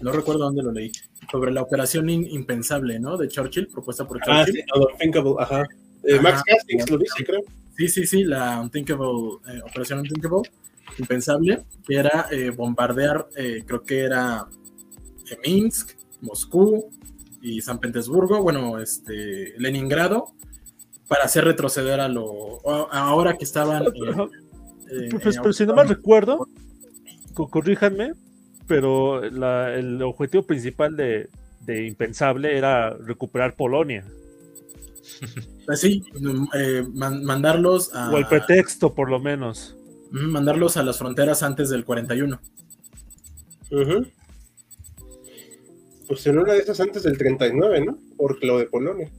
no recuerdo dónde lo leí, sobre la operación impensable, ¿no? De Churchill, propuesta por ah, Churchill. Ah, sí, Unthinkable, ajá. Eh, Max Hastings lo dice, creo. Sí, sí, sí, la Unthinkable, eh, operación Unthinkable impensable, que era eh, bombardear, eh, creo que era eh, Minsk, Moscú y San Petersburgo, bueno, este, Leningrado, para hacer retroceder a lo. ahora que estaban. Pues, pero si no mal recuerdo, corríjanme, pero el objetivo principal de, Impensable era recuperar Polonia. Pues sí, mandarlos a. O el pretexto, por lo menos mandarlos a las fronteras antes del 41. Pues en una de esas antes del 39, ¿no? Por lo de Polonia.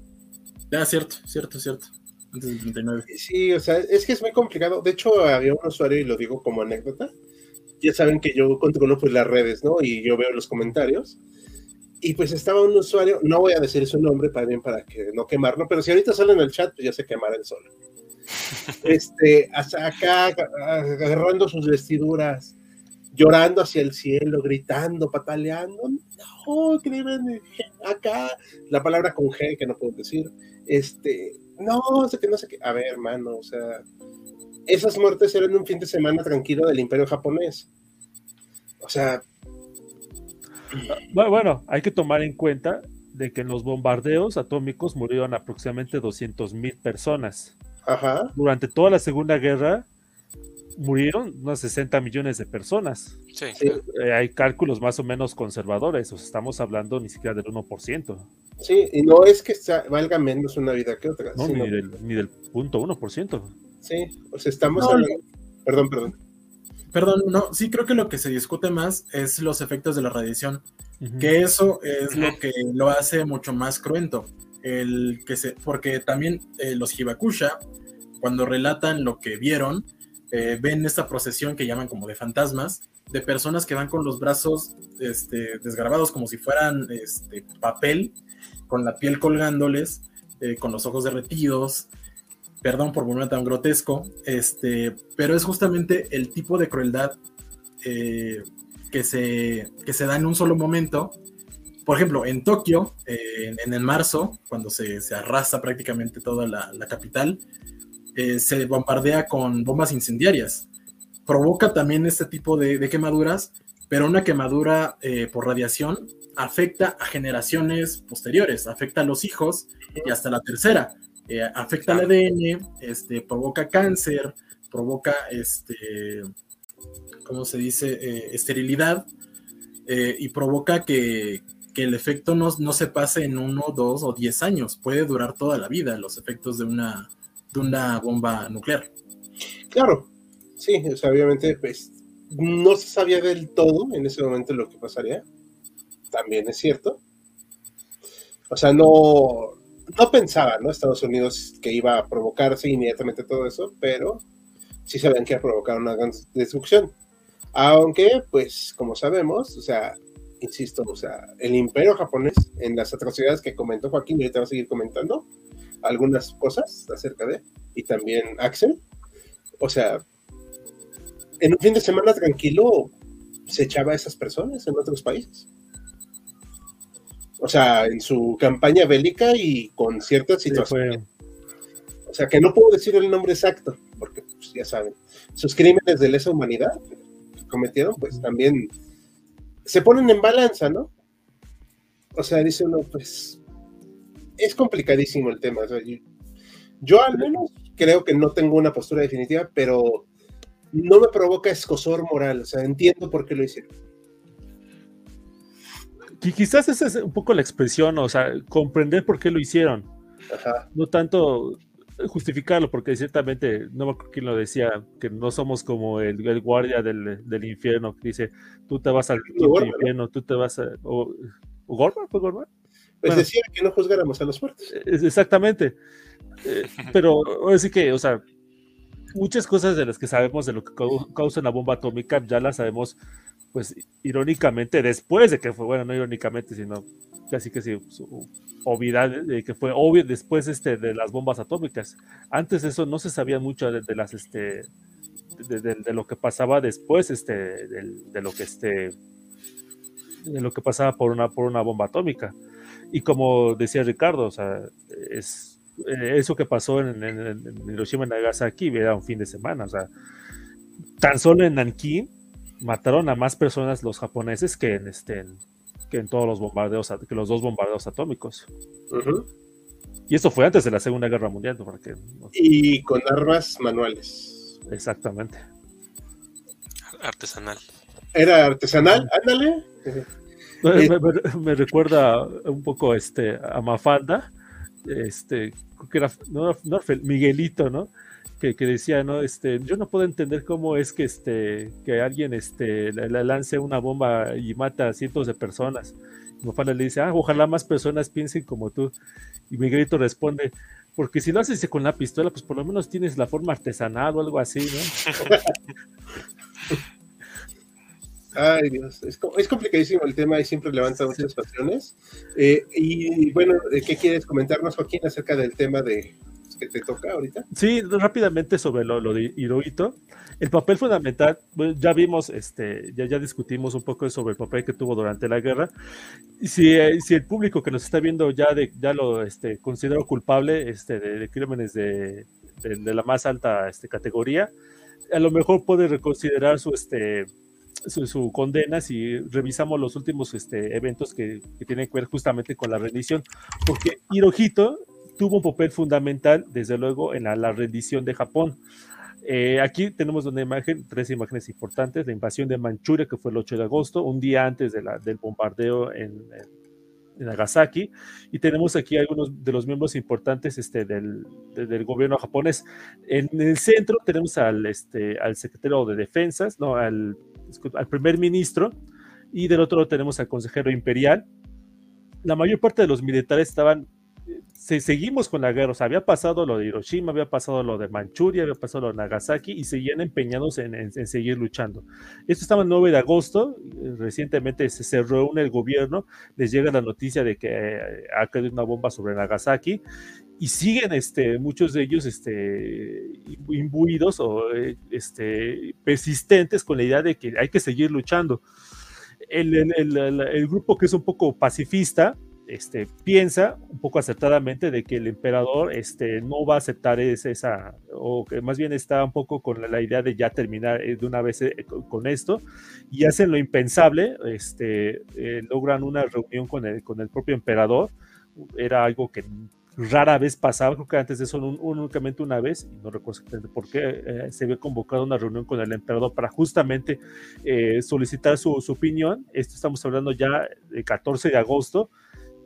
Ah, cierto, cierto, cierto. Antes del 39. Sí, o sea, es que es muy complicado. De hecho, había un usuario, y lo digo como anécdota. Ya saben que yo controlo pues las redes, ¿no? Y yo veo los comentarios. Y pues estaba un usuario, no voy a decir su nombre para bien para que no quemarlo, pero si ahorita sale en el chat, pues ya se quemará el sol este, acá agarrando sus vestiduras, llorando hacia el cielo, gritando, pataleando. No, creen acá la palabra con G que no puedo decir. Este, no, sé que no sé qué. A ver, hermano, o sea, esas muertes eran un fin de semana tranquilo del imperio japonés. O sea. Bueno, hay que tomar en cuenta de que en los bombardeos atómicos murieron aproximadamente 200 mil Durante toda la Segunda Guerra murieron unos 60 millones de personas. Sí. Eh, hay cálculos más o menos conservadores, o sea, estamos hablando ni siquiera del 1%. Sí, y no es que valga menos una vida que otra. No, ni, del, ni del punto 1%. Sí, o sea, estamos hablando... Perdón, perdón. Perdón, no, sí creo que lo que se discute más es los efectos de la radiación, que eso es lo que lo hace mucho más cruento el que se, porque también eh, los Hibakusha, cuando relatan lo que vieron, eh, ven esta procesión que llaman como de fantasmas, de personas que van con los brazos este, desgrabados como si fueran este, papel, con la piel colgándoles, eh, con los ojos derretidos, perdón por volver tan grotesco, este, pero es justamente el tipo de crueldad que, se, que se da en un solo momento por ejemplo, en Tokio, eh, en, el marzo, cuando se, se arrasa prácticamente toda la, capital, eh, se bombardea con bombas incendiarias. Provoca también este tipo de, quemaduras, pero una quemadura eh, por radiación afecta a generaciones posteriores, afecta a los hijos y hasta la tercera. afecta al ADN, este, provoca cáncer, provoca, este, ¿cómo se dice?, esterilidad y provoca que, que el efecto no, se pase en uno, dos o diez años, puede durar toda la vida los efectos de una, de una bomba nuclear. Claro, sí, o sea, obviamente, pues no se sabía del todo en ese momento lo que pasaría. También es cierto. O sea, no, no pensaba, ¿no? Estados Unidos que iba a provocarse inmediatamente todo eso, pero sí sabían que iba a provocar una gran destrucción. Aunque, pues, como sabemos, o sea, insisto, o sea, el imperio japonés, en las atrocidades que comentó Joaquín, y ahorita va a seguir comentando algunas cosas acerca de, y también Axel, o sea, en un fin de semana tranquilo se echaba a esas personas en otros países. O sea, en su campaña bélica y con ciertas situaciones. o sea, que no puedo decir el nombre exacto, porque pues, ya saben, sus crímenes de lesa humanidad que cometieron, pues también se ponen en balanza, ¿no? O sea, dice uno, pues es complicadísimo el tema. yo, al menos creo que no tengo una postura definitiva, pero no me provoca escosor moral. O sea, entiendo por qué lo hicieron. Y quizás esa es un poco la expresión, o sea, comprender por qué lo hicieron. No tanto justificarlo, porque ciertamente, no me acuerdo quién lo decía, que no somos como el, guardia del, infierno que dice, tú te vas al infierno, tú te vas a... O, ¿Gorman? ¿Fue Gorman? Pues decía que no juzgáramos a los muertos. Exactamente. Eh, pero así que, o sea, muchas cosas de las que sabemos de lo que causa una bomba atómica ya las sabemos, pues irónicamente, después de que fue, bueno, no irónicamente, sino casi que sí, su obviedad de que fue obvio después este, de las bombas atómicas. Antes eso no se sabía mucho de, las, este, de, lo que pasaba después, este, de, lo que este, de lo que pasaba por una, por una bomba atómica. Y como decía Ricardo, o sea, es, eh, eso que pasó en, Hiroshima y Nagasaki era un fin de semana, o sea, tan solo en Nankín mataron a más personas los japoneses que en, este, que en todos los bombardeos, que los dos bombardeos atómicos. Y eso fue antes de la Segunda Guerra Mundial. Para que, Y con armas manuales. Exactamente. Artesanal. Era artesanal, ándale. Me, recuerda un poco este, a Mafalda, este, que era, no, Miguelito, ¿no? Que, decía, ¿no? Este, yo no puedo entender cómo es que, este, que alguien este, le, lance una bomba y mata a cientos de personas. Y Mafalda le dice, ah, ojalá más personas piensen como tú. Y Miguelito responde, porque si lo haces con la pistola, pues por lo menos tienes la forma artesanal o algo así, ¿no? Ay, Dios, es, complicadísimo el tema y siempre levanta muchas pasiones. Eh, y bueno, ¿qué quieres comentarnos, Joaquín, acerca del tema de que te toca ahorita? Sí, rápidamente sobre lo, de Hirohito. El papel fundamental, ya vimos, este, ya, ya discutimos un poco sobre el papel que tuvo durante la guerra. Eh, si el público que nos está viendo ya, de, lo este, culpable este, de, crímenes de, de, la más alta este, categoría, a lo mejor puede reconsiderar su, este, condena si revisamos los últimos eventos que, tienen que ver justamente con la rendición, porque Hirohito tuvo un papel fundamental, desde luego, en la, rendición de Japón. Eh, aquí tenemos una imagen, tres imágenes importantes, la invasión de Manchuria, que fue el 8 de agosto, un día antes de la, del bombardeo en, Nagasaki, y tenemos aquí algunos de los miembros importantes este, del, del gobierno japonés. En el centro tenemos al, este, al secretario de Defensas, no, al al primer ministro y del otro tenemos al consejero imperial. La mayor parte de los militares estaban, se, seguimos con la guerra, o sea, había pasado lo de Hiroshima, había pasado lo de Manchuria, había pasado lo de Nagasaki y seguían empeñados en, seguir luchando. Esto estaba el 9 de agosto, recientemente se, se reúne el gobierno, les llega la noticia de que eh, ha caído una bomba sobre Nagasaki y siguen este, muchos de ellos este, imbuidos o eh, este, persistentes con la idea de que hay que seguir luchando. El, el, grupo que es un poco pacifista este, piensa un poco acertadamente de que el emperador este, no va a aceptar esa, o que más bien está un poco con la, idea de ya terminar eh, de una vez eh, con esto, y hacen lo impensable, este, logran una reunión con el, con el propio emperador, era algo que rara vez pasaba, creo que antes de eso únicamente una vez, y no recuerdo por qué, eh, se había convocado una reunión con el emperador para justamente eh, solicitar su, opinión. Esto estamos hablando ya del 14 de agosto,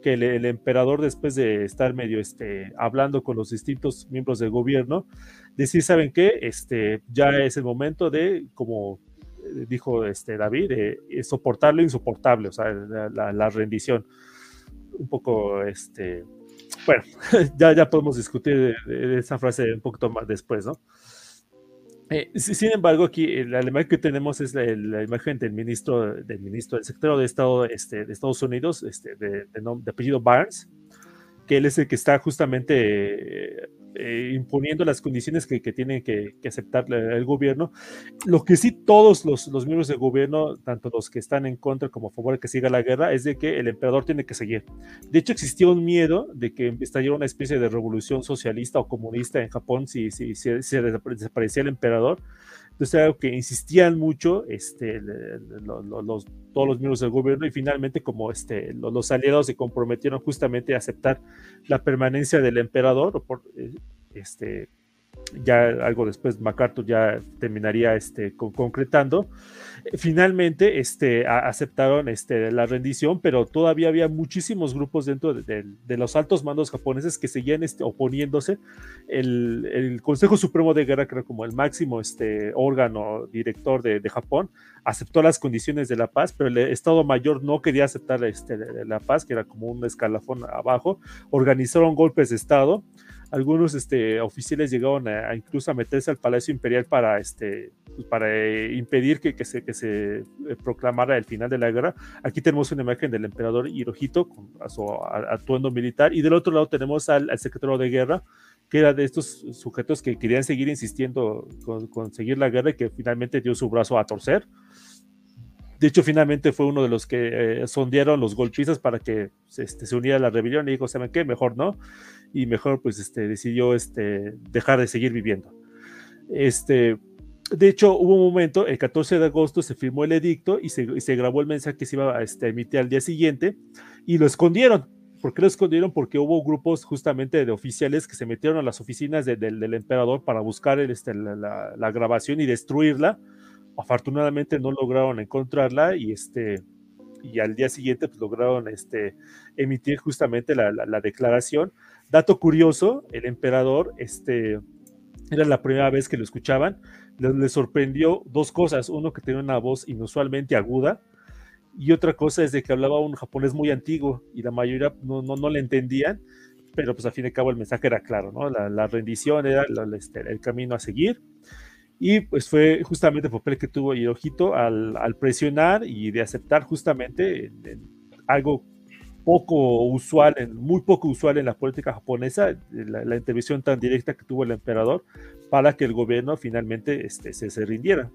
que el, emperador después de estar medio este, hablando con los distintos miembros del gobierno, decir, ¿saben qué? Este, ya es el momento de, como eh, dijo este, David, de soportar lo insoportable, o sea, la, rendición. Un poco, este, bueno, ya, ya podemos discutir de, esa frase un poquito más después, ¿no? Eh, sin embargo, aquí la imagen que tenemos es la, imagen del ministro, del ministro del secretario de Estado este, de Estados Unidos, este, de, de, apellido Barnes, que él es el que está justamente eh, imponiendo las condiciones que, que tiene que, aceptar el gobierno. Lo que sí todos los, los, miembros del gobierno, tanto los que están en contra como a favor de que siga la guerra, es de que el emperador tiene que seguir. De hecho, existía un miedo de que estallara una especie de revolución socialista o comunista en Japón si, si, si, si desaparecía el emperador. Entonces, algo que insistían mucho este, los, todos los miembros del gobierno y finalmente como este, los, aliados se comprometieron justamente a aceptar la permanencia del emperador, por, eh, este, ya algo después MacArthur ya terminaría este, concretando. Finalmente este, aceptaron este, la rendición, pero todavía había muchísimos grupos dentro de, los altos mandos japoneses que seguían este, oponiéndose. El, Consejo Supremo de Guerra, creo como el máximo este, órgano director de, Japón, aceptó las condiciones de la paz, pero el Estado Mayor no quería aceptar este, la paz, que era como un escalafón abajo. Organizaron golpes de Estado algunos este, oficiales llegaron a, incluso a meterse al Palacio Imperial para, este, pues, para eh, impedir que, que, se, que se eh, proclamara el final de la guerra. Aquí tenemos una imagen del emperador Hirohito con su atuendo militar y del otro lado tenemos al, secretario de guerra que era de estos sujetos que querían seguir insistiendo con, seguir la guerra y que finalmente dio su brazo a torcer. De hecho, finalmente fue uno de los que eh, sondearon los golpistas para que este, se uniera a la rebelión y dijo, ¿saben qué? Mejor no. Y mejor pues este, decidió este, dejar de seguir viviendo. Este, de hecho, hubo un momento, el 14 de agosto se firmó el edicto y se, se grabó el mensaje que se iba a este, emitir al día siguiente y lo escondieron. ¿Por qué lo escondieron? Porque hubo grupos justamente de oficiales que se metieron a las oficinas del emperador para buscar este, la, la, grabación y destruirla afortunadamente no lograron encontrarla y este y al día siguiente pues, lograron este, emitir justamente la, declaración. Dato curioso, el emperador este, era la primera vez que lo escuchaban, le, sorprendió dos cosas, uno que tenía una voz inusualmente aguda y otra cosa es de que hablaba un japonés muy antiguo y la mayoría no, no, no le entendían, pero pues a fin de cabo el mensaje era claro, ¿no? La, rendición era este, el camino a seguir. Y pues fue justamente el papel que tuvo Hirohito al, al presionar y de aceptar justamente algo poco usual, en, muy poco usual en la política japonesa, la, intervención tan directa que tuvo el emperador para que el gobierno finalmente este, se, se rindiera.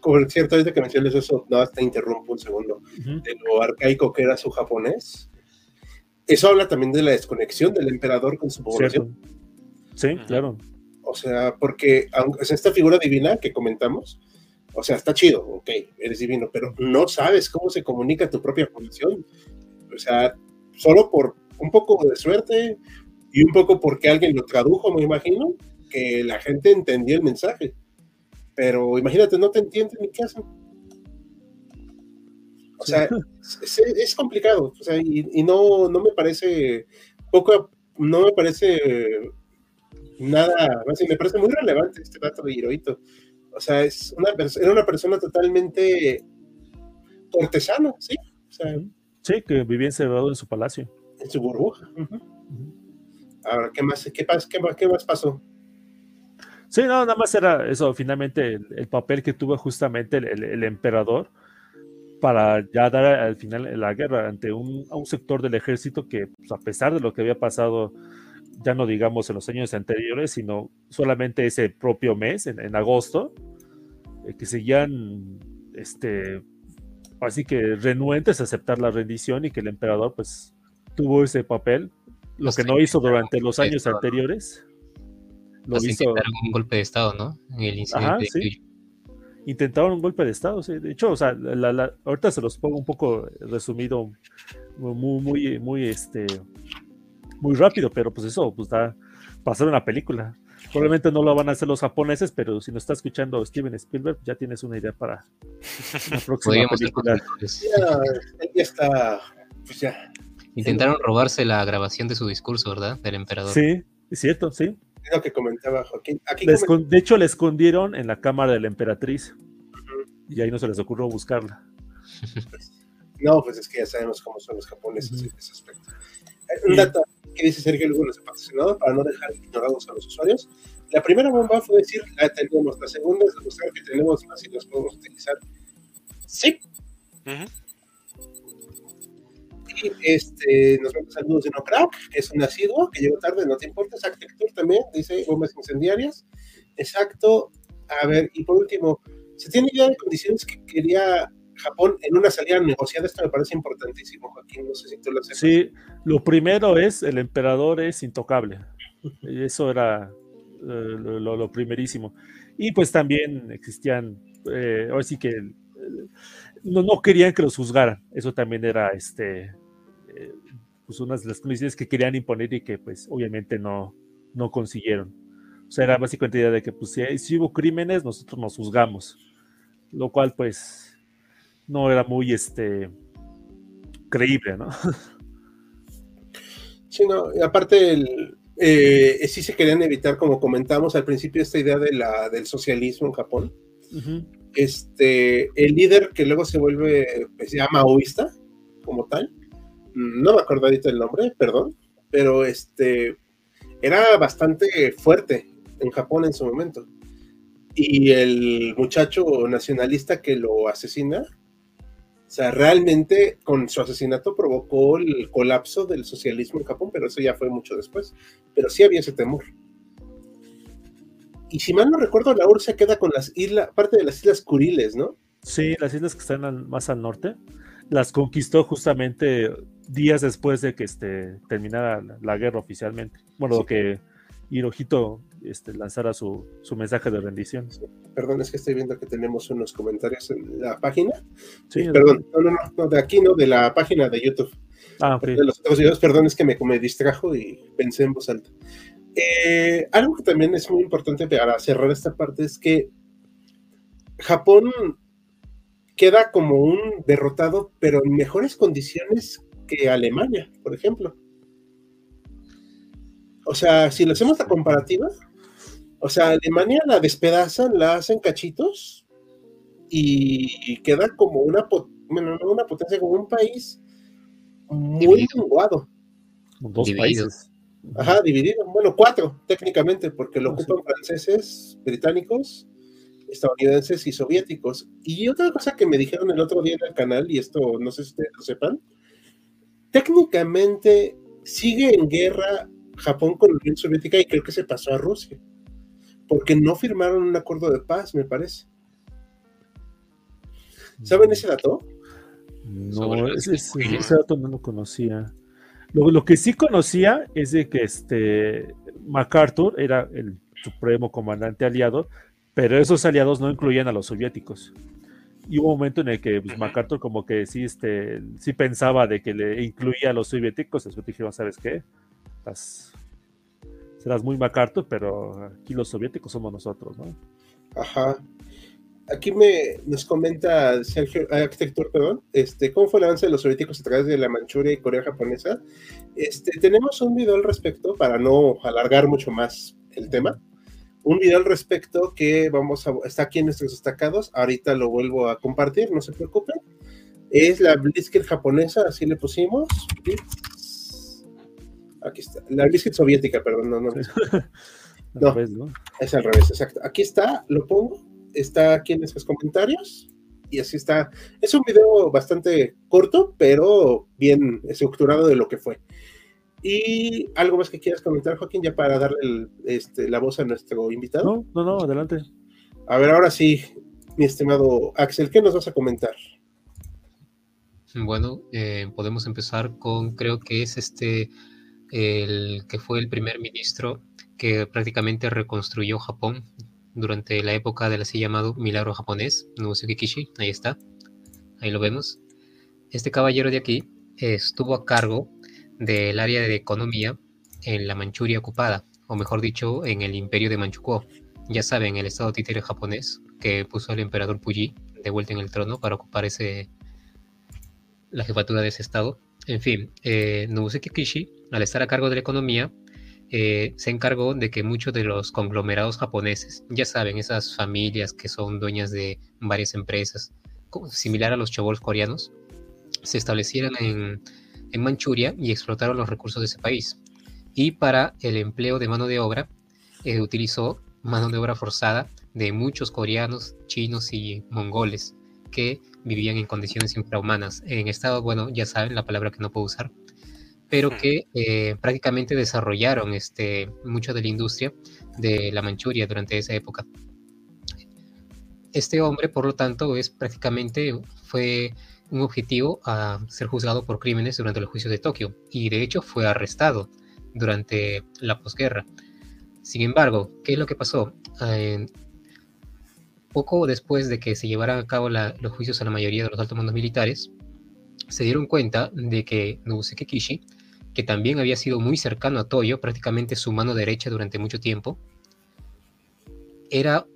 Como cierto, ahorita que mencionas eso, no, te interrumpo un segundo, de lo arcaico que era su japonés. Eso habla también de la desconexión del emperador con su población. Sí, claro. O sea, porque aunque es esta figura divina que comentamos, o sea, está chido, ok, eres divino, pero no sabes cómo se comunica tu propia población. O sea, solo por un poco de suerte y un poco porque alguien lo tradujo, me imagino, que la gente entendía el mensaje. Pero imagínate, no te entienden ni qué hacen. O sea, es, complicado. O sea, y, y, no, no me parece poco, no me parece nada, me parece muy relevante este dato de Hirohito. O sea, es una, era una persona totalmente cortesana, ¿sí? Sí, que vivía encerrado en su palacio. En su burbuja. Ahora, ¿qué más, qué, qué, más, pasó? Sí, no, nada más era eso, finalmente el, papel que tuvo justamente el, emperador para ya dar al final la guerra ante un, un sector del ejército que, pues, a pesar de lo que había pasado ya no digamos en los años anteriores, sino solamente ese propio mes, en, agosto, eh, que seguían, este, así que renuentes a aceptar la rendición y que el emperador pues tuvo ese papel, lo que no hizo durante los años anteriores. Lo hizo. Intentaron un golpe de Estado, ¿no? En el incidente. Intentaron un golpe de Estado, sí. De hecho, o sea, ahorita se los pongo un poco resumido, muy, muy, muy, este, muy rápido, pero pues eso, pues da hacer una película. Probablemente no lo van a hacer los japoneses, pero si nos está escuchando Steven Spielberg, ya tienes una idea para la próxima película. Ya, está, pues ya, Intentaron robarse la grabación de su discurso, ¿verdad? Del emperador. Sí, es cierto, sí. Es lo que comentaba Joaquín. Aquí de hecho, la escondieron en la cámara de la emperatriz. Y ahí no se les ocurrió buscarla. No, pues es que ya sabemos cómo son los japoneses en ese aspecto. Eh, Un dato que dice Sergio Lugo nos ha patrocinado para no dejar ignorados a los usuarios. La primera bomba fue decir, la tenemos. La segunda es demostrar que tenemos más y las podemos utilizar. Sí. Ujú. Y este, nos manda saludos de No Crack, que es un asiduo, que llegó tarde, no te importa. Exacto, Héctor también dice bombas incendiarias. Exacto. A ver, y por último, ¿se tiene idea de condiciones que quería Japón en una salida negociada? Esto me parece importantísimo, Joaquín. No sé si tú lo sepas. Sí, lo primero es, el emperador es intocable. Eso era eh, lo, lo- lo primerísimo. Y pues también existían, eh, ahora sí que eh, no, no querían que los juzgaran. Eso también era este, eh, pues unas de las condiciones que querían imponer y que pues obviamente no, no consiguieron. O sea, era básicamente idea de que pues si, si hubo crímenes, nosotros nos juzgamos. Lo cual pues no era muy este, creíble, ¿no? Sí, no, aparte, el, eh, sí se querían evitar, como comentamos al principio, esta idea de la, del socialismo en Japón. Este, el líder que luego se vuelve, pues ya maoísta, como tal, no me acuerdo ahorita el nombre, perdón, pero este, era bastante fuerte en Japón en su momento. Y el muchacho nacionalista que lo asesina, o sea, realmente con su asesinato provocó el colapso del socialismo en Japón, pero eso ya fue mucho después. Pero sí había ese temor. Y si mal no recuerdo, la URSS queda con las islas, parte de las islas Kuriles, ¿no? Sí, las islas que están al- más al norte, las conquistó justamente días después de que este, terminara la, la guerra oficialmente. Bueno, Sí. que Hirohito este, lanzara su, su mensaje de rendición. Perdón, es que estoy viendo que tenemos unos comentarios en la página. Sí, Eh, perdón, no, no, no, no, de aquí, no, de la página de YouTube. Ah, ok. De los otros videos, perdón, es que me, me distrajo y pensé en voz alta. Eh, algo que también es muy importante para cerrar esta parte es que Japón queda como un derrotado, pero en mejores condiciones que Alemania, por ejemplo. O sea, si le hacemos la comparativa, o sea, Alemania la despedazan, la hacen cachitos y queda como una, pot- bueno, no una potencia, como un país muy menguado. Dos Dividido. países. Ajá, dividido. Bueno, cuatro, técnicamente, porque lo Ah, sí. ocupan franceses, británicos, estadounidenses y soviéticos. Y otra cosa que me dijeron el otro día en el canal, y esto no sé si ustedes lo sepan, técnicamente sigue en guerra Japón con la Unión Soviética y creo que se pasó a Rusia, porque no firmaron un acuerdo de paz, me parece. ¿Saben ese dato? No, ese, dato no lo conocía. Lo, lo que sí conocía es de que este MacArthur era el supremo comandante aliado, pero esos aliados no incluían a los soviéticos. Y hubo un momento en el que pues. MacArthur como que sí, este, sí pensaba de que le incluía a los soviéticos, después dijeron, ¿sabes qué? Estás- serás muy MacArthur, pero aquí los soviéticos somos nosotros, ¿no? Ajá. Aquí me nos comenta Sergio, ah, arquitector, perdón, este, ¿cómo fue el avance de los soviéticos a través de la Manchuria y Corea japonesa? Este, tenemos un video al respecto para no alargar mucho más el tema. Un video al respecto que vamos a, está aquí en nuestros destacados. Ahorita lo vuelvo a compartir, no se preocupen. Es la Blitzkrieg japonesa, así le pusimos. Blitz. Aquí está. La Blitzkrieg soviética, perdón, no, no. No. ¿no? Es al revés, exacto. Aquí está, lo pongo. Está aquí en nuestros comentarios. Y así está. Es un video bastante corto, pero bien estructurado de lo que fue. Y algo más que quieras comentar, Joaquín, ya para darle el- este, la voz a nuestro invitado. No, no, no, adelante. A ver, ahora sí, mi estimado Axel, ¿qué nos vas a comentar? Bueno, eh, podemos empezar con, creo que es este, el que fue el primer ministro que prácticamente reconstruyó Japón durante la época del así llamado milagro japonés, Nobusuke Kishi, ahí está, ahí lo vemos. Este caballero de aquí estuvo a cargo del área de economía en la Manchuria ocupada, o mejor dicho, en el imperio de Manchukuo. Ya saben, el estado títere japonés que puso al emperador Puyi de vuelta en el trono para ocupar ese, la jefatura de ese estado. En fin, eh, Kishi, al estar a cargo de la economía, eh, se encargó de que muchos de los conglomerados japoneses, ya saben, esas familias que son dueñas de varias empresas, similar a los chabols coreanos, se establecieran en, Manchuria y explotaron los recursos de ese país. Y para el empleo de mano de obra, eh, utilizó mano de obra forzada de muchos coreanos, chinos y mongoles que vivían en condiciones infrahumanas. En estado, bueno, ya saben la palabra que no puedo usar, pero que eh, prácticamente desarrollaron este, mucho de la industria de la Manchuria durante esa época. Este hombre, por lo tanto, es prácticamente fue un objetivo a ser juzgado por crímenes durante el juicio de Tokio y de hecho fue arrestado durante la posguerra. Sin embargo, ¿qué es lo que pasó? Eh, poco después de que se llevaran a cabo los juicios a la mayoría de los altos mandos militares, se dieron cuenta de que Nobuseki Kishi, que también había sido muy cercano a Toyo, prácticamente su mano derecha durante mucho tiempo, era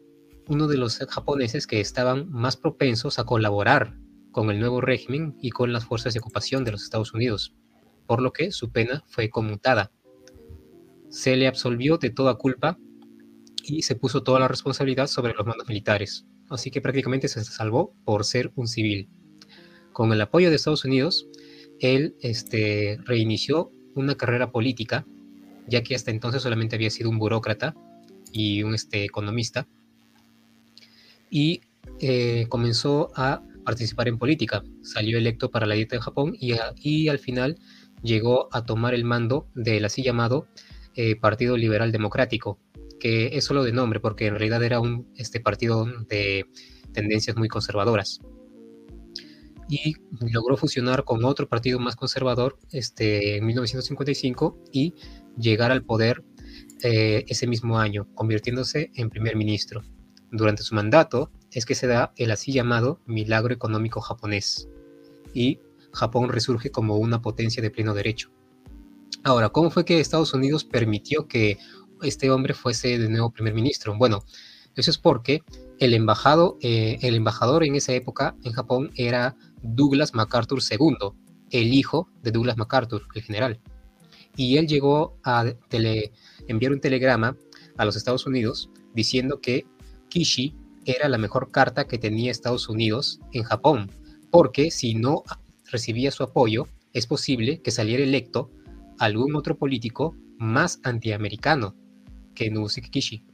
uno de los japoneses que estaban más propensos a colaborar con el nuevo régimen y con las fuerzas de ocupación de los Estados Unidos, por lo que su pena fue conmutada. Se le absolvió de toda culpa y se puso toda la responsabilidad sobre los mandos militares, así que prácticamente se salvó por ser un civil. Con el apoyo de Estados Unidos, él este, reinició una carrera política, ya que hasta entonces solamente había sido un burócrata y un este, economista, y eh, comenzó a participar en política. Salió electo para la dieta de Japón y, al final llegó a tomar el mando del así llamado eh, Partido Liberal Democrático, que es solo de nombre, porque en realidad era un este, partido de tendencias muy conservadoras. Y logró fusionar con otro partido más conservador este, en 1955 y llegar al poder eh, ese mismo año, convirtiéndose en primer ministro. Durante su mandato es que se da el así llamado milagro económico japonés y Japón resurge como una potencia de pleno derecho. Ahora, ¿cómo fue que Estados Unidos permitió que este hombre fuese de nuevo primer ministro. Bueno, eso es porque el, embajado, eh, el embajador en esa época en Japón era Douglas MacArthur II, el hijo de Douglas MacArthur, el general. Y él llegó a enviar un telegrama a los Estados Unidos diciendo que Kishi era la mejor carta que tenía Estados Unidos en Japón, porque si no recibía su apoyo, es posible que saliera electo algún otro político más antiamericano que Kishi.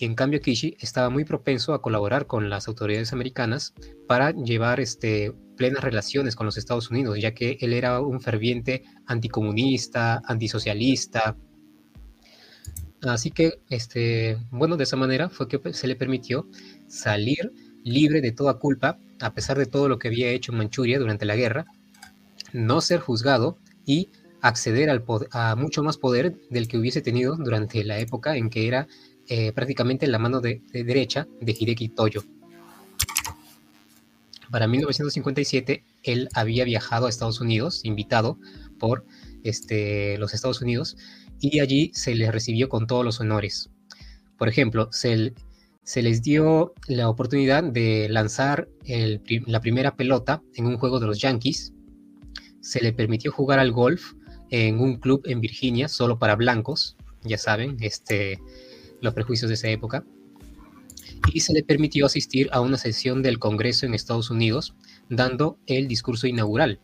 En cambio Kishi estaba muy propenso a colaborar con las autoridades americanas para llevar este, plenas relaciones con los Estados Unidos, ya que él era un ferviente anticomunista, antisocialista. Así que, este, bueno, de esa manera fue que se le permitió salir libre de toda culpa, a pesar de todo lo que había hecho en Manchuria durante la guerra, no ser juzgado y acceder al a mucho más poder del que hubiese tenido durante la época en que era eh, prácticamente la mano de, derecha de Hideki Toyo. Para 1957, él había viajado a Estados Unidos, invitado por este, los Estados Unidos, y allí se le recibió con todos los honores. Por ejemplo, se les dio la oportunidad de lanzar la primera pelota en un juego de los Yankees, se le permitió jugar al golf en un club en Virginia solo para blancos, ya saben, este, los prejuicios de esa época, y se le permitió asistir a una sesión del Congreso en Estados Unidos, dando el discurso inaugural,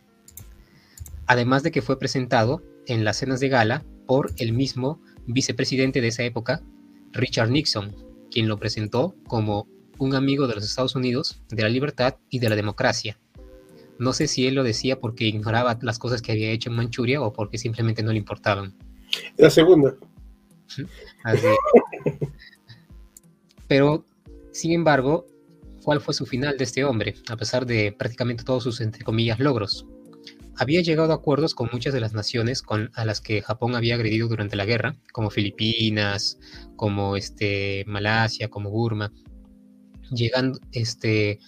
además de que fue presentado en las cenas de gala por el mismo vicepresidente de esa época, Richard Nixon, quien lo presentó como un amigo de los Estados Unidos, de la libertad y de la democracia. No sé si él lo decía porque ignoraba las cosas que había hecho en Manchuria o porque simplemente no le importaban. La segunda. Pero, sin embargo, ¿cuál fue su final de este hombre, a pesar de prácticamente todos sus, entre comillas, logros? Había llegado a acuerdos con muchas de las naciones con, a las que Japón había agredido durante la guerra, como Filipinas, como este, Malasia, como Burma, llegando este,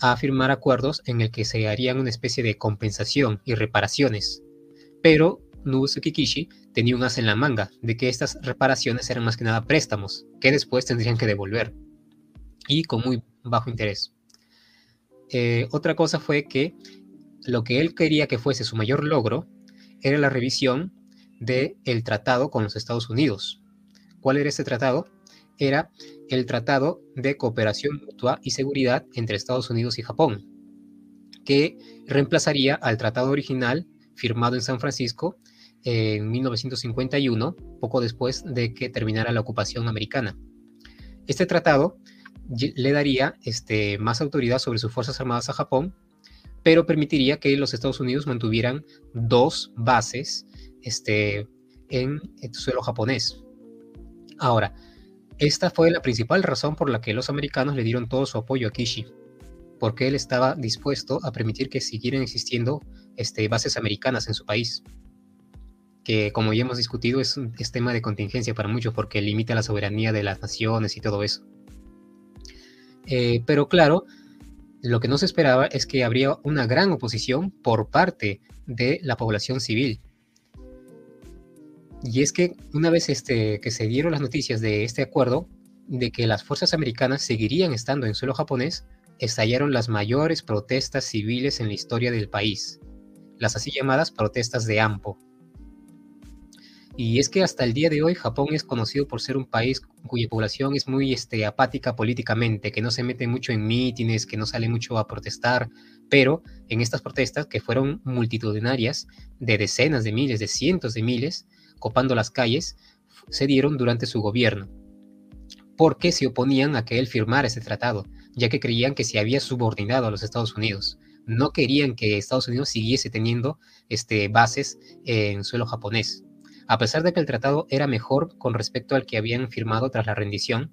a firmar acuerdos en el que se harían una especie de compensación y reparaciones. Pero Nobusuke Kishi tenía un as en la manga de que estas reparaciones eran más que nada préstamos que después tendrían que devolver y con muy bajo interés. Eh, otra cosa fue que lo que él quería que fuese su mayor logro era la revisión del el tratado con los Estados Unidos. ¿Cuál era ese tratado? Era el Tratado de Cooperación Mutua y Seguridad entre Estados Unidos y Japón, que reemplazaría al tratado original firmado en San Francisco en 1951, poco después de que terminara la ocupación americana. Este tratado le daría este, más autoridad sobre sus Fuerzas Armadas a Japón, pero permitiría que los Estados Unidos mantuvieran dos bases este, en el suelo japonés. Ahora, esta fue la principal razón por la que los americanos le dieron todo su apoyo a Kishi, porque él estaba dispuesto a permitir que siguieran existiendo este, bases americanas en su país, que como ya hemos discutido es un tema de contingencia para muchos porque limita la soberanía de las naciones y todo eso. Eh, pero claro, lo que no se esperaba es que habría una gran oposición por parte de la población civil. Y es que una vez este, que se dieron las noticias de este acuerdo, de que las fuerzas americanas seguirían estando en suelo japonés, estallaron las mayores protestas civiles en la historia del país, las así llamadas protestas de AMPO. Y es que hasta el día de hoy Japón es conocido por ser un país cuya población es muy este, apática políticamente, que no se mete mucho en mítines, que no sale mucho a protestar, pero en estas protestas, que fueron multitudinarias, de decenas de miles, de cientos de miles, copando las calles, se dieron durante su gobierno, porque se oponían a que él firmara ese tratado, ya que creían que se había subordinado a los Estados Unidos. No querían que Estados Unidos siguiese teniendo este, bases en suelo japonés. A pesar de que el tratado era mejor con respecto al que habían firmado tras la rendición,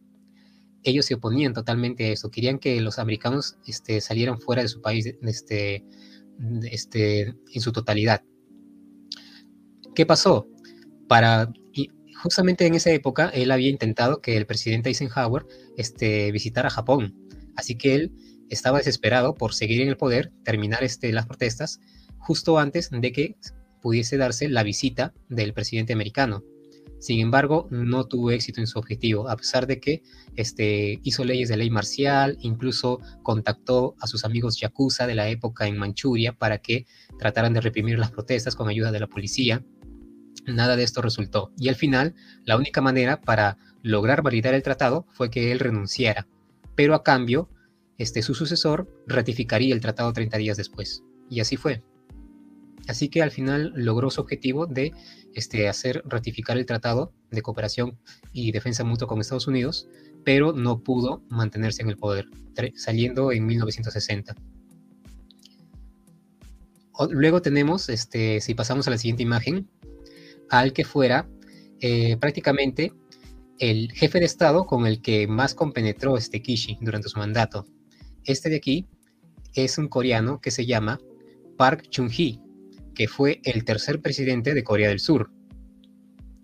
ellos se oponían totalmente a eso. Querían que los americanos este, salieran fuera de su país este, este, en su totalidad. ¿Qué pasó? Para, y justamente en esa época, él había intentado que el presidente Eisenhower este, visitara Japón. Así que él estaba desesperado por seguir en el poder, terminar este, las protestas, justo antes de que pudiese darse la visita del presidente americano. Sin embargo, no tuvo éxito en su objetivo, a pesar de que este, hizo leyes de ley marcial, incluso contactó a sus amigos yakuza de la época en Manchuria para que trataran de reprimir las protestas con ayuda de la policía. Nada de esto resultó. Y al final, la única manera para lograr validar el tratado fue que él renunciara. Pero a cambio, este, su sucesor ratificaría el tratado 30 días después. Y así fue. Así que al final logró su objetivo de este, hacer ratificar el tratado de cooperación y defensa mutua con Estados Unidos, pero no pudo mantenerse en el poder, saliendo en 1960. Luego tenemos, este, si pasamos a la siguiente imagen, al que fuera eh, prácticamente el jefe de Estado con el que más compenetró este Kishi durante su mandato. Este de aquí es un coreano que se llama Park Chung-hee, que fue el tercer presidente de Corea del Sur.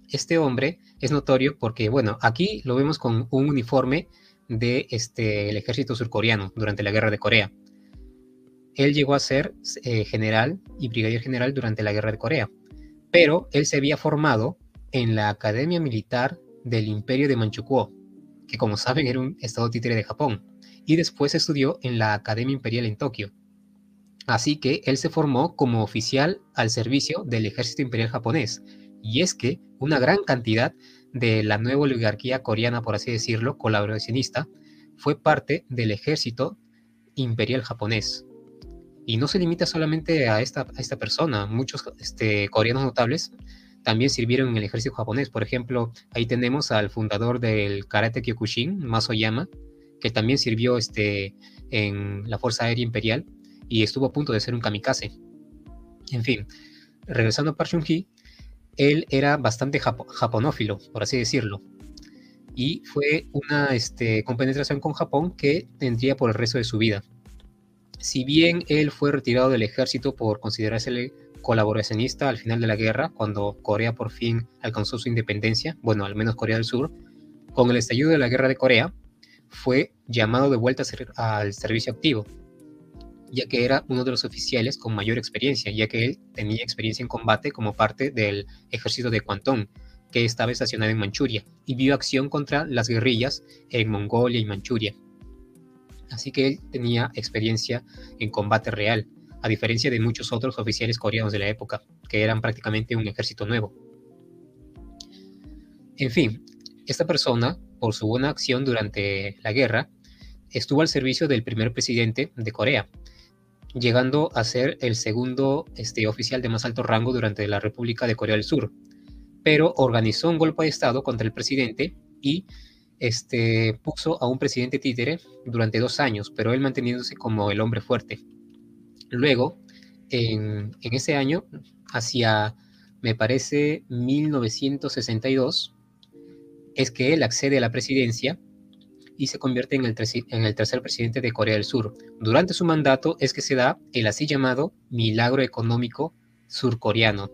Este hombre es notorio porque, bueno, aquí lo vemos con un uniforme de este, el ejército surcoreano durante la guerra de Corea. Él llegó a ser eh, general y brigadier general durante la guerra de Corea, pero él se había formado en la Academia Militar del Imperio de Manchukuo, que como saben era un estado títere de Japón, y después estudió en la Academia Imperial en Tokio. Así que él se formó como oficial al servicio del ejército imperial japonés. Y es que una gran cantidad de la nueva oligarquía coreana, por así decirlo, colaboracionista, fue parte del ejército imperial japonés. Y no se limita solamente a esta, esta persona, muchos este, coreanos notables también sirvieron en el ejército japonés. Por ejemplo, ahí tenemos al fundador del Karate Kyokushin, Masoyama, que también sirvió este, en la Fuerza Aérea Imperial y estuvo a punto de ser un kamikaze. En fin, regresando a Park Chung-hee, él era bastante japonófilo, por así decirlo, y fue una este, compenetración con Japón que tendría por el resto de su vida. Si bien él fue retirado del ejército por considerarse colaboracionista al final de la guerra, cuando Corea por fin alcanzó su independencia, bueno, al menos Corea del Sur, con el estallido de la guerra de Corea, fue llamado de vuelta al servicio activo ya que era uno de los oficiales con mayor experiencia, ya que él tenía experiencia en combate como parte del ejército de Kwantung, que estaba estacionado en Manchuria, y vio acción contra las guerrillas en Mongolia y Manchuria. Así que él tenía experiencia en combate real. a diferencia de muchos otros oficiales coreanos de la época, que eran prácticamente un ejército nuevo. En fin, esta persona, por su buena acción durante la guerra, estuvo al servicio del primer presidente de Corea, llegando a ser el segundo este, oficial de más alto rango durante la República de Corea del Sur. Pero organizó un golpe de Estado contra el presidente y este, puso a un presidente títere durante dos años, pero él manteniéndose como el hombre fuerte. Luego, en, ese año, hacia, me parece, 1962, es que él accede a la presidencia y se convierte en el, tercer presidente de Corea del Sur. Durante su mandato es que se da el así llamado milagro económico surcoreano,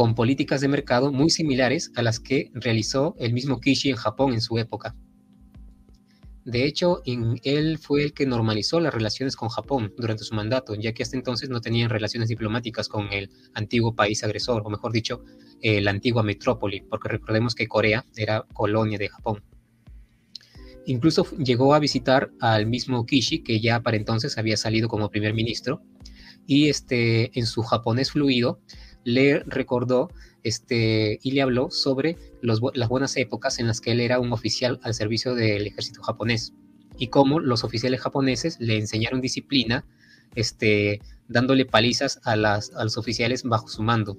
con políticas de mercado muy similares a las que realizó el mismo Kishi en Japón en su época. De hecho, él fue el que normalizó las relaciones con Japón durante su mandato, ya que hasta entonces no tenían relaciones diplomáticas con el antiguo país agresor, o mejor dicho, la antigua metrópoli, porque recordemos que Corea era colonia de Japón. Incluso llegó a visitar al mismo Kishi, que ya para entonces había salido como primer ministro, y este, en su japonés fluido le recordó este, y le habló sobre las buenas épocas en las que él era un oficial al servicio del ejército japonés y cómo los oficiales japoneses le enseñaron disciplina, este, dándole palizas a, las, a los oficiales bajo su mando.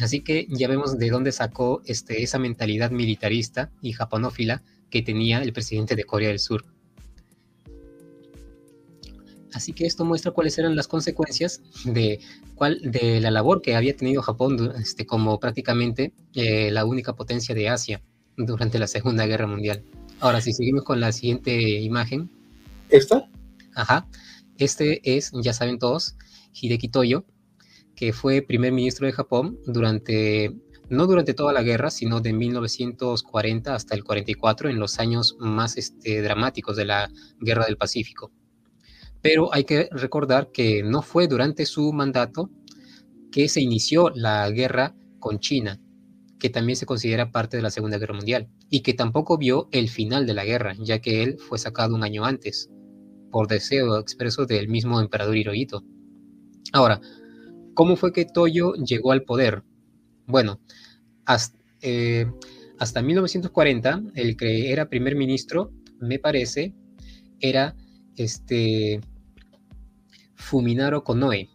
Así que ya vemos de dónde sacó este, esa mentalidad militarista y japonófila que tenía el presidente de Corea del Sur. Así que esto muestra cuáles eran las consecuencias de, cuál, de la labor que había tenido Japón este, como prácticamente eh, la única potencia de Asia durante la Segunda Guerra Mundial. Ahora, si seguimos con la siguiente imagen. ¿Esta? Ajá. Este es, ya saben todos, Hideki Toyo, que fue primer ministro de Japón durante no durante toda la guerra, sino de 1940 hasta el 44, en los años más este, dramáticos de la Guerra del Pacífico. Pero hay que recordar que no fue durante su mandato que se inició la guerra con China, que también se considera parte de la Segunda Guerra Mundial, y que tampoco vio el final de la guerra, ya que él fue sacado un año antes, por deseo expreso del mismo emperador Hirohito. Ahora, ¿cómo fue que Toyo llegó al poder? Bueno, eh, hasta, 1940, el que era primer ministro, me parece, era este Fuminaro Konoe,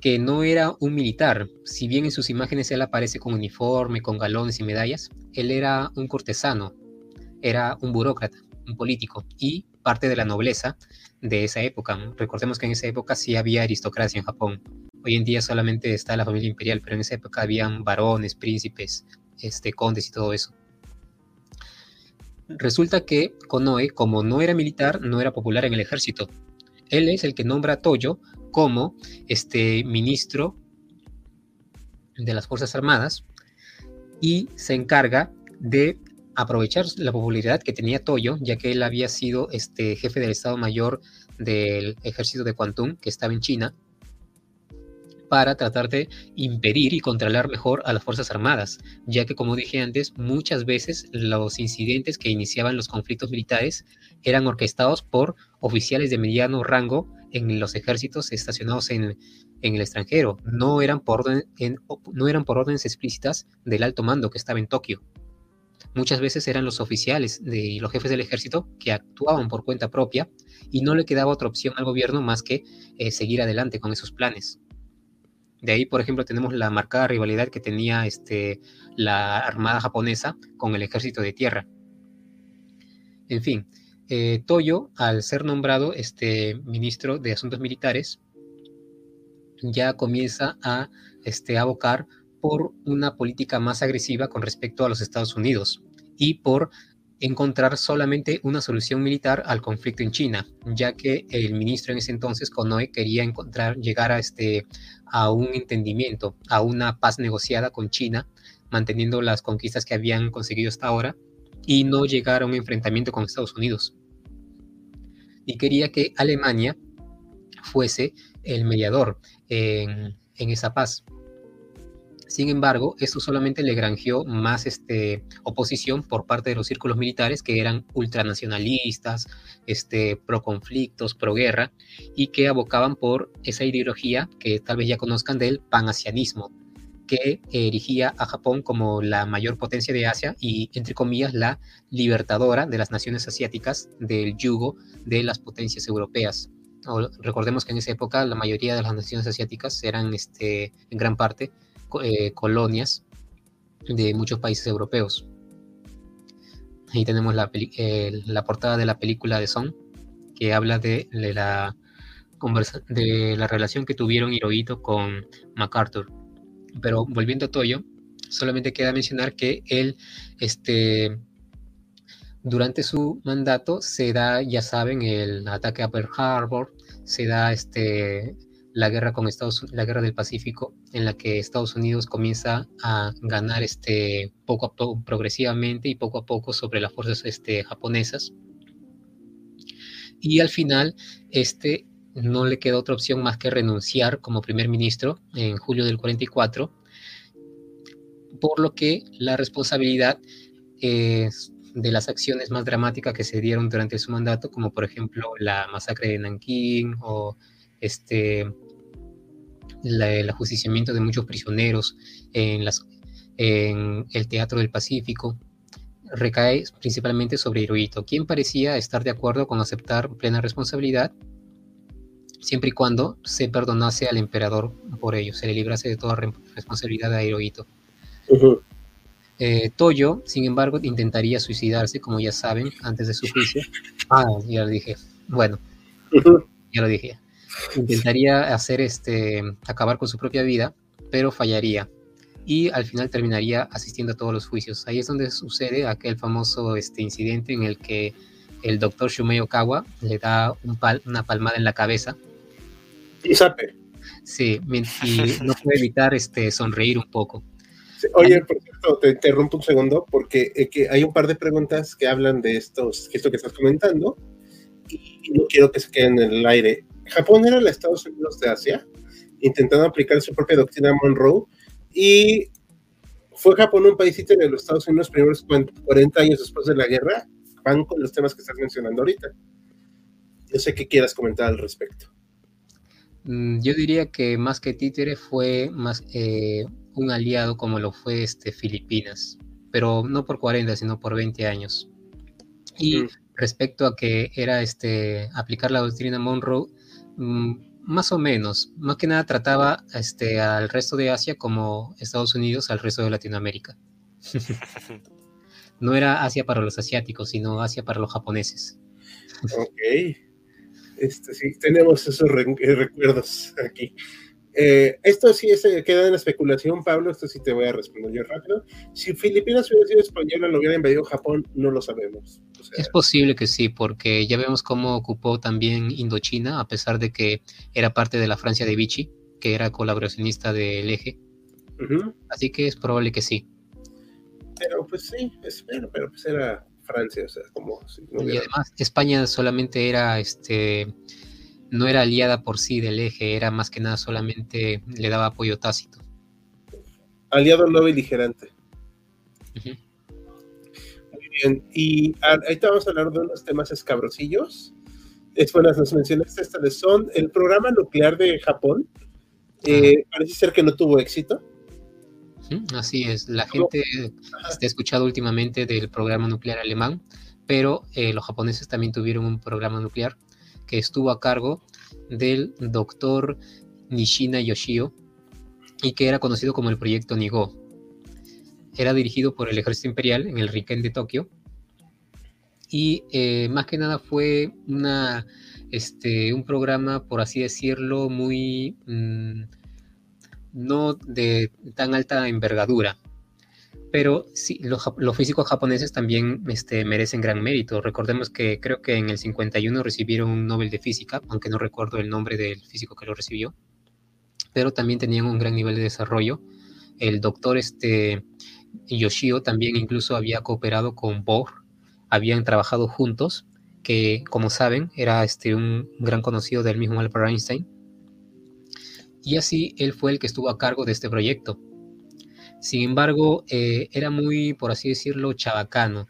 que no era un militar, si bien en sus imágenes él aparece con uniforme, con galones y medallas, él era un cortesano, era un burócrata, un político y parte de la nobleza de esa época. Recordemos que en esa época sí había aristocracia en Japón. Hoy en día solamente está la familia imperial, pero en esa época habían varones, príncipes, este, condes y todo eso. Resulta que Konoe, como no era militar, no era popular en el ejército. Él es el que nombra a Toyo como este ministro de las Fuerzas Armadas y se encarga de aprovechar la popularidad que tenía Toyo, ya que él había sido este jefe del Estado Mayor del ejército de Kwantung, que estaba en China, para tratar de impedir y controlar mejor a las Fuerzas Armadas, ya que como dije antes, muchas veces los incidentes que iniciaban los conflictos militares eran orquestados por oficiales de mediano rango en los ejércitos estacionados en, el extranjero, no eran, por no eran por órdenes explícitas del alto mando que estaba en Tokio. Muchas veces eran los oficiales y los jefes del ejército que actuaban por cuenta propia y no le quedaba otra opción al gobierno más que eh, seguir adelante con esos planes. De ahí, por ejemplo, tenemos la marcada rivalidad que tenía este, la Armada japonesa con el ejército de tierra. En fin, eh, Toyo, al ser nombrado este, ministro de Asuntos Militares, ya comienza a este, abocar por una política más agresiva con respecto a los Estados Unidos y por encontrar solamente una solución militar al conflicto en China, ya que el ministro en ese entonces, Konoe, quería encontrar, llegar a, este, a un entendimiento, a una paz negociada con China, manteniendo las conquistas que habían conseguido hasta ahora y no llegar a un enfrentamiento con Estados Unidos. Y quería que Alemania fuese el mediador en, esa paz. Sin embargo, esto solamente le granjeó más este, oposición por parte de los círculos militares que eran ultranacionalistas, este, pro conflictos, pro guerra, y que abocaban por esa ideología que tal vez ya conozcan del panasianismo, que erigía a Japón como la mayor potencia de Asia y, entre comillas, la libertadora de las naciones asiáticas del yugo de las potencias europeas. recordemos que en esa época la mayoría de las naciones asiáticas eran este, en gran parte eh, colonias de muchos países europeos. Ahí tenemos la, la, portada de la película de Son, que habla de, la, de la relación que tuvieron Hirohito con MacArthur. Pero volviendo a Toyo, solamente queda mencionar que él, este, durante su mandato, se da, ya saben, el ataque a Pearl Harbor, se da este, la guerra con Estados la guerra del Pacífico, en la que Estados Unidos comienza a ganar este poco a progresivamente y poco a poco sobre las fuerzas este, japonesas. Y al final, este no le queda otra opción más que renunciar como primer ministro en julio del 44, por lo que la responsabilidad de las acciones más dramáticas que se dieron durante su mandato, como por ejemplo la masacre de Nankín o este, el ajusticiamiento de muchos prisioneros en, en el Teatro del Pacífico, recae principalmente sobre Hirohito, quien parecía estar de acuerdo con aceptar plena responsabilidad, siempre y cuando se perdonase al emperador por ello, se le librase de toda responsabilidad a Hirohito. Eh, Toyo, sin embargo, intentaría suicidarse, como ya saben, antes de su juicio. Ah, ya lo dije. Bueno, ya lo dije intentaría hacer este, acabar con su propia vida, pero fallaría. Y al final terminaría asistiendo a todos los juicios. Ahí es donde sucede aquel famoso este, incidente en el que el doctor Shumei Okawa le da un una palmada en la cabeza. Y sape. Sí, y no puede evitar este, sonreír un poco. oye, por cierto, te interrumpo un segundo porque eh, que hay un par de preguntas que hablan de estos, esto que estás comentando y no quiero que se queden en el aire. Japón era el Estados Unidos de Asia, intentando aplicar su propia doctrina Monroe, y fue Japón un paísito de los Estados Unidos primeros 40 años después de la guerra, van con los temas que estás mencionando ahorita. Yo sé que quieras comentar al respecto. Mm, yo diría que más que títere fue más eh, un aliado como lo fue este Filipinas, pero no por 40, sino por 20 años. Y respecto a que era este aplicar la doctrina Monroe, Mm, más o menos. Más que nada trataba este, al resto de Asia como Estados Unidos al resto de Latinoamérica. no era Asia para los asiáticos, sino Asia para los japoneses. ok. Este, sí, tenemos esos eh, recuerdos aquí. Eh, esto sí se queda en especulación, Pablo. Esto sí te voy a responder yo rápido. Si Filipinas hubiera sido española, lo hubiera invadido Japón, no lo sabemos. es posible que sí, porque ya vemos cómo ocupó también Indochina, a pesar de que era parte de la Francia de Vichy, que era colaboracionista del eje. Así que es probable que sí. Pero pues sí, espero, pero pues era Francia, o sea, como Y además, España solamente era este no era aliada por sí del eje, era más que nada solamente le daba apoyo tácito. Aliado no beligerante. Muy bien, y ahorita vamos a hablar de unos temas escabrosillos. Es buenas, nos mencionaste esta de Son, el programa nuclear de Japón. Eh, parece ser que no tuvo éxito. Así es, la gente ha escuchado últimamente del programa nuclear alemán, pero eh, los japoneses también tuvieron un programa nuclear que estuvo a cargo del doctor Nishina Yoshio y que era conocido como el proyecto Nigo. Era dirigido por el ejército imperial en el Riken de Tokio y eh, más que nada fue una, este, un programa, por así decirlo, muy mm, no de tan alta envergadura pero sí, los, físicos japoneses también este, merecen gran mérito. Recordemos que creo que en el 51 recibieron un Nobel de Física, aunque no recuerdo el nombre del físico que lo recibió, pero también tenían un gran nivel de desarrollo. El doctor este, Yoshio también incluso había cooperado con Bohr, habían trabajado juntos, que como saben era este, un gran conocido del mismo Albert Einstein. Y así él fue el que estuvo a cargo de este proyecto Sin embargo, eh, era muy, por así decirlo, chabacano.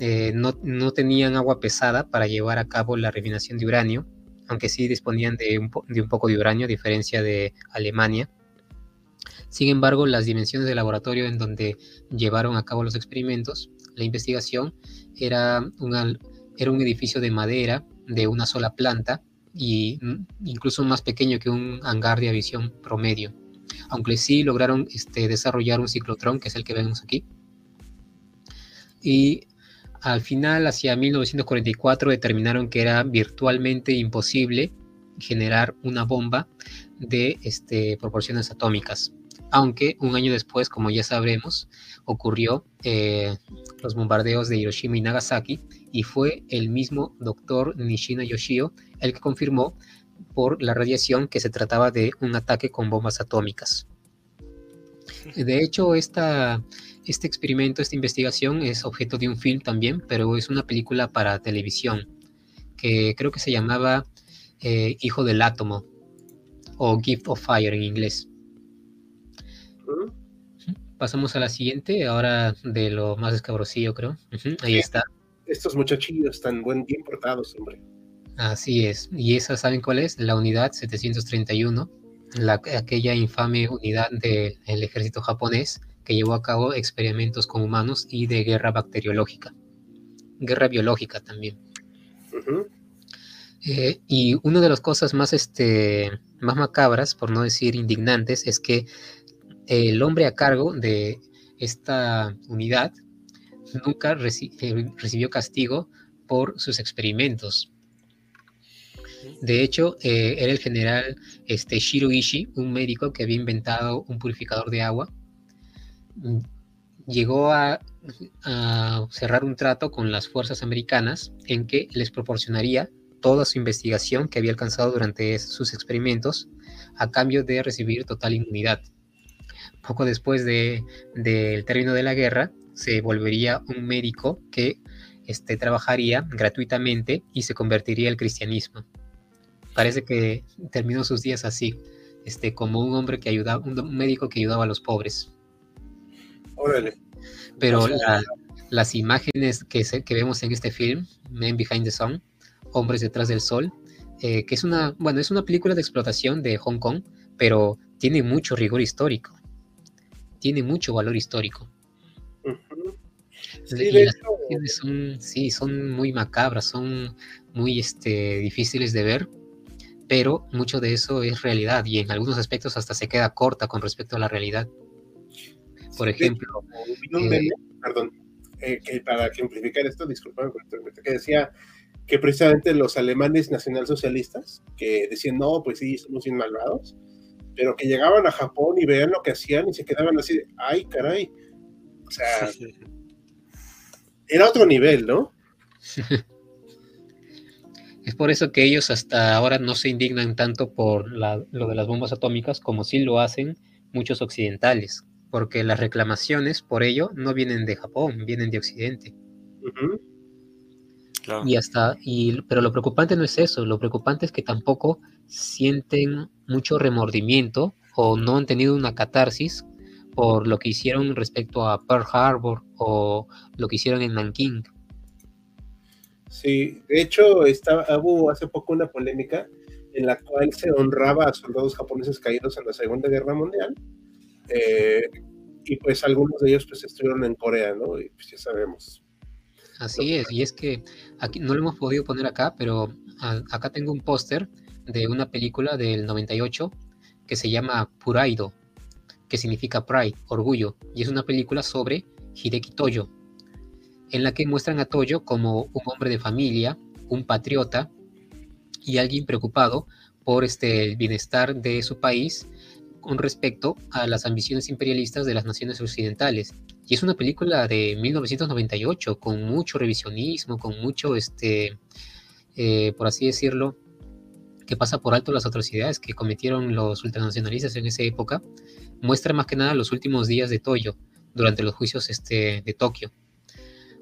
Eh, no, no, tenían agua pesada para llevar a cabo la refinación de uranio, aunque sí disponían de un, poco de uranio, a diferencia de Alemania. Sin embargo, las dimensiones del laboratorio en donde llevaron a cabo los experimentos, la investigación, era un edificio de madera de una sola planta y incluso más pequeño que un hangar de aviación promedio. Aunque sí lograron este, desarrollar un ciclotrón, que es el que vemos aquí. Y al final, hacia 1944, determinaron que era virtualmente imposible generar una bomba de este, proporciones atómicas aunque un año después, como ya sabremos, ocurrió eh, los bombardeos de Hiroshima y Nagasaki y fue el mismo doctor Nishina Yoshio el que confirmó por la radiación que se trataba de un ataque con bombas atómicas. De hecho, esta, este experimento, esta investigación es objeto de un film también, pero es una película para televisión que creo que se llamaba eh, Hijo del Átomo o Gift of Fire en inglés. Pasamos a la siguiente, ahora de lo más escabrosillo, creo. ahí está. Estos muchachillos están buen, bien portados, hombre. Así es. ¿Y esa saben cuál es? La unidad 731, la, aquella infame unidad del ejército japonés que llevó a cabo experimentos con humanos y de guerra bacteriológica. Guerra biológica también. Eh, y una de las cosas más, este, más macabras, por no decir indignantes, es que el hombre a cargo de esta unidad nunca eh, recibió castigo por sus experimentos. De hecho, eh, era el general este, Shiro Ishii, un médico que había inventado un purificador de agua. Llegó a, a cerrar un trato con las fuerzas americanas en que les proporcionaría toda su investigación que había alcanzado durante sus experimentos a cambio de recibir total inmunidad poco después del término de la guerra, se volvería un médico que este, trabajaría gratuitamente y se convertiría al cristianismo. Parece que terminó sus días así, este, como un hombre que ayudaba, un médico que ayudaba a los pobres. Órale. Pero las imágenes que, que, vemos en este film, Men Behind the Sun, Hombres detrás del Sol, eh, que es una, bueno, es una película de explotación de Hong Kong, pero tiene mucho rigor histórico tiene mucho valor histórico. Sí, son, muy macabras, son muy este, difíciles de ver, pero mucho de eso es realidad y en algunos aspectos hasta se queda corta con respecto a la realidad. Por ejemplo, eh, perdón, eh, que para ejemplificar esto, disculpame, que decía que precisamente los alemanes nacionalsocialistas, que decían, no, pues sí, somos bien malvados, pero que llegaban a Japón y veían lo que hacían y se quedaban así de, ay, caray. O sea, era otro nivel, ¿no? Es por eso que ellos hasta ahora no se indignan tanto por lo de las bombas atómicas como sí lo hacen muchos occidentales, porque las reclamaciones por ello no vienen de Japón, vienen de Occidente. Y hasta, y, pero lo preocupante no es eso, lo preocupante es que tampoco sienten mucho remordimiento o no han tenido una catarsis por lo que hicieron respecto a Pearl Harbor o lo que hicieron en Nanking. Sí, de hecho estaba, hubo hace poco una polémica en la cual se honraba a soldados japoneses caídos en la Segunda Guerra Mundial. Eh, y pues algunos de ellos pues estuvieron en Corea, ¿no? Y pues ya sabemos. Así es, y es que aquí no lo hemos podido poner acá, pero acá tengo un póster de una película del 98 que se llama Puraido, que significa Pride, orgullo, y es una película sobre Hideki Toyo, en la que muestran a Toyo como un hombre de familia, un patriota y alguien preocupado por este, el bienestar de su país con respecto a las ambiciones imperialistas de las naciones occidentales. Y es una película de 1998 con mucho revisionismo, con mucho, este, eh, por así decirlo, que pasa por alto las atrocidades que cometieron los ultranacionalistas en esa época, muestra más que nada los últimos días de Toyo durante los juicios este, de Tokio.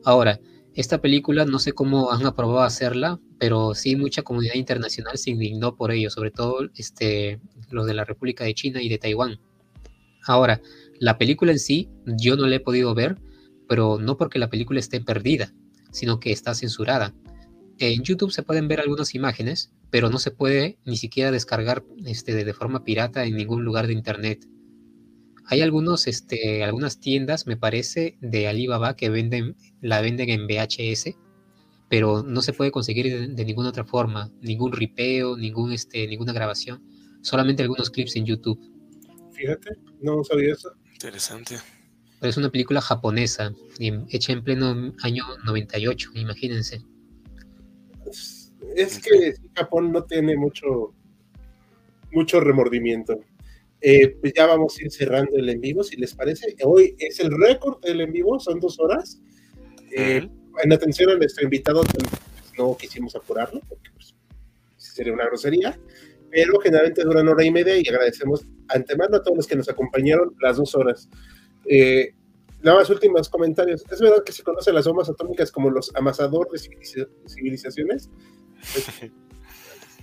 Ahora, esta película no sé cómo han aprobado hacerla, pero sí mucha comunidad internacional se indignó por ello, sobre todo este, los de la República de China y de Taiwán. Ahora, La película en sí, yo no la he podido ver, pero no porque la película esté perdida, sino que está censurada. En YouTube se pueden ver algunas imágenes, pero no se puede ni siquiera descargar este, de forma pirata en ningún lugar de internet. Hay algunos, este, algunas tiendas, me parece, de Alibaba que venden, la venden en VHS, pero no se puede conseguir de, ninguna otra forma, ningún ripeo, ningún, este, ninguna grabación, solamente algunos clips en YouTube. Fíjate, no sabía eso. Interesante. Pero es una película japonesa, hecha en pleno año 98, imagínense. Es, que Japón no tiene mucho, mucho remordimiento. Eh, pues ya vamos a ir cerrando el en vivo, si les parece. Hoy es el récord del en vivo, son dos horas. Eh, en atención a nuestro invitado, pues, no quisimos apurarlo, porque pues, sería una grosería, pero generalmente duran hora y media y agradecemos antemano a todos los que nos acompañaron las dos horas. Eh, nada más últimos comentarios. ¿Es verdad que se conocen las bombas atómicas como los amasadores de civilizaciones?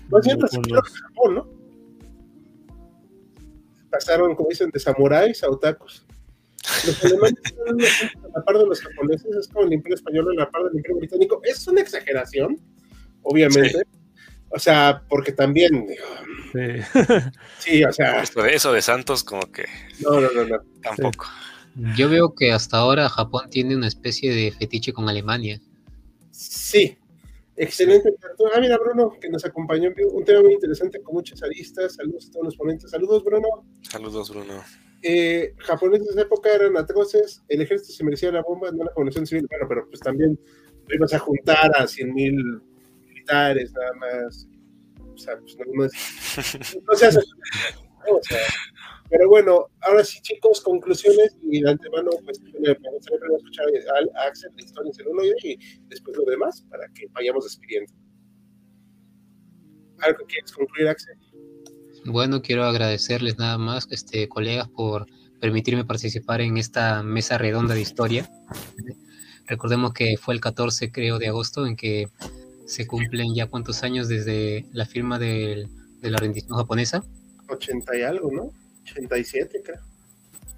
Pues, Japón, ¿no? Pasaron, como dicen, de samuráis a otakus. Los alemanes a la par de los japoneses, es como el imperio español en la par del imperio británico. Es una exageración, obviamente. O sea, porque también. sí. o sea. Eso de, Santos, como que. No, no, no, no. Tampoco. Yo veo que hasta ahora Japón tiene una especie de fetiche con Alemania. Sí, Excelente. Ah, mira, Bruno, que nos acompañó. Un tema muy interesante con muchas aristas. Saludos a todos los ponentes. Saludos, Bruno. Saludos, Bruno. Eh, japoneses de esa época eran atroces. El ejército se merecía la bomba, no la población civil. Bueno, pero pues también ibas a juntar a 100 mil militares, nada más. O sea, pues no, no es. No seas. o sea, pero bueno, ahora sí, chicos, conclusiones y de antemano, pues me gustaría escuchar a Axel la historia en uno y después lo demás para que vayamos despidiendo. ¿Algo que quieres concluir, Axel? Bueno, quiero agradecerles nada más, este, colegas, por permitirme participar en esta mesa redonda de historia. Recordemos que fue el 14, creo, de agosto en que se cumplen ya cuántos años desde la firma de la rendición japonesa. 80 y algo, ¿no? 87, creo.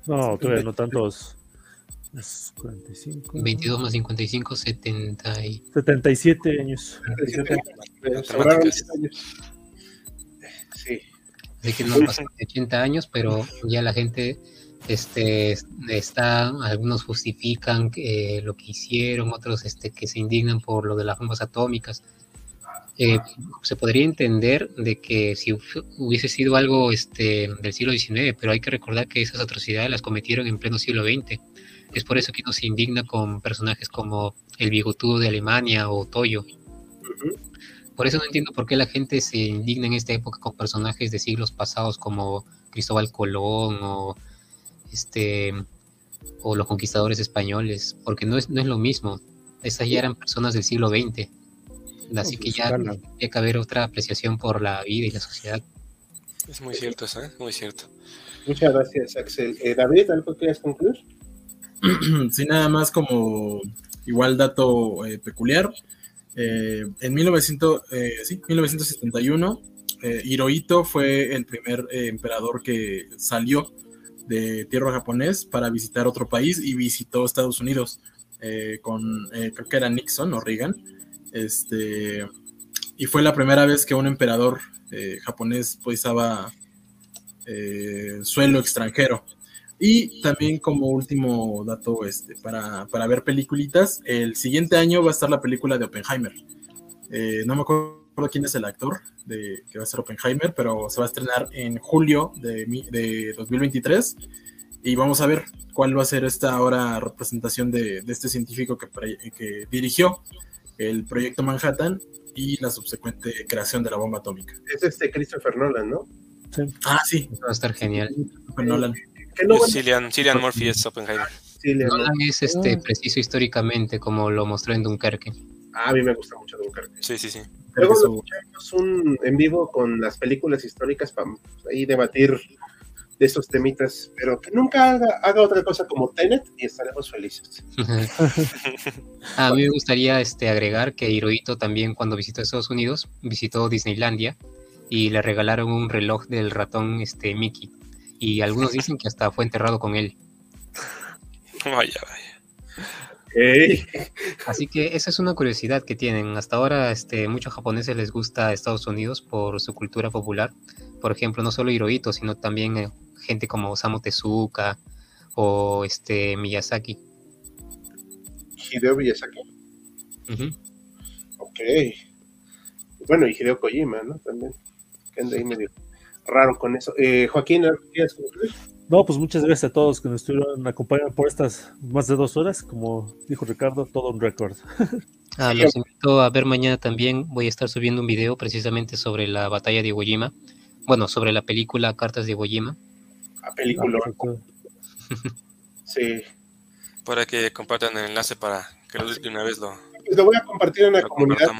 No, todavía no tantos. Es 45. 22 más 55, 70 y... 77 años. 77 años. Sí. Así que no pasan 80 años, pero ya la gente este está, algunos justifican eh, lo que hicieron, otros este que se indignan por lo de las bombas atómicas. Eh, se podría entender de que si hubiese sido algo este, del siglo XIX, pero hay que recordar que esas atrocidades las cometieron en pleno siglo XX. Es por eso que uno se indigna con personajes como el bigotudo de Alemania o Toyo. Por eso no entiendo por qué la gente se indigna en esta época con personajes de siglos pasados como Cristóbal Colón o este o los conquistadores españoles, porque no es, no es lo mismo. Esas ya eran personas del siglo XX. Así que pues, ya tiene que haber otra apreciación por la vida y la sociedad. Es muy cierto eso, ¿eh? muy cierto. Muchas gracias, Axel. Eh, David, ¿algo quieres concluir? sí, nada más como igual dato eh, peculiar. Eh, en 1900, sí, 1971, Hirohito fue el primer emperador que salió de tierra japonés para visitar otro país y visitó Estados Unidos con, creo que era Nixon o Reagan este, y fue la primera vez que un emperador eh, japonés pisaba eh, suelo extranjero. Y también como último dato este, para, ver peliculitas, el siguiente año va a estar la película de Oppenheimer. Eh, no me acuerdo quién es el actor de, que va a ser Oppenheimer, pero se va a estrenar en julio de, de 2023 y vamos a ver cuál va a ser esta ahora representación de, este científico que, que dirigió el proyecto Manhattan y la subsecuente creación de la bomba atómica. Es este Christopher Nolan, ¿no? Sí. Ah, sí. Va a estar genial. Christopher Nolan. Cillian, Murphy es Oppenheimer. Nolan es este, preciso históricamente, como lo mostró en Dunkerque. Ah, a mí me gusta mucho Dunkerque. Sí, sí, sí. Luego su... un en vivo con las películas históricas para ahí debatir de esos temitas, pero que nunca haga, otra cosa como Tenet y estaremos felices. a mí me gustaría este, agregar que Hirohito también cuando visitó Estados Unidos visitó Disneylandia y le regalaron un reloj del ratón este, Mickey y algunos dicen que hasta fue enterrado con él. Vaya, vaya. Así que esa es una curiosidad que tienen. Hasta ahora, este, muchos japoneses les gusta Estados Unidos por su cultura popular. Por ejemplo, no solo Hirohito, sino también eh, gente como Osamu Tezuka o este Miyazaki. Hideo Miyazaki. Ok. Bueno, y Hideo Kojima, ¿no? También. Que anda ahí medio raro con eso. Eh, Joaquín, ¿quieres concluir? No, pues muchas gracias a todos que nos estuvieron acompañando por estas más de dos horas. Como dijo Ricardo, todo un récord. Ah, los invito a ver mañana también. Voy a estar subiendo un video precisamente sobre la batalla de Iwo Jima. Bueno, sobre la película Cartas de Iwo Jima. La película. sí. Para que compartan el enlace para que lo de una vez lo. Pues lo voy a compartir en la comunidad.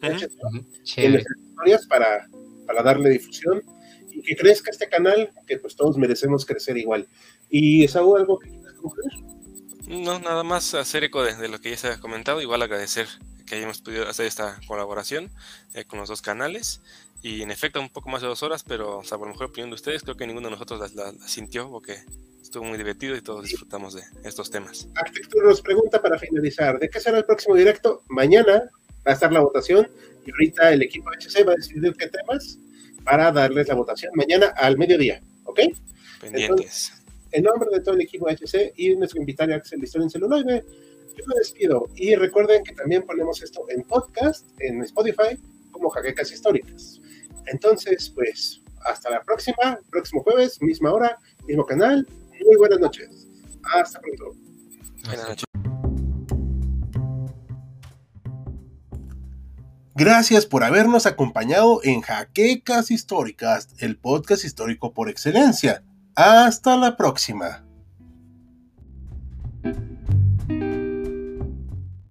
En las historias para, para darle difusión y que crezca este canal, que pues todos merecemos crecer igual. ¿Y es algo que quieras concluir? No, nada más hacer eco de, lo que ya se ha comentado, igual agradecer que hayamos podido hacer esta colaboración eh, con los dos canales. Y en efecto, un poco más de dos horas, pero o sea, por la mejor opinión de ustedes, creo que ninguno de nosotros la, sintió porque estuvo muy divertido y todos disfrutamos de estos temas. Arquitectura nos pregunta para finalizar, ¿de qué será el próximo directo? Mañana va a estar la votación y ahorita el equipo HC va a decidir qué temas para darles la votación mañana al mediodía, ¿ok? Pendientes. en nombre de todo el equipo HC y nuestro invitario Axel Historia en Celuloide, yo me despido. Y recuerden que también ponemos esto en podcast, en Spotify, como Jaquecas Históricas. Entonces, pues, hasta la próxima, próximo jueves, misma hora, mismo canal. Muy buenas noches. Hasta pronto. Buenas noches. Gracias por habernos acompañado en Jaquecas Históricas, el podcast histórico por excelencia. Hasta la próxima.